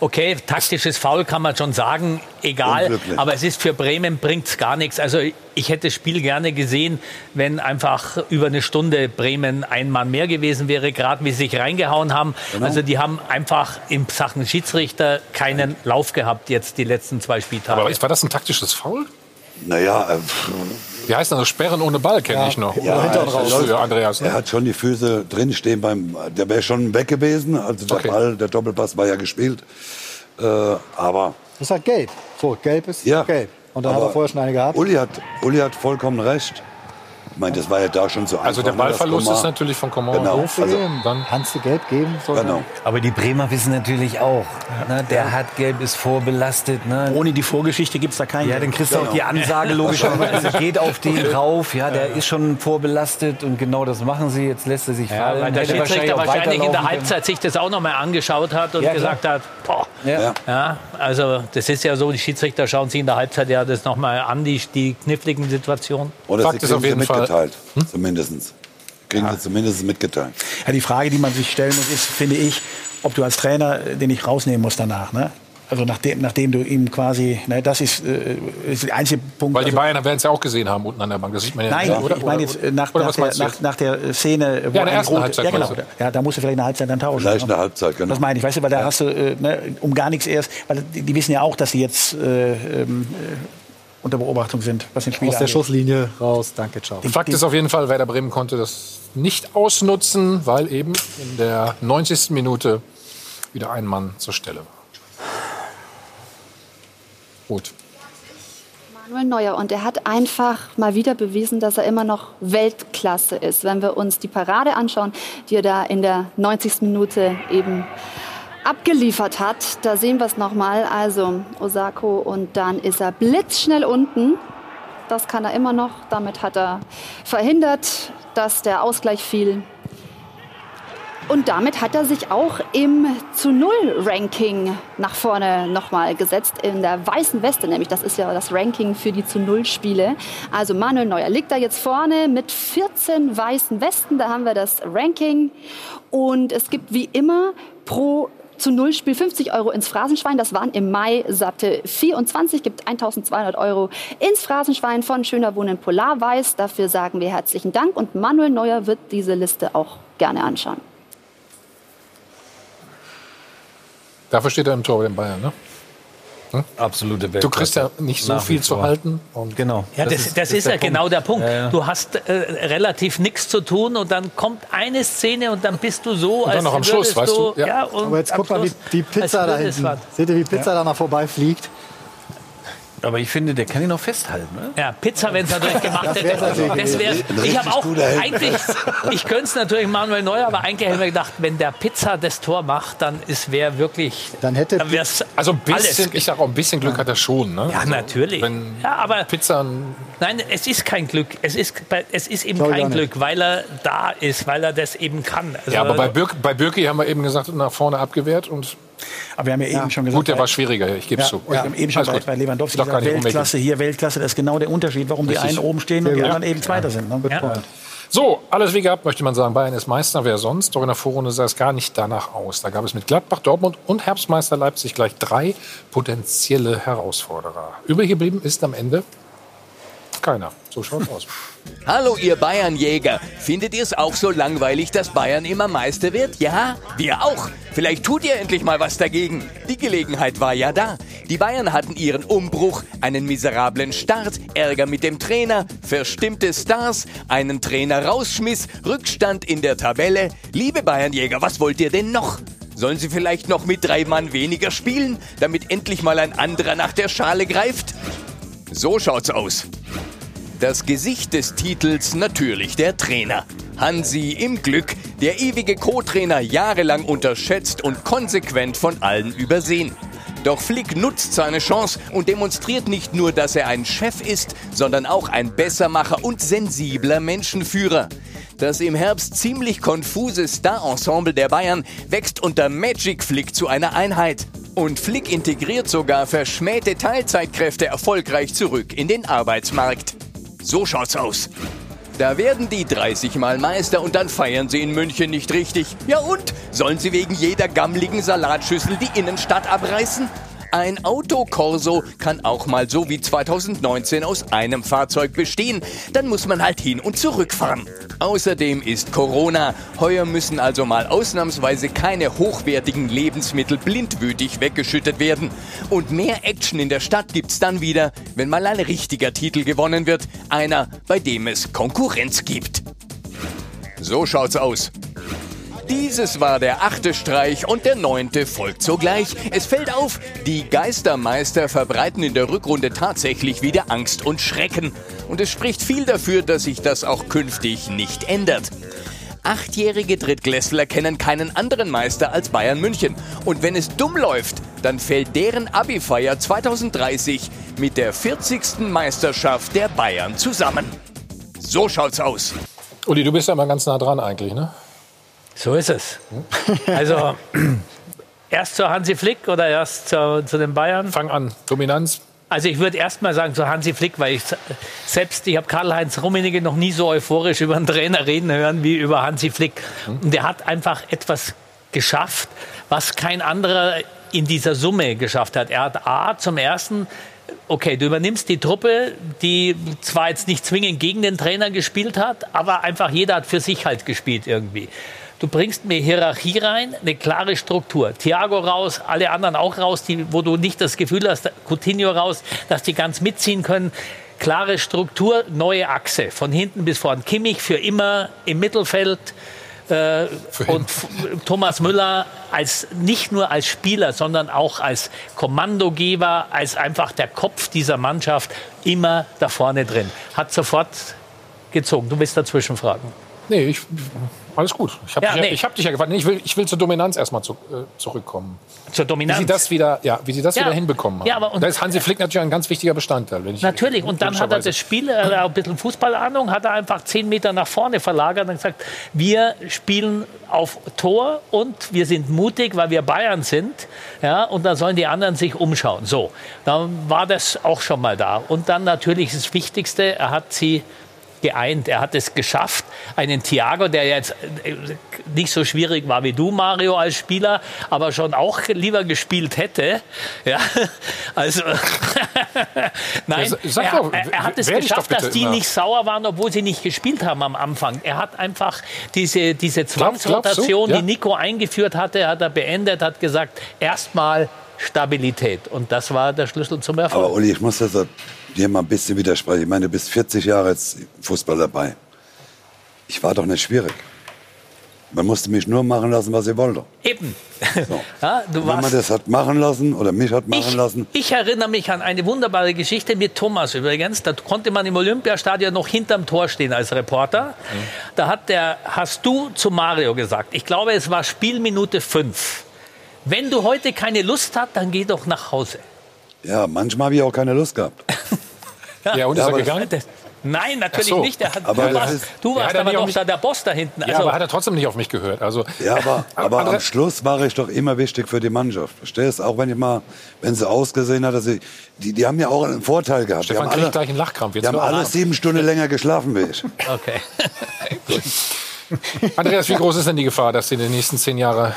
okay, taktisches Foul kann man schon sagen, egal. Unglücklich. Aber es ist für Bremen bringt's gar nichts. Also ich hätte das Spiel gerne gesehen, wenn einfach über eine Stunde Bremen ein Mann mehr gewesen wäre, gerade wie sie sich reingehauen haben. Genau. Also die haben einfach in Sachen Schiedsrichter keinen Lauf gehabt jetzt die letzten zwei Spieltage. Aber war das ein taktisches Foul? Naja, äh, Wie heißt das? Sperren ohne Ball kenne ich noch. Ja, Oder er, früher, Andreas. er hat schon die Füße drin stehen beim, der wäre schon weg gewesen. Also der Okay. Ball, der Doppelpass war ja gespielt. Äh, aber Das ist halt gelb. So, gelb ist Ja. gelb. Und dann hat Aber er vorher schon eine gehabt. Uli hat, Uli hat vollkommen recht. Ich meine, das war ja da schon so Also einfach, der ne, Ballverlust das ist natürlich von Coman. Genau. doof. Also, Dann Kannst du gelb geben? So genau. Aber die Bremer wissen natürlich auch, ne, der hat gelb, ist vorbelastet. Ne? Ohne die Vorgeschichte gibt es da keinen. Ja, dann kriegst du auch die Ansage logischerweise, geht auf den rauf. Ja, der ist schon vorbelastet und genau das machen sie. Jetzt lässt er sich Ja, fallen. weil der Hätte Schiedsrichter auch wahrscheinlich in der Halbzeit sich das auch noch mal angeschaut hat und Ja, gesagt hat, boah. Ja. Ja, also das ist ja so, die Schiedsrichter schauen sich in der Halbzeit ja das noch mal an, die, die kniffligen Situationen. Oder Fakt ist auf jeden Fall- mitgeteilt, zumindest. Kriegen sie zumindest mitgeteilt. Ja, die Frage, die man sich stellen muss, ist, finde ich, ob du als Trainer äh, den nicht rausnehmen musst danach. Ne? Also nachdem, nachdem du ihm quasi, ne, das ist, äh, ist der einzige Punkt. Weil die also, Bayern werden es ja auch gesehen haben unten an der Bank. Das sieht man ja Nein, nicht, oder? ich meine jetzt äh, nach, oder nach, was der, meinst du nach, nach der Szene, wo Ja, in der ein ersten rote- Halbzeit ja, genau, ja, da musst du vielleicht eine Halbzeit dann tauschen. Vielleicht ne? eine Halbzeit, genau. Das meine ich, weißt du, weil da hast du, äh, ne, um gar nichts erst, weil die, die wissen ja auch, dass sie jetzt äh, ähm, äh, unter Beobachtung sind, was den Spiel Aus der angeht. Schusslinie raus. Danke, ciao. Fakt ist auf jeden Fall, Werder Bremen konnte das nicht ausnutzen, weil eben in der 90. Minute wieder ein Mann zur Stelle war. Gut. Manuel Neuer und er hat einfach mal wieder bewiesen, dass er immer noch Weltklasse ist. Wenn wir uns die Parade anschauen, die er da in der 90. Minute eben abgeliefert hat, da sehen wir es nochmal. Also Osako und dann ist er blitzschnell unten. Das kann er immer noch. Damit hat er verhindert, dass der Ausgleich fiel. Und damit hat er sich auch im zu Null Ranking nach vorne nochmal gesetzt in der weißen Weste, nämlich das ist ja das Ranking für die zu Null Spiele. Also Manuel Neuer liegt da jetzt vorne mit 14 weißen Westen, da haben wir das Ranking und es gibt wie immer pro zu Null Spiel 50 Euro ins Phrasenschwein. Das waren im Mai satte 24, gibt 1200 Euro ins Phrasenschwein von Schöner Wohnen Polarweiß. Dafür sagen wir herzlichen Dank und Manuel Neuer wird diese Liste auch gerne anschauen. Dafür steht er im Tor bei den Bayern, ne? Absolute Weltklasse. Du kriegst ja nicht so Nach viel zu halten. Genau. Ja, das, das, ist, ja genau der Punkt. Ja, ja. Du hast äh, relativ nichts zu tun und dann kommt eine Szene und dann bist du so, Und dann als noch am Schluss, würdest weißt du? Ja. Ja. und Aber jetzt guck mal, wie die Pizza da hinten. Seht ihr, wie Pizza da mal vorbeifliegt? Aber ich finde, der kann ihn noch festhalten. Ne? Ja, Pizza, wenn es natürlich gemacht Das hätte. Das. Ein Ich habe auch eigentlich, ich könnte es natürlich Manuel Neuer, aber eigentlich hätte ich mir gedacht, wenn der Pizza das Tor macht, dann ist wer wirklich. Dann hätte Dann wär's Also ein bisschen, alles. ich sag auch ein bisschen Glück hat er schon, ne? Ja, also, natürlich. Wenn Ja, aber Pizza ein Nein, es ist kein Glück. Es ist, es ist eben auch kein. Glück, weil er da ist, weil er das eben kann. Also, Ja, aber bei, Birk, bei Birki haben wir eben gesagt, nach vorne abgewehrt und Aber wir haben ja eben schon gesagt, gut, der war schwieriger, ich gebe Ja, zu. wir haben eben schon Alles bei, Lewandowski gesagt, Weltklasse hier, Weltklasse. Das ist genau der Unterschied, warum die Richtig. einen oben stehen und die anderen eben Zweiter sind. Ne? Ja. So, alles wie gehabt, möchte man sagen. Bayern ist Meister, wer sonst? Doch in der Vorrunde sah es gar nicht danach aus. Da gab es mit Gladbach, Dortmund und Herbstmeister Leipzig gleich drei potenzielle Herausforderer. Übrig geblieben ist am Ende keiner. So schaut's aus. Hallo ihr Bayernjäger. Findet ihr es auch so langweilig, dass Bayern immer Meister wird? Ja, wir auch. Vielleicht tut ihr endlich mal was dagegen. Die Gelegenheit war ja da. Die Bayern hatten ihren Umbruch, einen miserablen Start, Ärger mit dem Trainer, verstimmte Stars, einen Trainer rausschmiss, Rückstand in der Tabelle. Liebe Bayernjäger, was wollt ihr denn noch? Sollen sie vielleicht noch mit drei Mann weniger spielen, damit endlich mal ein anderer nach der Schale greift? So schaut's aus. Das Gesicht des Titels natürlich der Trainer. Hansi im Glück, der ewige Co-Trainer jahrelang unterschätzt und konsequent von allen übersehen. Doch Flick nutzt seine Chance und demonstriert nicht nur, dass er ein Chef ist, sondern auch ein Bessermacher und sensibler Menschenführer. Das im Herbst ziemlich konfuse Star-Ensemble der Bayern wächst unter Magic Flick zu einer Einheit. Und Flick integriert sogar verschmähte Teilzeitkräfte erfolgreich zurück in den Arbeitsmarkt. So schaut's aus. Da werden die 30 Mal Meister und dann feiern sie in München nicht richtig. Ja und? Sollen sie wegen jeder gammligen Salatschüssel die Innenstadt abreißen? Ein Autokorso kann auch mal so wie 2019 aus einem Fahrzeug bestehen. Dann muss man halt hin und zurückfahren. Außerdem ist Corona. Heuer müssen also mal ausnahmsweise keine hochwertigen Lebensmittel blindwütig weggeschüttet werden. Und mehr Action in der Stadt gibt's dann wieder, wenn mal ein richtiger Titel gewonnen wird. Einer, bei dem es Konkurrenz gibt. So schaut's aus. Dieses war der achte Streich und der neunte folgt sogleich. Es fällt auf, die Geistermeister verbreiten in der Rückrunde tatsächlich wieder Angst und Schrecken. Und es spricht viel dafür, dass sich das auch künftig nicht ändert. Achtjährige Drittklässler kennen keinen anderen Meister als Bayern München. Und wenn es dumm läuft, dann fällt deren Abi-Feier 2030 mit der 40. Meisterschaft der Bayern zusammen. So schaut's aus. Uli, du bist ja mal ganz nah dran eigentlich, ne? So ist es. Also erst zu Hansi Flick oder erst zu, zu den Bayern? Fang an. Dominanz. Also ich würde erst mal sagen zu Hansi Flick, weil ich selbst, ich habe Karl-Heinz Rummenigge noch nie so euphorisch über einen Trainer reden hören wie über Hansi Flick. Und der hat einfach etwas geschafft, was kein anderer in dieser Summe geschafft hat. Er hat A zum ersten okay, du übernimmst die Truppe, die zwar jetzt nicht zwingend gegen den Trainer gespielt hat, aber einfach jeder hat für sich halt gespielt irgendwie. Du bringst mehr Hierarchie rein, eine klare Struktur. Thiago raus, alle anderen auch raus, die, wo du nicht das Gefühl hast, Coutinho raus, dass die ganz mitziehen können. Klare Struktur, neue Achse, von hinten bis vorn. Kimmich für immer im Mittelfeld. Äh, und Thomas Müller als nicht nur als Spieler, sondern auch als Kommandogeber, als einfach der Kopf dieser Mannschaft immer da vorne drin. Hat sofort gezogen. Du willst dazwischen fragen. Nee, ich, alles gut. Ich habe ja, dich, nee. hab dich ja gefragt. Ich will, ich will zur Dominanz erstmal zu, äh, zurückkommen. Zur Dominanz? Wie sie das wieder, ja, wie sie das ja. wieder hinbekommen haben. Ja, aber da ist Hansi Flick natürlich ein ganz wichtiger Bestandteil. natürlich. Und dann hat er das Spiel, er hat ein bisschen Fußballahnung, hat er einfach zehn Meter nach vorne verlagert und gesagt, wir spielen auf Tor und wir sind mutig, weil wir Bayern sind. Ja, und dann sollen die anderen sich umschauen. So, dann war das auch schon mal da. Und dann natürlich das Wichtigste, er hat sie geeint. Er hat es geschafft, einen Thiago, der jetzt nicht so schwierig war wie du, Mario, als Spieler, aber schon auch lieber gespielt hätte. Ja, also, nein, er, doch, er, er, hat es geschafft, dass die immer. nicht sauer waren, obwohl sie nicht gespielt haben am Anfang. Er hat einfach diese, diese Zwangsrotation, ja. die Nico eingeführt hatte, hat er beendet, hat gesagt, erstmal Stabilität. Und das war der Schlüssel zum Erfolg. Aber Uli, ich muss das dir mal ein bisschen widersprechen. Ich meine, du bist 40 Jahre als Fußball dabei. Ich war doch nicht schwierig. Man musste mich nur machen lassen, was ich wollte. Eben. So. Ja, Wenn man das hat machen lassen oder mich hat machen ich, lassen. Ich erinnere mich an eine wunderbare Geschichte mit Thomas übrigens. Da konnte man im Olympiastadion noch hinterm Tor stehen als Reporter. Mhm. Da hat der, hast du zu Mario gesagt, ich glaube, es war Spielminute 5. Wenn du heute keine Lust hast, dann geh doch nach Hause. Ja, manchmal habe ich auch keine Lust gehabt. ja, und ist er gegangen? Nein, natürlich so. nicht. Hat, aber du warst, du warst aber noch da der Boss da hinten. Also, ja, aber hat er trotzdem nicht auf mich gehört. Also, ja, aber, aber am Schluss war ich doch immer wichtig für die Mannschaft. Verstehst Auch wenn ich mal, wenn sie ausgesehen hat, dass sie, die, die haben ja auch einen Vorteil gehabt. Stefan kriegt gleich einen Lachkrampf. Jetzt die haben alle sieben Stunden länger geschlafen wie ich. Okay. Andreas, wie groß ist denn die Gefahr, dass in den nächsten zehn Jahren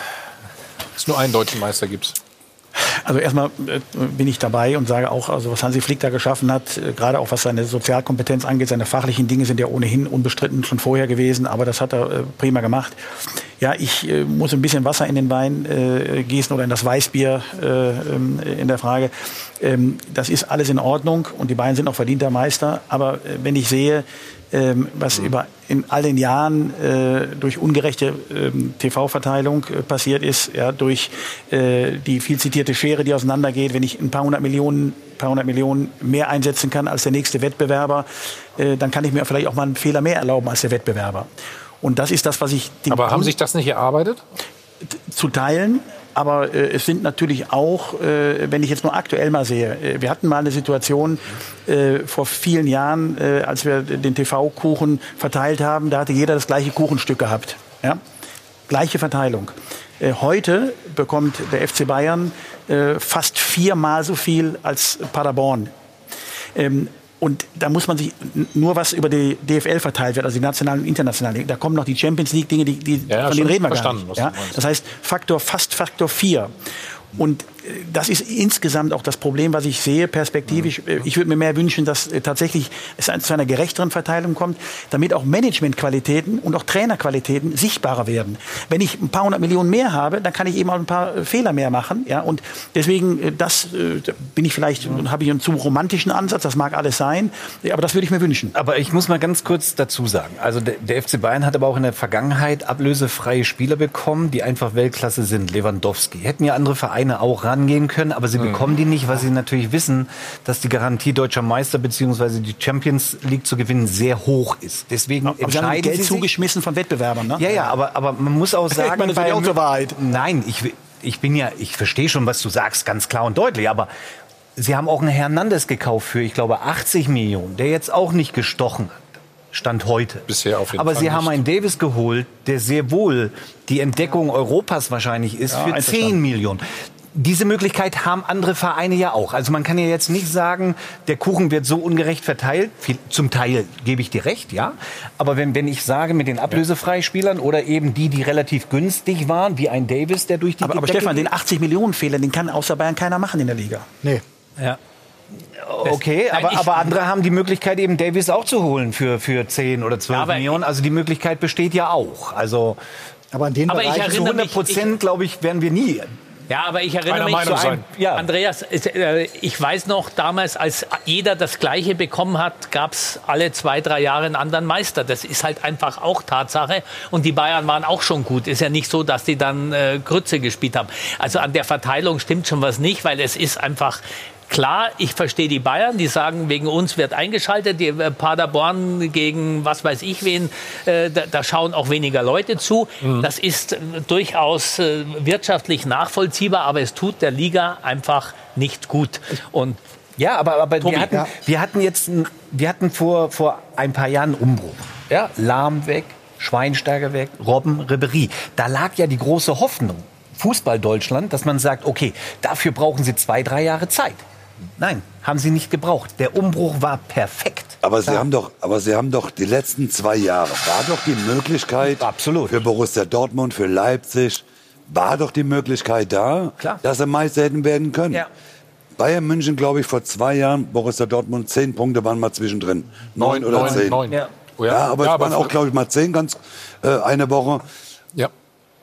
es nur einen deutschen Meister gibt? Also erstmal äh, bin ich dabei und sage auch, also was Hansi Flick da geschaffen hat, äh, gerade auch was seine Sozialkompetenz angeht, seine fachlichen Dinge sind ja ohnehin unbestritten schon vorher gewesen, aber das hat er äh, prima gemacht. Ja, ich muss ein bisschen Wasser in den Wein gießen oder in das Weißbier äh, ähm, in der Frage. Ähm, das ist alles in Ordnung und die Bayern sind auch verdienter Meister. Aber wenn ich sehe, ähm, was mhm. über in all den Jahren äh, durch ungerechte ähm, TV-Verteilung äh, passiert ist, ja, durch äh, die viel zitierte Schere, die auseinandergeht, wenn ich ein paar hundert Millionen, paar hundert Millionen mehr einsetzen kann als der nächste Wettbewerber, äh, dann kann ich mir vielleicht auch mal einen Fehler mehr erlauben als der Wettbewerber. Und das ist das, was ich. Aber haben sich das nicht erarbeitet? Zu teilen. Aber äh, es sind natürlich auch, äh, wenn ich jetzt nur aktuell mal sehe, äh, wir hatten mal eine Situation äh, vor vielen Jahren, äh, als wir den TV-Kuchen verteilt haben, da hatte jeder das gleiche Kuchenstück gehabt. Ja? gleiche Verteilung. Äh, heute bekommt der FC Bayern fast viermal so viel als Paderborn. Ähm, und da muss man sich nur was über die DFL verteilt wird, also die nationalen und internationalen. Da kommen noch die Champions League Dinge, die, die Ja, von denen reden wir gar nicht. Ja? Das heißt Faktor fast Faktor 4. Und äh, das ist insgesamt auch das Problem, was ich sehe, perspektivisch. Ich würde mir mehr wünschen, dass äh, tatsächlich es zu einer gerechteren Verteilung kommt, damit auch Managementqualitäten und auch Trainerqualitäten sichtbarer werden. Wenn ich ein paar hundert Millionen mehr habe, dann kann ich eben auch ein paar äh, Fehler mehr machen. Ja? Und deswegen, das da bin ich vielleicht, habe ich einen zu romantischen Ansatz, das mag alles sein, aber das würde ich mir wünschen. Aber ich muss mal ganz kurz dazu sagen. Also der, der FC Bayern hat aber auch in der Vergangenheit ablösefreie Spieler bekommen, die einfach Weltklasse sind. Lewandowski. Hätten ja andere Vereine auch rangehen können, aber sie bekommen die nicht, weil sie natürlich wissen, dass die Garantie deutscher Meister bzw. die Champions League zu gewinnen sehr hoch ist. Deswegen Aber sie haben entscheiden Geld sie zugeschmissen von Wettbewerbern. Ne? Ja, ja, aber, aber man muss auch Ich sagen, meine, das bei- auch zur Wahrheit. Nein, ich, ich bin ja, ich verstehe schon, was du sagst, ganz klar und deutlich, aber sie haben auch einen Hernandez gekauft für, ich glaube, 80 Millionen, der jetzt auch nicht gestochen hat. Stand heute. Bisher auf jeden Aber Fall sie haben nicht. einen Davis geholt, der sehr wohl die Entdeckung Europas wahrscheinlich ist Ja, für einverstanden. 10 Millionen. Diese Möglichkeit haben andere Vereine ja auch. Also man kann ja jetzt nicht sagen, der Kuchen wird so ungerecht verteilt. Zum Teil gebe ich dir recht, ja. Aber wenn, wenn ich sage, mit den Ablösefreispielern oder eben die, die relativ günstig waren, wie ein Davis, der durch die Aber, aber Stefan, den geht- 80 Millionen Fehler, den kann außer Bayern keiner machen in der Liga. Nee. Ja. Okay, aber, aber andere haben die Möglichkeit, eben Davis auch zu holen für, für 10 oder 12 Ja, Millionen. Also die Möglichkeit besteht ja auch. Also Aber in den Aber ich Bereichen zu erinnere 100 mich- Prozent, glaube ich, werden wir nie. Ja, aber ich erinnere Einer mich Meinung zu einem. Ja. Andreas, äh, ich weiß noch damals, als jeder das Gleiche bekommen hat, gab es alle zwei, drei Jahre einen anderen Meister. Das ist halt einfach auch Tatsache. Und die Bayern waren auch schon gut. Ist ja nicht so, dass die dann äh, Grütze gespielt haben. Also an der Verteilung stimmt schon was nicht, weil es ist einfach Klar, ich verstehe die Bayern, die sagen, wegen uns wird eingeschaltet. Die äh, Paderborn gegen was weiß ich wen, äh, da, da schauen auch weniger Leute zu. Das ist äh, durchaus äh, wirtschaftlich nachvollziehbar, aber es tut der Liga einfach nicht gut. Und Ja, aber, aber Tobi, wir, hatten, ja. wir hatten jetzt, wir hatten vor, vor ein paar Jahren einen Umbruch. Ja, Lahm weg, Schweinsteiger weg, Robben, Ribery. Da lag ja die große Hoffnung, Fußball Deutschland, dass man sagt, okay, dafür brauchen sie zwei, drei Jahre Zeit. Nein, haben sie nicht gebraucht. Der Umbruch war perfekt. Aber Sie, haben doch, aber Sie haben doch die letzten zwei Jahre, war doch die Möglichkeit Absolut. für Borussia Dortmund, für Leipzig, war doch die Möglichkeit da, Klar. dass sie Meister hätten werden können. Ja. Bayern München, glaube ich, vor zwei Jahren, Borussia Dortmund, zehn Punkte waren mal zwischendrin. Neun, oder neun, zehn. neun. Ja. Oh Ja, aber es aber waren auch, glaube ich, mal zehn ganz äh, eine Woche. Ja.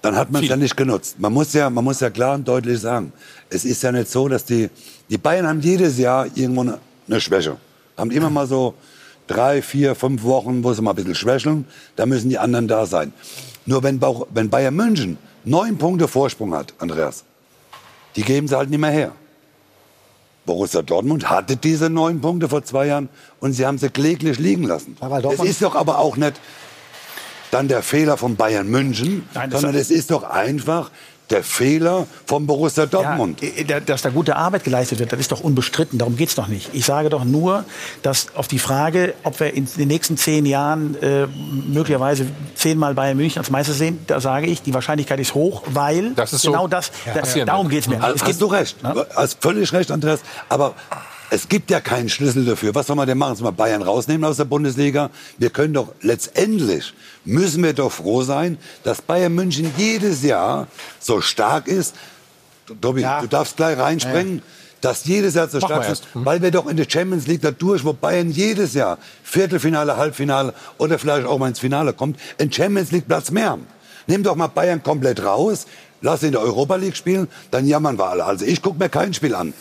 Dann hat man es ja nicht genutzt. Man muss ja, man muss ja klar und deutlich sagen, es ist ja nicht so, dass die, die Bayern haben jedes Jahr irgendwo eine, eine Schwäche. Haben immer mal so drei, vier, fünf Wochen, wo sie mal ein bisschen schwächeln. Da müssen die anderen da sein. Nur wenn, Bauch- wenn Bayern München neun Punkte Vorsprung hat, Andreas, die geben sie halt nicht mehr her. Borussia Dortmund hatte diese neun Punkte vor zwei Jahren und sie haben sie kläglich liegen lassen. Das ist doch aber auch nicht dann der Fehler von Bayern München, Nein, das- sondern es ist doch einfach der Fehler von Borussia Dortmund. Ja, äh, da- dass da gute Arbeit geleistet wird, das ist doch unbestritten. Darum geht's doch nicht. Ich sage doch nur, dass auf die Frage, ob wir in den nächsten zehn Jahren äh, möglicherweise zehnmal Bayern München als Meister sehen, da sage ich, die Wahrscheinlichkeit ist hoch, weil Das ist so genau das, da, passieren darum wird. geht's mir. Hast, Es hast geht- du recht. Ja? Du hast völlig recht, Andreas. Aber es gibt ja keinen Schlüssel dafür. Was soll man denn machen? Sollen wir Bayern rausnehmen aus der Bundesliga? Wir können doch letztendlich, müssen wir doch froh sein, dass Bayern München jedes Jahr so stark ist. Tobi, Ja. du darfst gleich reinspringen. Dass jedes Jahr so stark ist. Hm. weil wir doch in der Champions League da durch, wo Bayern jedes Jahr Viertelfinale, Halbfinale oder vielleicht auch mal ins Finale kommt, einen Champions League Platz mehr haben. Nimm doch mal Bayern komplett raus, lass in der Europa League spielen, dann jammern wir alle. Also ich gucke mir kein Spiel an.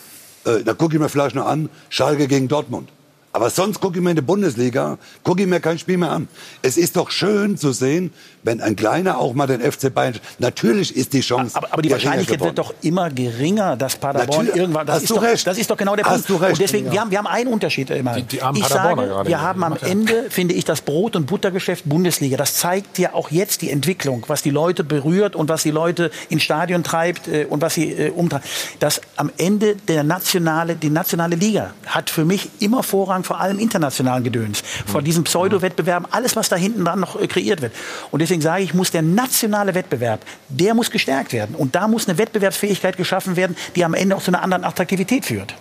Äh, da gucke ich mir vielleicht nur an, Schalke gegen Dortmund. Aber sonst gucke ich mir in der Bundesliga, gucke ich mir kein Spiel mehr an. Es ist doch schön zu sehen, wenn ein Kleiner auch mal den FC Bayern... Natürlich ist die Chance... Aber, aber die Wahrscheinlichkeit geworden. wird doch immer geringer, dass Paderborn Natürlich. irgendwann. Das Hast ist du doch, recht. Das ist doch genau der Hast Punkt. du recht. Und deswegen, Ja. wir, haben, wir haben einen Unterschied immer. Die- die armen ich sage, gerade wir hier. haben am Ja. Ende, finde ich, das Brot- und Buttergeschäft Bundesliga. Das zeigt ja auch jetzt die Entwicklung, was die Leute berührt und was die Leute ins Stadion treibt äh, und was sie äh, umtreibt. Dass am Ende der nationale, die nationale Liga hat für mich immer Vorrang Bayern vor allem internationalen Gedöns, vor diesem Pseudo-Wettbewerb, alles, was da hinten dran noch äh, kreiert wird. Und deswegen sage ich, muss der nationale Wettbewerb, der muss gestärkt werden. Und da muss eine Wettbewerbsfähigkeit geschaffen werden, die am Ende auch zu einer anderen Attraktivität führt.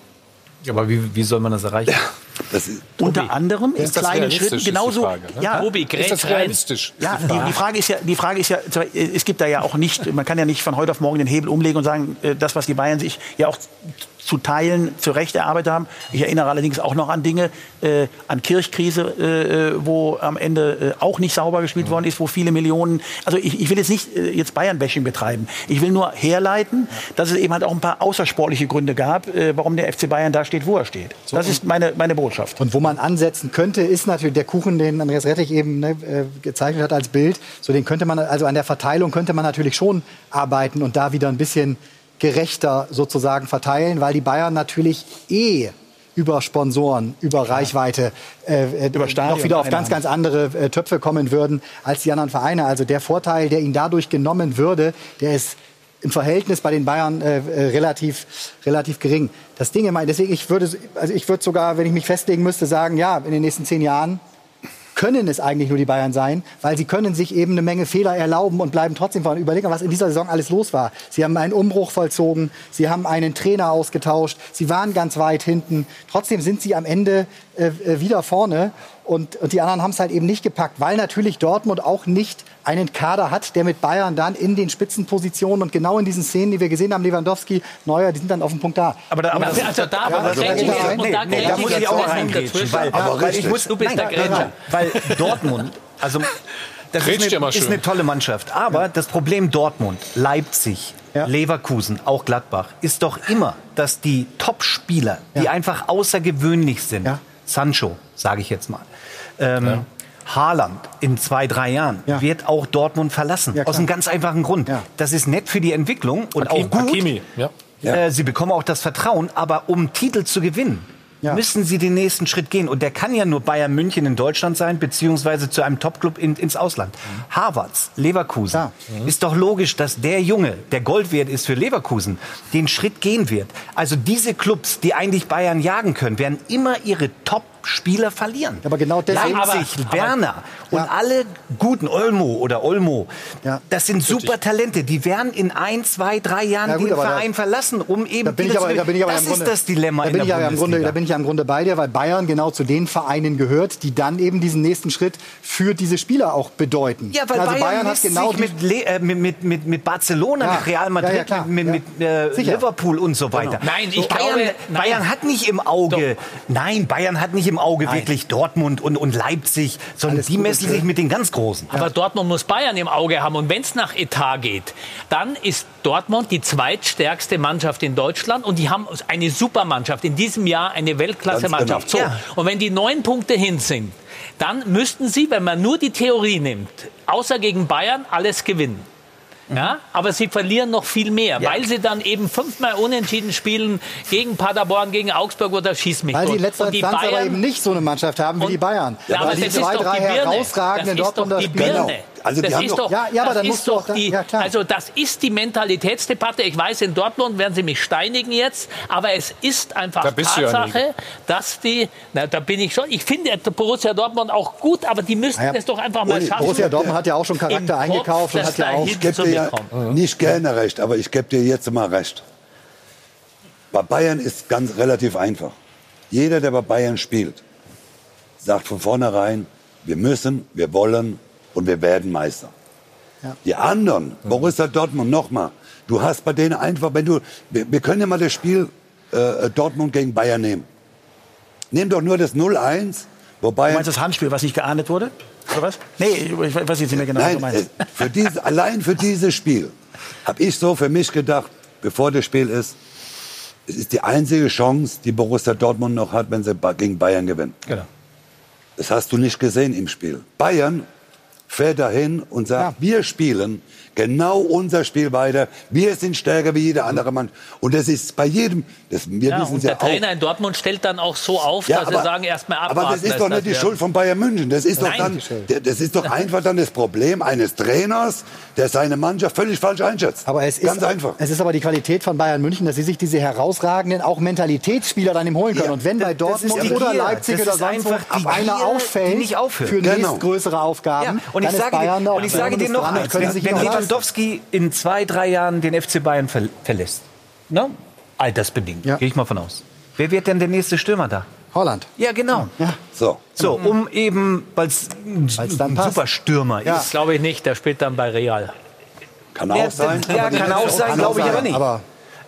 Aber wie, wie soll man das erreichen? Das ist, Unter anderem in Ist das kleinen Schritten genauso. Frage, ne? ja, Tobi, Ist das realistisch? Ja, die, die Frage ist ja, die Frage ist ja, es gibt da ja auch nicht, man kann ja nicht von heute auf morgen den Hebel umlegen und sagen, äh, das, was die Bayern sich ja auch zu Teilen zu Recht erarbeitet haben. Ich erinnere allerdings auch noch an Dinge, äh, an Kirchkrise, äh, äh, wo am Ende äh, auch nicht sauber gespielt worden ist, wo viele Millionen, also ich, ich will jetzt nicht äh, jetzt Bayern-Bashing betreiben. Ich will nur herleiten, dass es eben halt auch ein paar außersportliche Gründe gab, äh, warum der FC Bayern da steht, wo er steht. Das ist meine, meine Botschaft. Und wo man ansetzen könnte, ist natürlich der Kuchen, den Andreas Rettich eben ne, äh, gezeichnet hat als Bild. So den könnte man, also an der Verteilung könnte man natürlich schon arbeiten und da wieder ein bisschen gerechter sozusagen verteilen, weil die Bayern natürlich eh über Sponsoren, über Reichweite äh, über noch wieder auf ganz, ganz andere äh, Töpfe kommen würden als die anderen Vereine. Also der Vorteil, der ihnen dadurch genommen würde, der ist im Verhältnis bei den Bayern äh, äh, relativ, relativ gering. Das Ding immer, deswegen, ich würde, also ich würde sogar, wenn ich mich festlegen müsste, sagen, ja, in den nächsten zehn Jahren können es eigentlich nur die Bayern sein, weil sie können sich eben eine Menge Fehler erlauben und bleiben trotzdem voran. Überlegen, was in dieser Saison alles los war. Sie haben einen Umbruch vollzogen, sie haben einen Trainer ausgetauscht, sie waren ganz weit hinten. Trotzdem sind sie am Ende äh, äh, wieder vorne und, und die anderen haben es halt eben nicht gepackt, weil natürlich Dortmund auch nicht einen Kader hat, der mit Bayern dann in den Spitzenpositionen und genau in diesen Szenen, die wir gesehen haben, Lewandowski, Neuer, die sind dann auf dem Punkt da. Aber da, aber Also da, Ja, da also da- da nee, da muss ich auch reingrätschen, weil- ich muss, Du bist der nein, Grätscher. Weil Dortmund, also das ist ja eine, ist eine tolle Mannschaft. Aber das Problem Dortmund, Leipzig, Ja. Leverkusen, auch Gladbach, ist doch immer, dass die Top-Spieler, die Ja. einfach außergewöhnlich sind, Ja. Sancho, sage ich jetzt mal, ähm, Haaland in zwei, drei Jahren Ja. wird auch Dortmund verlassen. Ja. Aus einem ganz einfachen Grund. Ja. Das ist nett für die Entwicklung und Hakim- auch gut. Hakimi, ja. Äh, sie bekommen auch das Vertrauen, aber um Titel zu gewinnen, Ja. müssen sie den nächsten Schritt gehen. Und der kann ja nur Bayern München in Deutschland sein, beziehungsweise zu einem Topclub in, ins Ausland. Harvards, Leverkusen. Ja. Ist doch logisch, dass der Junge, der Gold wert ist für Leverkusen, den Schritt gehen wird. Also diese Clubs, die eigentlich Bayern jagen können, werden immer ihre Top-Spieler verlieren. Aber genau deswegen- Leipzig, aber- Werner und Ja. alle guten Olmo oder Olmo, Ja. das sind super Talente. Die werden in ein, zwei, drei Jahren Ja, gut, den aber da- Verein verlassen, um eben Da bin ich wieder aber, zu- da bin ich aber das im ist Grunde, das Dilemma da in bin der ich aber im Grunde. Da bin ich ja im Grunde bei dir, weil Bayern genau zu den Vereinen gehört, die dann eben diesen nächsten Schritt für diese Spieler auch bedeuten. Ja, weil also Bayern, hat misst genau sich mit, Le äh, mit, mit, mit, mit Barcelona, Ja. mit Real Madrid, ja, klar. mit, mit, äh. Liverpool und so weiter. Genau. Nein, ich Bayern, glaube- nein. Bayern hat nicht im Auge, nein, Bayern hat nicht im Auge wirklich Dortmund und, und Leipzig, sondern Alles die gut, messen okay. sich mit den ganz Großen. Aber Dortmund muss Bayern im Auge haben. Und wenn es nach Etat geht, dann ist Dortmund die zweitstärkste Mannschaft in Deutschland. Und die haben eine Supermannschaft. In diesem Jahr eine Weltklasse-Mannschaft. Ganz So. genau. Und wenn die neun Punkte hin sind, dann müssten sie, wenn man nur die Theorie nimmt, außer gegen Bayern, alles gewinnen. Ja, aber sie verlieren noch viel mehr, weil sie dann eben fünfmal unentschieden spielen gegen Paderborn, gegen Augsburg oder schieß mich weil sie letzter Und die Instanz aber Bayern- eben nicht so eine Mannschaft haben wie die Bayern. Ja, aber weil die zwei, drei herausragenden Dortmunder Spieler. Birne. Also die das haben ist doch- Ja, ja, aber das dann ist musst du doch auch die, ja, klar. also das ist die Mentalitätsdebatte. Ich weiß, in Dortmund werden sie mich steinigen jetzt, aber es ist einfach Da bist du ja Tatsache, dass die, na, da bin ich schon, ich finde Borussia Dortmund auch gut, aber die müssten Ja, es doch einfach mal Uli, schaffen. Borussia Dortmund hat ja auch schon Charakter eingekauft und hat ja auch Ich gebe dir nicht gerne recht, aber ich gebe dir jetzt mal recht. Bei Bayern ist ganz relativ einfach. Jeder, der bei Bayern spielt, sagt von vornherein, wir müssen, wir wollen und wir werden Meister. Ja. Die anderen, Borussia Dortmund, nochmal, du hast bei denen einfach, wenn du, wir, wir können ja mal das Spiel äh, Dortmund gegen Bayern nehmen. Nimm doch nur das 0-1, wo Du meinst das Handspiel, was nicht geahndet wurde? Oder was? Nee, ich weiß jetzt nicht mehr genau, was du Nein, meinst. äh, für diese, allein für dieses Spiel habe ich so für mich gedacht, bevor das Spiel ist, es ist die einzige Chance, die Borussia Dortmund noch hat, wenn sie gegen Bayern gewinnen. Genau. Das hast du nicht gesehen im Spiel. Bayern fährt dahin und sagt, wir spielen genau unser Spiel weiter. Wir sind stärker wie jeder andere Mann. Und das ist bei jedem, das, wir Ja, wissen und es ja der auch. Trainer in Dortmund stellt dann auch so auf, Ja, dass aber- sie sagen, erstmal abwarten. Aber das ist doch nicht die Schuld von Bayern München. Das ist doch dann, das ist doch einfach dann das Problem eines Trainers, der seine Mannschaft völlig falsch einschätzt. Aber es Ganz ist, einfach. Es ist aber die Qualität von Bayern München, dass sie sich diese herausragenden, auch Mentalitätsspieler dann eben holen können. Und wenn bei Dortmund oder Gier. Leipzig Das oder ist sonst wo die einer Gier, auffällt die nicht aufhört. für Genau. nächstgrößere Aufgaben, Ja, und ich dann ist sage, Bayern dir, da und ich sage dir noch eins, können wenn, sich wenn. Lewandowski in zwei, drei Jahren den FC Bayern ver verlässt, ne? altersbedingt, gehe ich mal von aus. Wer wird denn der nächste Stürmer da? Holland. Ja, genau. So. So, um eben, weil es ein super Stürmer Das ist. glaube ich nicht, der spielt dann bei Real. Kann Ja, Ja, kann auch sein, glaube ich aber nicht. Aber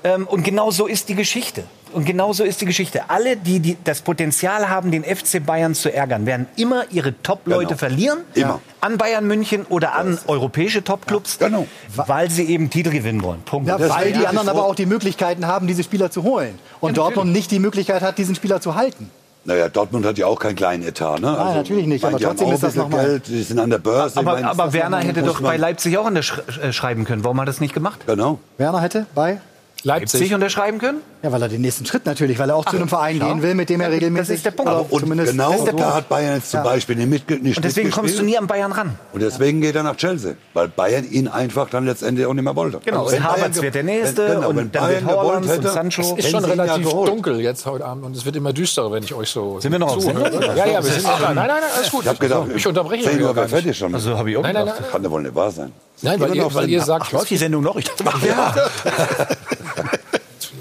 Ähm, und genau so ist die Geschichte. Und genau so ist die Geschichte. Alle, die, die das Potenzial haben, den FC Bayern zu ärgern, werden immer ihre Top-Leute Genau. verlieren. Immer. An Bayern München oder an europäische Top-Clubs. Genau. Weil sie eben Titel gewinnen wollen. Punkt. Ja, weil die anderen aber auch die Möglichkeiten haben, diese Spieler zu holen. Und Dortmund nicht die Möglichkeit hat, diesen Spieler zu halten. Naja, Dortmund hat ja auch keinen kleinen Etat. Ne? Nein, natürlich nicht, aber trotzdem ist das ein bisschen noch mal- Geld, die sind an der Börse. Aber, meine, aber Werner hätte doch bei Leipzig auch unterschreiben äh, schreiben können. Warum hat er das nicht gemacht? Genau. Werner hätte bei Leipzig unterschreiben können? Ja, weil er den nächsten Schritt natürlich, weil er auch zu einem Verein gehen will, mit dem er regelmäßig. Das ist der Punkt. Aber und zumindest genau das ist der da Punkt. hat Bayern jetzt zum Ja. Beispiel nicht, mit, nicht Und deswegen kommst du nie an Bayern ran. Und deswegen geht er nach Chelsea, weil Bayern ihn einfach dann letztendlich auch nicht mehr wollte. Genau, Also und wenn Havertz wird der Nächste wenn, genau, und wenn dann Bayern wird Haaland und Sancho. Es ist schon ja relativ dunkel jetzt heute Abend und es wird immer düsterer, wenn ich euch so Sind wir noch auf? Ja, ja, wir sind noch da. Nein, nein, nein, alles gut. Ich habe gedacht, ich unterbreche 10 euch gar wäre fertig nicht. schon. Also habe ich auch Nein, nein, gedacht. nein. Das kann ja wohl nicht wahr sein. Nein, weil ihr, noch weil ihr sagt, Ach, läuft die Sendung noch? Ich dachte, Ja.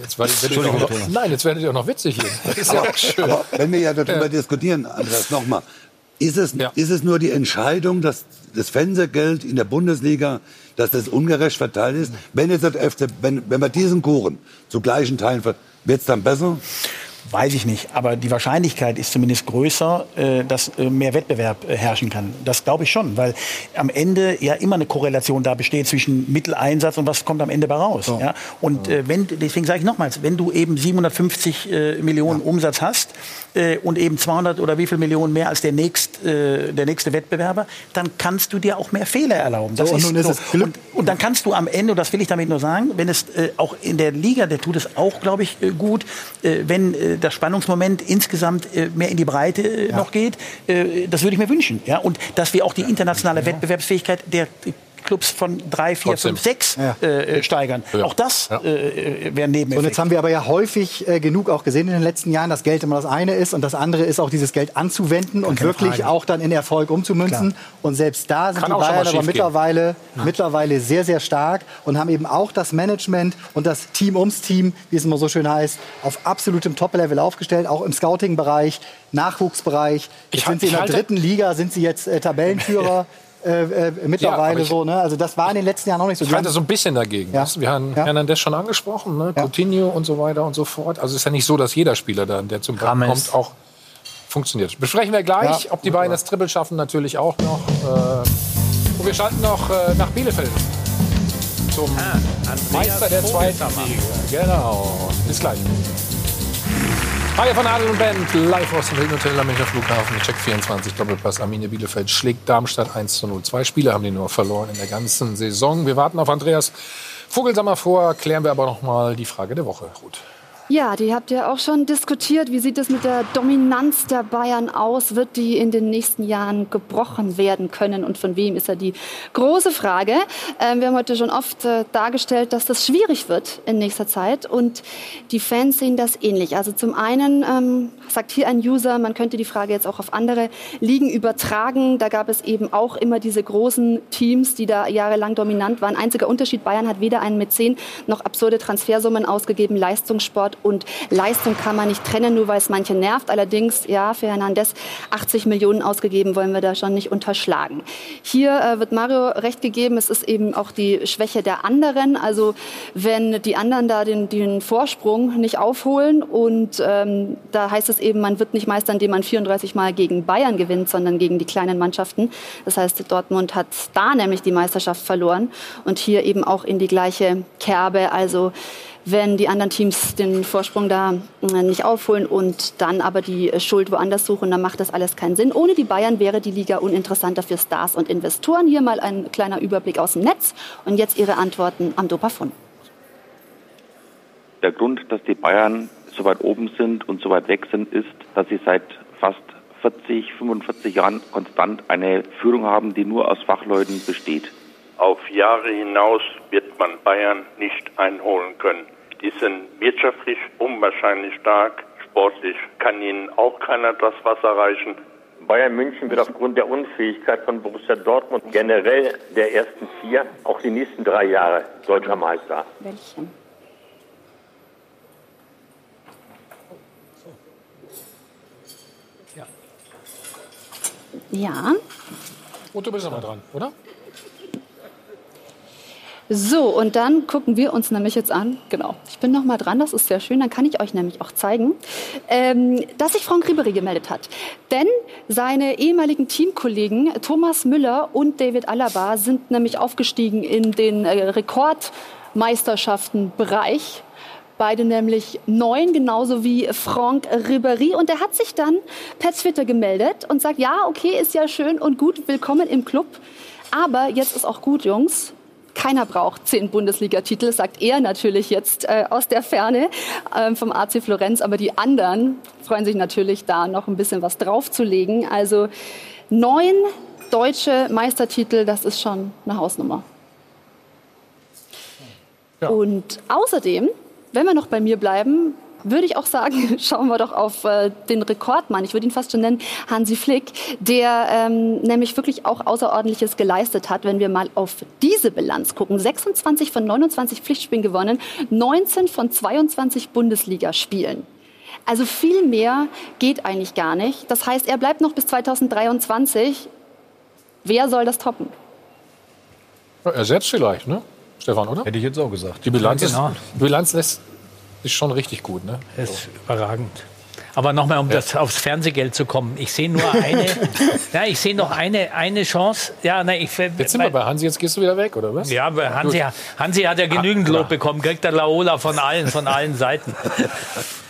jetzt werdet ihr auch noch, nein, jetzt werdet ihr auch noch witzig hier. Das ist ja auch schön. Aber wenn wir ja darüber diskutieren, Andreas, nochmal, ist es, ist es nur die Entscheidung, dass das Fernsehgeld in der Bundesliga, dass das ungerecht verteilt ist? Wenn, jetzt der FC, wenn, wenn wir diesen Kuchen zu gleichen Teilen, ver- wird's dann besser? Weiß ich nicht. Aber die Wahrscheinlichkeit ist zumindest größer, äh, dass äh, mehr Wettbewerb äh, herrschen kann. Das glaube ich schon, weil am Ende ja immer eine Korrelation da besteht zwischen Mitteleinsatz und was kommt am Ende bei raus. Ja? Und äh, wenn, deswegen sage ich nochmals, wenn du eben 750 äh, Millionen Umsatz hast äh, und eben 200 oder wie viel Millionen mehr als der, nächst, äh, der nächste Wettbewerber, dann kannst du dir auch mehr Fehler erlauben. Das So, und nun ist Glück- und, und dann kannst du am Ende, und das will ich damit nur sagen, wenn es äh, auch in der Liga, der tut es auch, glaube ich, äh, gut, äh, wenn äh, das Spannungsmoment insgesamt äh, mehr in die Breite äh, noch geht, äh, das würde ich mir wünschen. Ja? Und dass wir auch die internationale Wettbewerbsfähigkeit der Clubs von drei, vier, Trotzdem. fünf, sechs Ja. äh, steigern. Auch das äh, äh, wäre ein Und jetzt Nebeneffekt. haben wir aber ja häufig äh, genug auch gesehen in den letzten Jahren, dass Geld immer das eine ist und das andere ist auch dieses Geld anzuwenden und keine wirklich Frage. auch dann in Erfolg umzumünzen. Und selbst da sind Kann die Bayern aber mittlerweile, mittlerweile sehr, sehr stark und haben eben auch das Management und das Team ums Team, wie es immer so schön heißt, auf absolutem Top-Level aufgestellt, auch im Scouting-Bereich, Nachwuchsbereich. Ich Jetzt sind sie in ich der halte- dritten Liga, sind sie jetzt äh, Tabellenführer. Äh, äh, mittlerweile ich- so, ne? Also das war in den letzten Jahren auch nicht so. Ich halte so ein bisschen dagegen. Ja. Wir haben Ja. Hernandez schon angesprochen, ne? Coutinho und so weiter und so fort. Also es ist ja nicht so, dass jeder Spieler, dann, der zum Ball kommt, auch funktioniert. Besprechen wir gleich, Ja. ob die beiden das Triple schaffen, natürlich auch noch. Äh, und wir schalten noch äh, nach Bielefeld zum Meister der zweiten Liga. Genau. Bis gleich. Reihe von Adel und Band, live aus dem Hilton Hotel am Münchner Flughafen. Check 24, Doppelpass. Arminia Bielefeld schlägt Darmstadt 1 zu 0. Zwei Spiele haben die nur verloren in der ganzen Saison. Wir warten auf Andreas Vogelsammer vor. Klären wir aber noch mal die Frage der Woche, Ruth. Ja, die habt ihr auch schon diskutiert. Wie sieht es mit der Dominanz der Bayern aus? Wird die in den nächsten Jahren gebrochen werden können? Und von wem ist ja die große Frage. Ähm, wir haben heute schon oft äh, dargestellt, dass das schwierig wird in nächster Zeit. Und die Fans sehen das ähnlich. Also zum einen ähm, sagt hier ein User, man könnte die Frage jetzt auch auf andere Ligen übertragen. Da gab es eben auch immer diese großen Teams, die da jahrelang dominant waren. Einziger Unterschied, Bayern hat weder einen Mäzen noch absurde Transfersummen ausgegeben. Leistungssport und Leistung kann man nicht trennen, nur weil es manche nervt. Allerdings, ja, für Hernandez 80 Millionen ausgegeben, wollen wir da schon nicht unterschlagen. Hier äh, wird Mario recht gegeben, es ist eben auch die Schwäche der anderen. Also wenn die anderen da den, den Vorsprung nicht aufholen und ähm, da heißt es eben, man wird nicht Meister, indem man 34 Mal gegen Bayern gewinnt, sondern gegen die kleinen Mannschaften. Das heißt, Dortmund hat da nämlich die Meisterschaft verloren und hier eben auch in die gleiche Kerbe. Also wenn die anderen Teams den Vorsprung da äh, nicht aufholen und dann aber die Schuld woanders suchen, dann macht das alles keinen Sinn. Ohne die Bayern wäre die Liga uninteressanter für Stars und Investoren. Hier mal ein kleiner Überblick aus dem Netz und jetzt Ihre Antworten am Dopafon. Der Grund, dass die Bayern so weit oben sind und so weit weg sind, ist, dass sie seit fast 40, 45 Jahren konstant eine Führung haben, die nur aus Fachleuten besteht. Auf Jahre hinaus wird man Bayern nicht einholen können. Die sind wirtschaftlich unwahrscheinlich stark. Sportlich kann ihnen auch keiner das Wasser reichen. Bayern München wird aufgrund der Unfähigkeit von Borussia Dortmund generell der ersten vier auch die nächsten drei Jahre deutscher Meister. Welchen? Ja. Und du bist nochmal dran, oder? So, und dann gucken wir uns nämlich jetzt an, genau, ich bin noch mal dran, das ist sehr schön, dann kann ich euch nämlich auch zeigen, ähm, dass sich Franck Ribéry gemeldet hat. Denn seine ehemaligen Teamkollegen Thomas Müller und David Alaba sind nämlich aufgestiegen in den äh, Rekordmeisterschaftenbereich. Beide nämlich neun, genauso wie Franck Ribéry. Und er hat sich dann per Twitter gemeldet und sagt, ja, okay, ist ja schön und gut, willkommen im Club. Aber jetzt ist auch gut, Jungs. Keiner braucht zehn Bundesliga-Titel, sagt er natürlich jetzt äh, aus der Ferne äh, vom AC Florenz. Aber die anderen freuen sich natürlich, da noch ein bisschen was draufzulegen. Also neun deutsche Meistertitel, das ist schon eine Hausnummer. Ja. Und außerdem, wenn wir noch bei mir bleiben, würde ich auch sagen, schauen wir doch auf äh, den Rekordmann, ich würde ihn fast schon nennen, Hansi Flick, der ähm, nämlich wirklich auch Außerordentliches geleistet hat, wenn wir mal auf diese Bilanz gucken. 26 von 29 Pflichtspielen gewonnen, 19 von 22 Bundesligaspielen. Also viel mehr geht eigentlich gar nicht. Das heißt, er bleibt noch bis 2023. Wer soll das toppen? Ja, er selbst vielleicht, ne? Stefan, oder? Hätte ich jetzt auch gesagt. Die Bilanz, Ja, genau. ist, die Bilanz lässt, ist schon richtig gut, ne? ist überragend. Aber nochmal, um das aufs Fernsehgeld zu kommen. Ich sehe nur eine, ja, ich sehe noch eine, eine Chance. Ja, nein, ich, Jetzt sind wir bei Hansi, jetzt gehst du wieder weg, oder was? Ja, Hansi. Hansi hat ja genügend Ah, klar. Lob bekommen, kriegt der Laola von allen, von allen Seiten.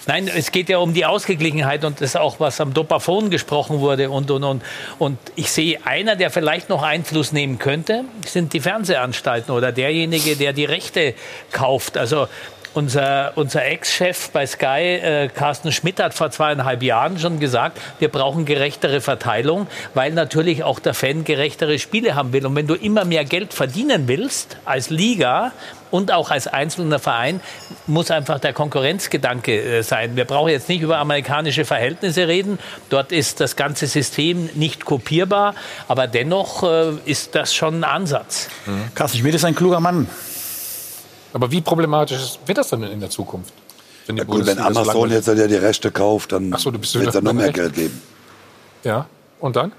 Nein, es geht ja um die Ausgeglichenheit und das ist auch, was am Dopafon gesprochen wurde und, und, und. Und ich sehe, einer, der vielleicht noch Einfluss nehmen könnte, sind die Fernsehanstalten oder derjenige, der die Rechte kauft. Also unser, unser Ex-Chef bei Sky, äh, Carsten Schmidt, hat vor zweieinhalb Jahren schon gesagt, wir brauchen gerechtere Verteilung, weil natürlich auch der Fan gerechtere Spiele haben will. Und wenn du immer mehr Geld verdienen willst als Liga und auch als einzelner Verein, muss einfach der Konkurrenzgedanke äh, sein. Wir brauchen jetzt nicht über amerikanische Verhältnisse reden. Dort ist das ganze System nicht kopierbar, aber dennoch äh, ist das schon ein Ansatz. Carsten Schmidt ist ein kluger Mann. Aber wie problematisch ist- wird das denn in der Zukunft? Wenn die Ja, gut, wenn Amazon jetzt ja die Rechte kauft, dann so, wird es ja noch mehr recht. Geld geben. Ja, und dann?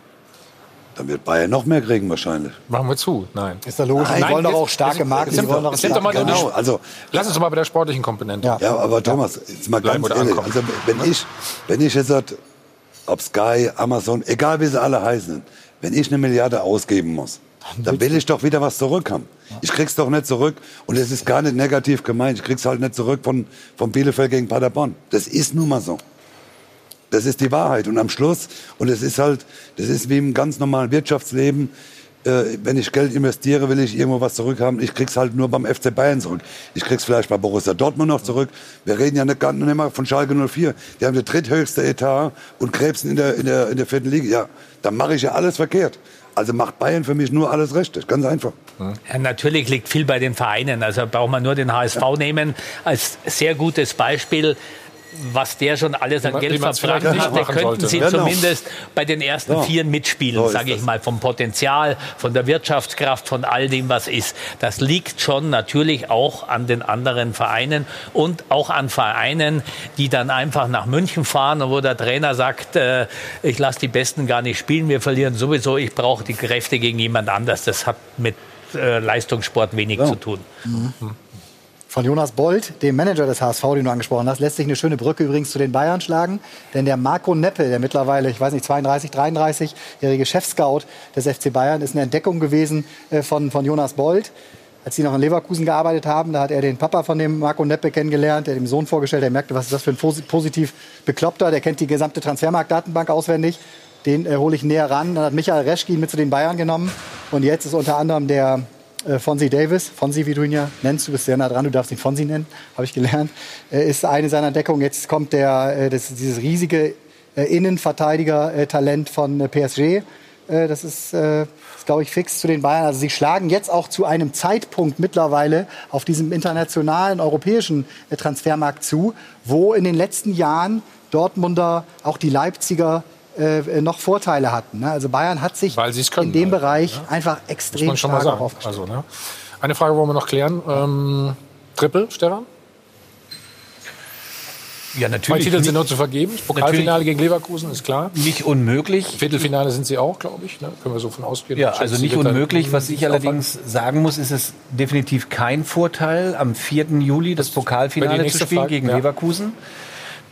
Dann wird Bayern noch mehr kriegen wahrscheinlich. Machen wir zu. Nein. Ist doch logisch. Die wollen doch auch starke Marken. Sind, wollen doch sind doch mal starke- Genau, also Lass uns mal bei der sportlichen Komponente. Ja, aber Thomas, jetzt mal Bleiben ganz ehrlich, also wenn ich, wenn ich jetzt ob Sky, Amazon, egal wie sie alle heißen, wenn ich eine Milliarde ausgeben muss, dann will ich doch wieder was zurückhaben. Ich krieg's doch nicht zurück und es ist gar nicht negativ gemeint. Ich krieg's halt nicht zurück von, von Bielefeld gegen Paderborn. Das ist nun mal so. Das ist die Wahrheit. Und am Schluss, und es ist halt, das ist wie im ganz normalen Wirtschaftsleben, äh, wenn ich Geld investiere, will ich irgendwo was zurückhaben. Ich krieg's halt nur beim FC Bayern zurück. Ich krieg's vielleicht bei Borussia Dortmund noch zurück. Wir reden ja nicht, gar nicht mehr von Schalke 04. Die haben den dritthöchste Etat und krebsen in der, in der, in der vierten Liga. Ja, dann mache ich ja alles verkehrt. Also macht Bayern für mich nur alles richtig. Ganz einfach. Ja, natürlich liegt viel bei den Vereinen. Also braucht man nur den HSV nehmen als sehr gutes Beispiel. Was der schon alles an Geld verbrannt nicht hat, machen könnten sollte, sie? Genau. zumindest bei den ersten Ja. vier mitspielen, So sage ich mal, vom Potenzial, von der Wirtschaftskraft, von all dem, was ist. Das liegt schon natürlich auch an den anderen Vereinen und auch an Vereinen, die dann einfach nach München fahren und wo der Trainer sagt, äh, ich lasse die Besten gar nicht spielen, wir verlieren sowieso, ich brauche die Kräfte gegen jemand anders. Das hat mit äh, Leistungssport wenig zu tun. Von Jonas Bold, dem Manager des HSV, den du angesprochen hast, lässt sich eine schöne Brücke übrigens zu den Bayern schlagen. Denn der Marco Neppe, der mittlerweile, ich weiß nicht, 32, 33-jährige Chefscout des FC Bayern, ist eine Entdeckung gewesen äh, von, von Jonas Bold. als sie noch in Leverkusen gearbeitet haben. Da hat er den Papa von dem Marco Neppe kennengelernt, der dem Sohn vorgestellt, der merkte, was ist das für ein posi- positiv Bekloppter, der kennt die gesamte Transfermarktdatenbank auswendig. Den äh, hole ich näher ran. Dann hat Michael Reschke ihn mit zu den Bayern genommen. Und jetzt ist unter anderem der äh, Fonsi Davis, Fonsi, wie du ihn ja nennst, du bist sehr nah dran, du darfst ihn Fonsi nennen, habe ich gelernt, äh, ist eine seiner Deckungen. Jetzt kommt der, äh, das, dieses riesige Innenverteidiger-Talent von PSG. Das ist, ist glaube ich, fix zu den Bayern. Also sie schlagen jetzt auch zu einem Zeitpunkt mittlerweile auf diesem internationalen europäischen Transfermarkt zu, wo in den letzten Jahren Dortmunder, auch die Leipziger, äh, noch Vorteile hatten. Ne? Also Bayern hat sich in dem Bereich einfach Muss extrem man schon mal stark sagen. aufgestellt. Also, ne? Eine Frage wollen wir noch klären. Ähm, Triple, Stefan? Ja, Zwei natürlich. Titel sind noch zu vergeben. Das Pokalfinale gegen Leverkusen ist klar. Nicht unmöglich. Viertelfinale sind sie auch, glaube ich. Ne? Können wir so von ausgehen. Ja, also nicht unmöglich. Was ich allerdings sagen muss, ist es definitiv kein Vorteil, am 4. Juli das Pokalfinale zu spielen Frage, gegen ja. Leverkusen.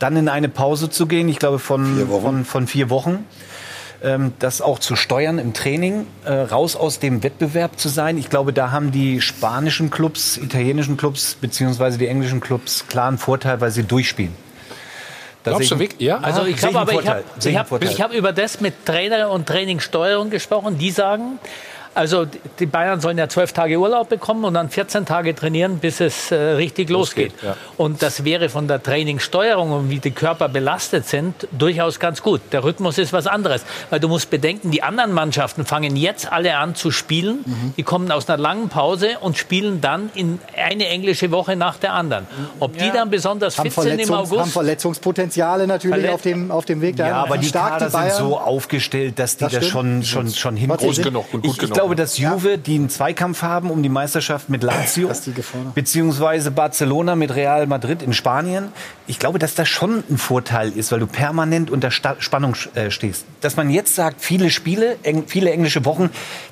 Dann in eine Pause zu gehen, ich glaube von, von, von vier Wochen. Ähm, das auch zu steuern im Training, äh, raus aus dem Wettbewerb zu sein. Ich glaube, da haben die spanischen Clubs, italienischen Clubs beziehungsweise die englischen Clubs klaren Vorteil, weil sie durchspielen. Da Glaubst du ich- wirklich? Ja? Also ich glaube, aber ich habe hab, hab über das mit Trainer und Trainingssteuerung gesprochen. Die sagen, also die Bayern sollen ja zwölf Tage Urlaub bekommen und dann 14 Tage trainieren, bis es äh, richtig losgeht. ja. Und das wäre von der Trainingssteuerung und wie die Körper belastet sind, durchaus ganz gut. Der Rhythmus ist was anderes. Weil du musst bedenken, die anderen Mannschaften fangen jetzt alle an zu spielen. Mhm. Die kommen aus einer langen Pause und spielen dann in eine englische Woche nach der anderen. Ob die dann besonders haben, fit sind im Verletzungs haben August, Verletzungspotenziale natürlich Verletz- auf dem, auf dem Weg dahin. Ja, aber die stark Kader sind so aufgestellt, dass die Das das, schon, schon, schon hinkriegen. sind- genug und gut ich, ich genug. Glaube, dass Juve, die einen Zweikampf haben um die Meisterschaft mit Lazio, beziehungsweise Barcelona mit Real Madrid in Spanien, ich glaube, dass das schon ein Vorteil ist, weil du permanent unter Sta Spannung äh, stehst. Dass man jetzt sagt, viele Spiele, eng, viele englische Wochen,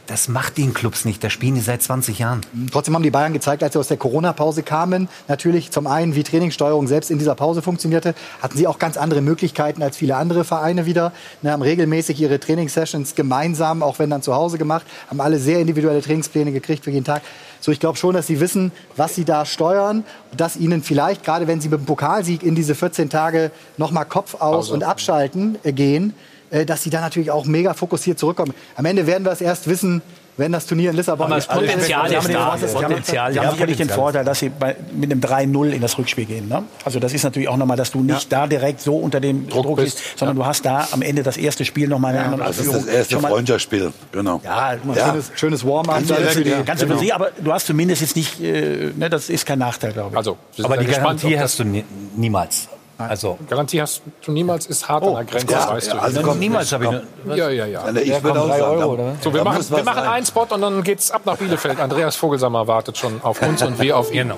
das macht den Clubs nicht. Da spielen die seit 20 Jahren. Trotzdem haben die Bayern gezeigt, als sie aus der Corona-Pause kamen, natürlich zum einen, wie Trainingssteuerung selbst in dieser Pause funktionierte, hatten sie auch ganz andere Möglichkeiten als viele andere Vereine wieder. Ne, haben regelmäßig ihre Trainingssessions gemeinsam, auch wenn dann zu Hause gemacht, haben alle sehr individuelle Trainingspläne gekriegt für jeden Tag. So, ich glaube schon, dass sie wissen, was sie da steuern, dass ihnen vielleicht, gerade wenn sie mit dem Pokalsieg in diese 14 Tage nochmal Kopf aus Pause. und abschalten äh, gehen, äh, dass sie dann natürlich auch mega fokussiert zurückkommen. Am Ende werden wir es erst wissen, wenn das Turnier in Lissabon Aber das ist. Potenzial Also, ist die haben da. haben, Potenzial, ja, haben sicherlich den. Vorteil, dass Sie bei, mit einem 3-0 in das Rückspiel gehen. Ne? Also das ist natürlich auch nochmal, dass du nicht da direkt so unter dem Druck, bist. bist, sondern du hast da am Ende das erste Spiel nochmal eine andere Das ist das erste Freundschaftsspiel, genau. Ja, Ja. Schönes, schönes Warm-up. Ganz die- die, genau. für sie, aber du hast zumindest jetzt nicht, äh, ne, das ist kein Nachteil, glaube ich. Also, Aber ja die gespannt, Garantie das- hast du nie, niemals. Also Garantie hast du niemals, ist hart Oh, an der Grenze, ja, weißt ja, du. also komm, niemals habe ich eine, ja, ja, ja. Also ich würde auch sagen, da- So, wir da machen, wir machen einen Spot und dann geht's ab nach Bielefeld. Andreas Vogelsammer wartet schon auf uns und wir auf ihn. Genau.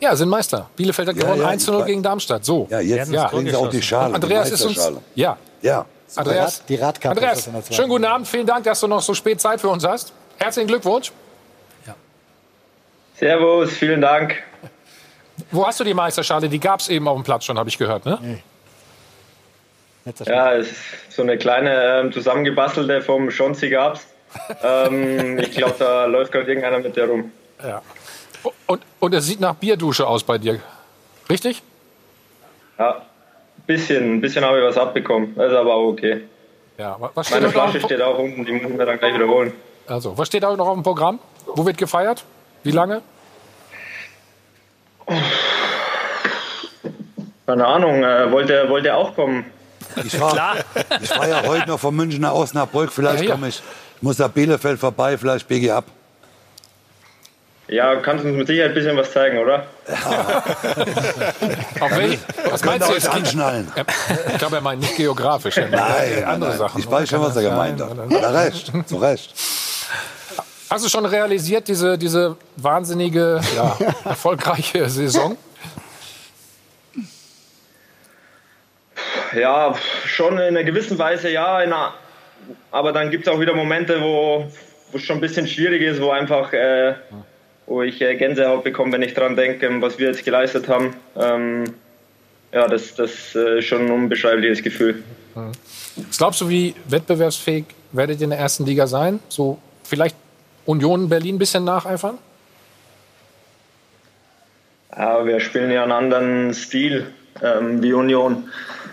Ja, sind Meister. Bielefeld hat Ja, gewonnen ja, 1 0 ich- gegen Darmstadt. So. Ja, jetzt Ja. kriegen sie auch die Schale. Und Andreas die ist uns. Ja. Ja. Andreas, Die Radkappe ist Andreas schönen guten Abend. Vielen Dank, dass du noch so spät Zeit für uns hast. Herzlichen Glückwunsch. Servus, vielen Dank. Wo hast du die Meisterschale? Die gab es eben auf dem Platz schon, habe ich gehört. Ne? Ja, es ist so eine kleine ähm, zusammengebastelte vom Schonzi gab's. Ähm, ich glaube, da läuft gerade irgendeiner mit der rum. Ja. Und, und es sieht nach Bierdusche aus bei dir. Richtig? Ja, ein bisschen, ein bisschen habe ich was abbekommen. Das ist aber auch okay. Ja. wa- Was steht, Meine Flasche auf, steht auch unten, die muss ich mir dann gleich wieder holen. also, was steht heute noch auf dem Programm? Wo wird gefeiert? Wie lange? Keine Ahnung, äh, wollte, wollte er auch kommen? Ich war, ich war ja heute noch von München nach Osnabrück. Vielleicht Ja, ja. komme ich. Ich muss nach Bielefeld vorbei, vielleicht biege ich ab. Ja, kannst du uns mit Sicherheit ein bisschen was zeigen, oder? Auf welch, was meinst du euch jetzt? anschnallen? Ich glaube, er meint nicht geografisch. er meint Nein, andere nein, Sachen. Ich weiß schon, was er gemeint hat. Hat er recht, zu Recht. Hast du schon realisiert, diese, diese wahnsinnige, ja, erfolgreiche Saison? Ja, schon in einer gewissen Weise ja. In einer, aber dann gibt es auch wieder Momente, wo es schon ein bisschen schwierig ist, wo einfach, äh, wo ich äh, Gänsehaut bekomme, wenn ich dran denke, was wir jetzt geleistet haben. Ähm, ja, das, das äh, ist schon ein unbeschreibliches Gefühl. Was glaubst du, wie wettbewerbsfähig werdet ihr in der ersten Liga sein? So vielleicht Union Berlin ein bisschen nacheifern? Ja, wir spielen ja einen anderen Stil ähm, wie Union.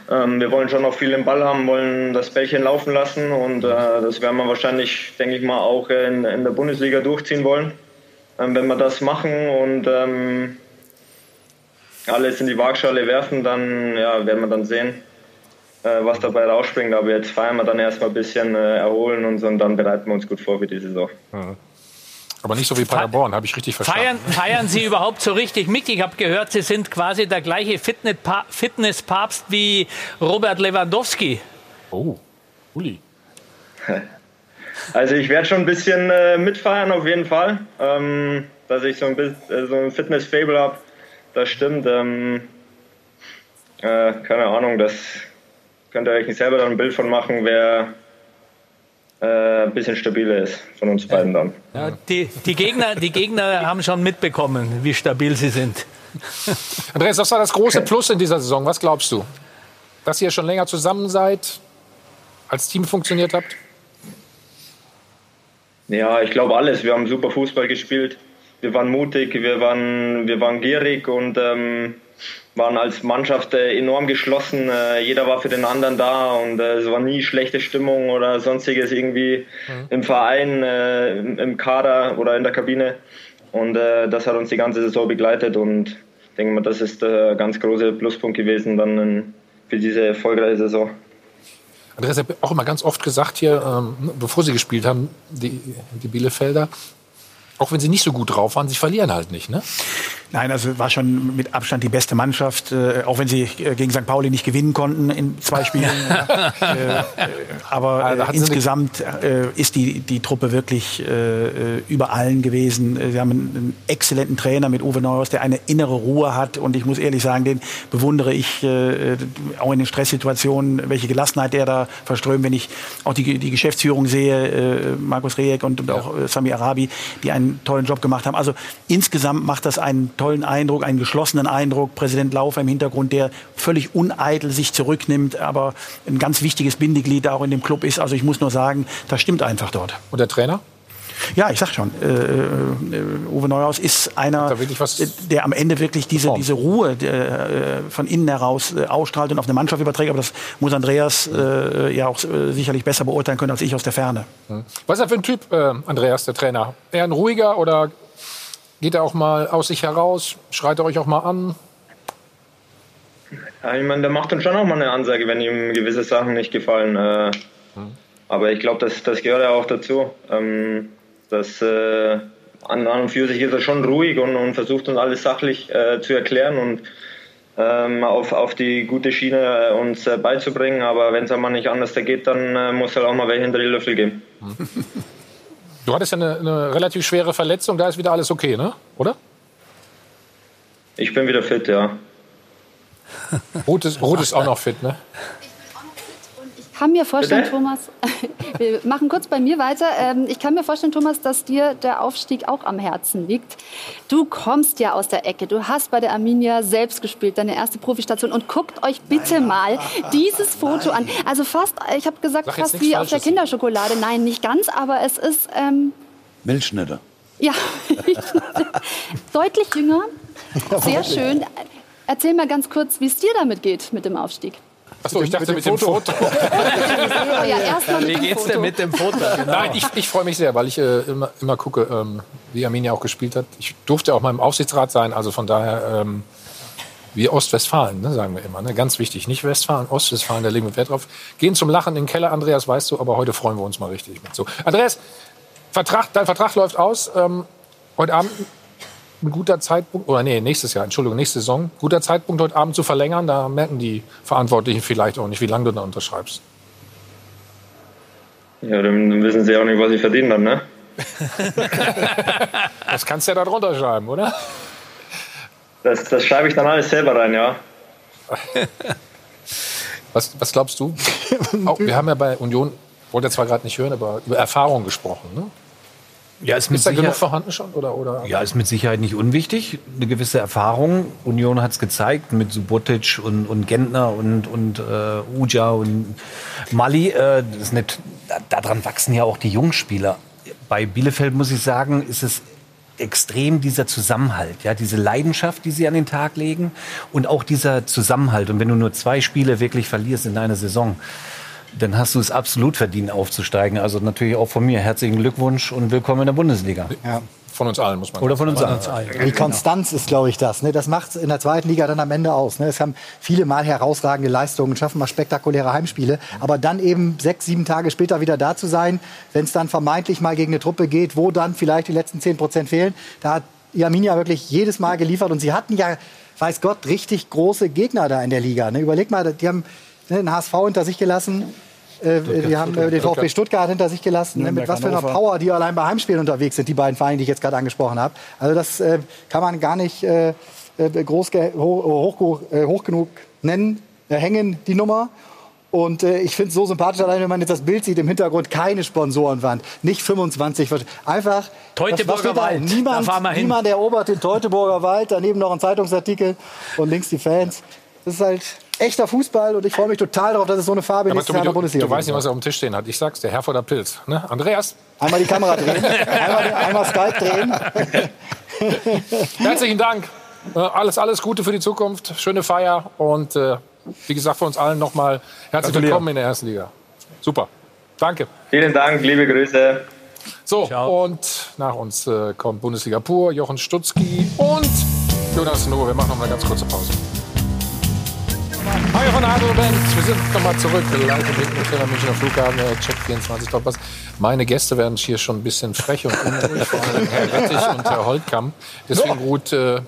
Ähm, wir wollen schon noch viel im Ball haben, wollen das Bällchen laufen lassen und äh, das werden wir wahrscheinlich, denke ich mal, auch in, in der Bundesliga durchziehen wollen. Ähm, wenn wir das machen und ähm, alles in die Waagschale werfen, dann ja, werden wir dann sehen, was dabei rausspringt. Aber jetzt feiern wir dann erstmal ein bisschen, äh, erholen uns und dann bereiten wir uns gut vor für die Saison. Ja. Aber nicht so wie Paderborn, habe ich richtig verstanden. Feiern, feiern Sie überhaupt so richtig mit? Ich habe gehört, Sie sind quasi der gleiche Fitnesspa- Fitnesspapst wie Robert Lewandowski. Oh, Uli. Also ich werde schon ein bisschen äh, mitfeiern auf jeden Fall, ähm, dass ich so ein bisschen äh, so ein Fitness-Fable habe. Das stimmt. Ähm, äh, keine Ahnung, das könnt ihr euch selber dann ein Bild von machen, wer äh, ein bisschen stabiler ist von uns beiden dann. Ja, die, die, Gegner, die Gegner haben schon mitbekommen, wie stabil sie sind. Andreas, was war das große Plus in dieser Saison? Was glaubst du? Dass ihr schon länger zusammen seid, als Team funktioniert habt? Ja, ich glaube alles. Wir haben super Fußball gespielt. Wir waren mutig, wir waren, wir waren gierig und ähm, waren als Mannschaft äh, enorm geschlossen. Äh, jeder war für den anderen da und äh, es war nie schlechte Stimmung oder sonstiges irgendwie im Verein, im, Kader oder in der Kabine. Und das hat uns die ganze Saison begleitet und ich denke mal, das ist der ganz große Pluspunkt gewesen dann in, für diese erfolgreiche Saison. Andreas hat auch immer ganz oft gesagt hier, ähm, bevor sie gespielt haben, die, die Bielefelder, auch wenn sie nicht so gut drauf waren, sie verlieren halt nicht, ne? Nein, also war schon mit Abstand die beste Mannschaft, äh, auch wenn sie äh, gegen St. Pauli nicht gewinnen konnten in zwei Spielen. äh, aber Also äh, insgesamt äh, ist die, die Truppe wirklich äh, über allen gewesen. Sie haben einen, exzellenten Trainer mit Uwe Neuhaus, der eine innere Ruhe hat. Und ich muss ehrlich sagen, den bewundere ich auch in den Stresssituationen, welche Gelassenheit der da verströmt. Wenn ich auch die, die Geschäftsführung sehe, Markus Rejek und, und auch Sami Arabi, die einen tollen Job gemacht haben. Also insgesamt macht das einen tollen Eindruck, einen geschlossenen Eindruck. Präsident Laufer im Hintergrund, der völlig uneitel sich zurücknimmt, aber ein ganz wichtiges Bindeglied auch in dem Club ist. Also ich muss nur sagen, das stimmt einfach dort. Und der Trainer? Ja, ich sag schon, äh, äh, Uwe Neuhaus ist einer, äh, der am Ende wirklich diese, diese Ruhe äh, von innen heraus äh, ausstrahlt und auf eine Mannschaft überträgt. Aber das muss Andreas äh, ja auch äh, sicherlich besser beurteilen können als ich aus der Ferne. Was ist er für ein Typ, äh, Andreas, der Trainer? Eher ein ruhiger oder geht er auch mal aus sich heraus? Schreit er euch auch mal an? Ja, ich meine, der macht dann schon auch mal eine Ansage, wenn ihm gewisse Sachen nicht gefallen. Äh, Aber ich glaube, das, das gehört ja auch dazu. Ähm, das, äh, an, und für sich ist er schon ruhig und, und versucht uns alles sachlich äh, zu erklären und ähm, auf, auf die gute Schiene äh, uns äh, beizubringen. Aber wenn es einmal nicht anders geht, dann äh, muss halt auch mal wer hinter die Löffel geben. Du hattest ja eine, eine relativ schwere Verletzung, da ist wieder alles okay, ne? Oder? Ich bin wieder fit, ja. Ruth ist, Ruth ist auch noch fit, ne? Ich kann mir vorstellen, Bitte? Thomas, wir machen kurz bei mir weiter. Ähm, Ich kann mir vorstellen, Thomas, dass dir der Aufstieg auch am Herzen liegt. Du kommst ja aus der Ecke. Du hast bei der Arminia selbst gespielt, deine erste Profistation. Und guckt euch bitte mal dieses Foto an. Also fast, ich habe gesagt, Sag fast wie auf der Falsches. Kinderschokolade. Nein, nicht ganz, aber es ist ähm, Milchschnitte. ja deutlich jünger. Sehr schön. Erzähl mal ganz kurz, wie es dir damit geht mit dem Aufstieg. Achso, ich dachte mit dem Foto. Oh ja, erstmal mit Wie dem geht's Foto. denn mit dem Foto? Genau. Nein, ich, ich freue mich sehr, weil ich äh, immer, immer gucke, ähm, wie Arminia auch gespielt hat. Ich durfte auch mal im Aufsichtsrat sein, also von daher, ähm, wie Ostwestfalen, ne, sagen wir immer. Ne? Ganz wichtig, nicht Westfalen, Ostwestfalen, da legen wir Wert drauf. Gehen zum Lachen in den Keller, Andreas, weißt du, aber heute freuen wir uns mal richtig mit. So, Andreas, Vertrag, dein Vertrag läuft aus. Ähm, heute Abend ein guter Zeitpunkt, oder nee, nächstes Jahr, Entschuldigung, nächste Saison, guter Zeitpunkt heute Abend zu verlängern. Da merken die Verantwortlichen vielleicht auch nicht, wie lange du da unterschreibst. Ja, dann wissen sie auch nicht, was ich verdiene dann, ne? Das kannst du ja da drunter schreiben, oder? Das, das schreibe ich dann alles selber rein, ja. Was, was glaubst du? Auch, wir haben ja bei Union, wollte er zwar gerade nicht hören, aber über Erfahrung gesprochen. Ne? Ja, ist, mit Ist da genug Sicherheit- vorhanden schon? Oder, oder? Ja, ist mit Sicherheit nicht unwichtig. Eine gewisse Erfahrung. Union hat es gezeigt mit Subotic und, und Gentner und, und äh, Uja und Mali. Äh, das ist nicht, da- daran wachsen ja auch die Jungspieler. bei Bielefeld muss ich sagen, ist es extrem dieser Zusammenhalt, ja, diese Leidenschaft, die sie an den Tag legen und auch dieser Zusammenhalt. Und wenn du nur zwei Spiele wirklich verlierst in einer Saison, dann hast du es absolut verdient, aufzusteigen. Also natürlich auch von mir herzlichen Glückwunsch und willkommen in der Bundesliga. Ja. Von uns allen, muss man Oder von uns sagen. allen. Die Konstanz ist, glaube ich, das. Ne? Das macht in der zweiten Liga dann am Ende aus. Ne? Es haben viele mal herausragende Leistungen, schaffen mal spektakuläre Heimspiele. Aber dann eben sechs, sieben Tage später wieder da zu sein, wenn es dann vermeintlich mal gegen eine Truppe geht, wo dann vielleicht die letzten zehn Prozent fehlen, da hat Arminia wirklich jedes Mal geliefert. Und sie hatten ja, weiß Gott, richtig große Gegner da in der Liga. Ne? Überleg mal, die haben den HSV hinter sich gelassen. Äh, die haben äh, den VfB Stuttgart hinter sich gelassen. Ne? Mit was für einer. Power die allein bei Heimspielen unterwegs sind, die beiden Vereine, die ich jetzt gerade angesprochen habe. Also das äh, kann man gar nicht äh, äh, groß hoch, hoch, äh, hoch genug nennen, äh, hängen, die Nummer. Und äh, ich finde es so sympathisch, allein wenn man jetzt das Bild sieht, im Hintergrund keine Sponsorenwand, nicht 25, einfach Teutoburger? Wald, Niemand, da fahren wir hin. niemand erobert den Teutoburger Wald, daneben noch ein Zeitungsartikel und links die Fans. Das ist halt echter Fußball und ich freue mich total darauf, dass es so eine Farbe Jahr in der du, Bundesliga du weißt nicht, was er auf dem Tisch stehen hat. Ich sag's, der Herforder Pilz. Ne? Andreas? Einmal die Kamera drehen, einmal, einmal Skype drehen. Herzlichen Dank. Äh, alles, alles Gute für die Zukunft. Schöne Feier. Und äh, wie gesagt, von uns allen nochmal herzlich Gratuliere. willkommen in der ersten Liga. Super. Danke. Vielen Dank, liebe Grüße. So, und nach uns äh, kommt Bundesliga pur, Jochen Stutzki und Jonas Noah. Wir machen noch eine ganz kurze Pause. Hi von Adel Band. Wir sind nochmal zurück. Live im Mittelmeer Münchner Flughafen, äh, Check 24 Top was. Meine Gäste werden hier schon ein bisschen frech und unruhig, vor allem Herr Rettich und Herr Holtkamp. Deswegen, Ruth, äh,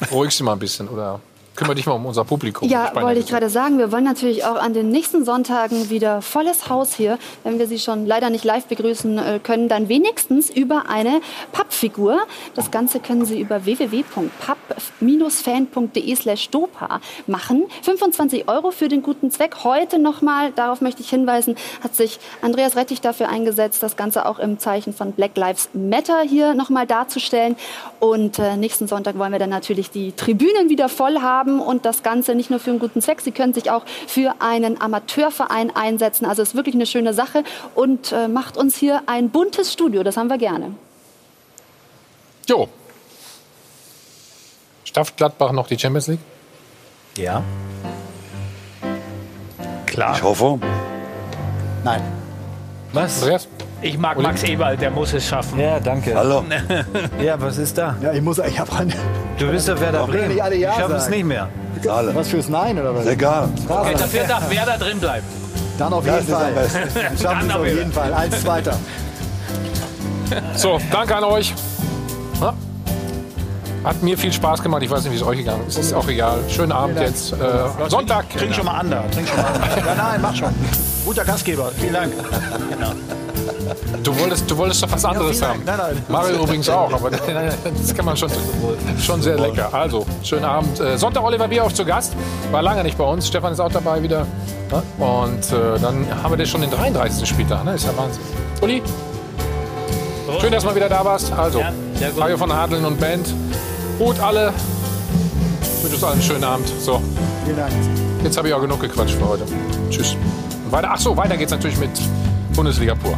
beruhig Sie mal ein bisschen oder kümmere dich mal um unser Publikum. Ja, wollte ich gerade sagen, wir wollen natürlich auch an den nächsten Sonntagen wieder volles Haus hier. Wenn wir Sie schon leider nicht live begrüßen äh, können, dann wenigstens über eine Pappfigur. Das Ganze können Sie über www.papp-fan.de slash dopa machen. 25 Euro für den guten Zweck. Heute nochmal, darauf möchte ich hinweisen, hat sich Andreas Rettich dafür eingesetzt, das Ganze auch im Zeichen von Black Lives Matter hier nochmal darzustellen. Und äh, nächsten Sonntag wollen wir dann natürlich die Tribünen wieder voll haben und das Ganze nicht nur für einen guten Zweck. Sie können sich auch für einen Amateurverein einsetzen. Also es ist wirklich eine schöne Sache und äh, macht uns hier ein buntes Studio. Das haben wir gerne. Jo. Schafft Gladbach noch die Champions League? Ja. Klar. Ich hoffe. Nein. Was? Andreas? Ich mag Max Eberl, der muss es schaffen. Ja, danke. Hallo. Ja, was ist da? Ja, ich muss, ich habe eine. Du bist ja Werder Doch, können Bremen. nicht alle Ja ich schaffe es nicht mehr. Alle. Was fürs Nein oder was? Egal. Okay, dafür darf Werder drin bleiben. Dann auf Das jeden ist am Fall. besten. Schaffen Dann es auf jeden Fall. Als Zweiter. So, danke an euch. Ja. Hat mir viel Spaß gemacht. Ich weiß nicht, wie es euch gegangen ist. Ist auch egal. Schönen Abend jetzt. Äh, Sonntag. Trink schon mal an da. Trink schon mal an. Ja, nein, mach schon. Guter Gastgeber. Vielen Dank. Du wolltest, du wolltest doch was anderes vielen haben. Nein, nein. Mario übrigens auch, aber das kann man schon, schon sehr lecker. Also, schönen Abend. Äh, Sonntag Oliver Bierhoff zu Gast. War lange nicht bei uns. Stefan ist auch dabei wieder. Ja, Und äh, dann haben wir das schon den 33. Spieltag. Ne? Ist ja Wahnsinn. Uli, schön, dass du mal wieder da warst. Also, Ja. Mario von Hadeln und Band. Gut alle. Ich wünsche uns allen einen schönen Abend. So, Vielen Dank. jetzt habe ich auch genug gequatscht für heute. Tschüss. Und weiter, ach so, weiter geht's natürlich mit Bundesliga pur.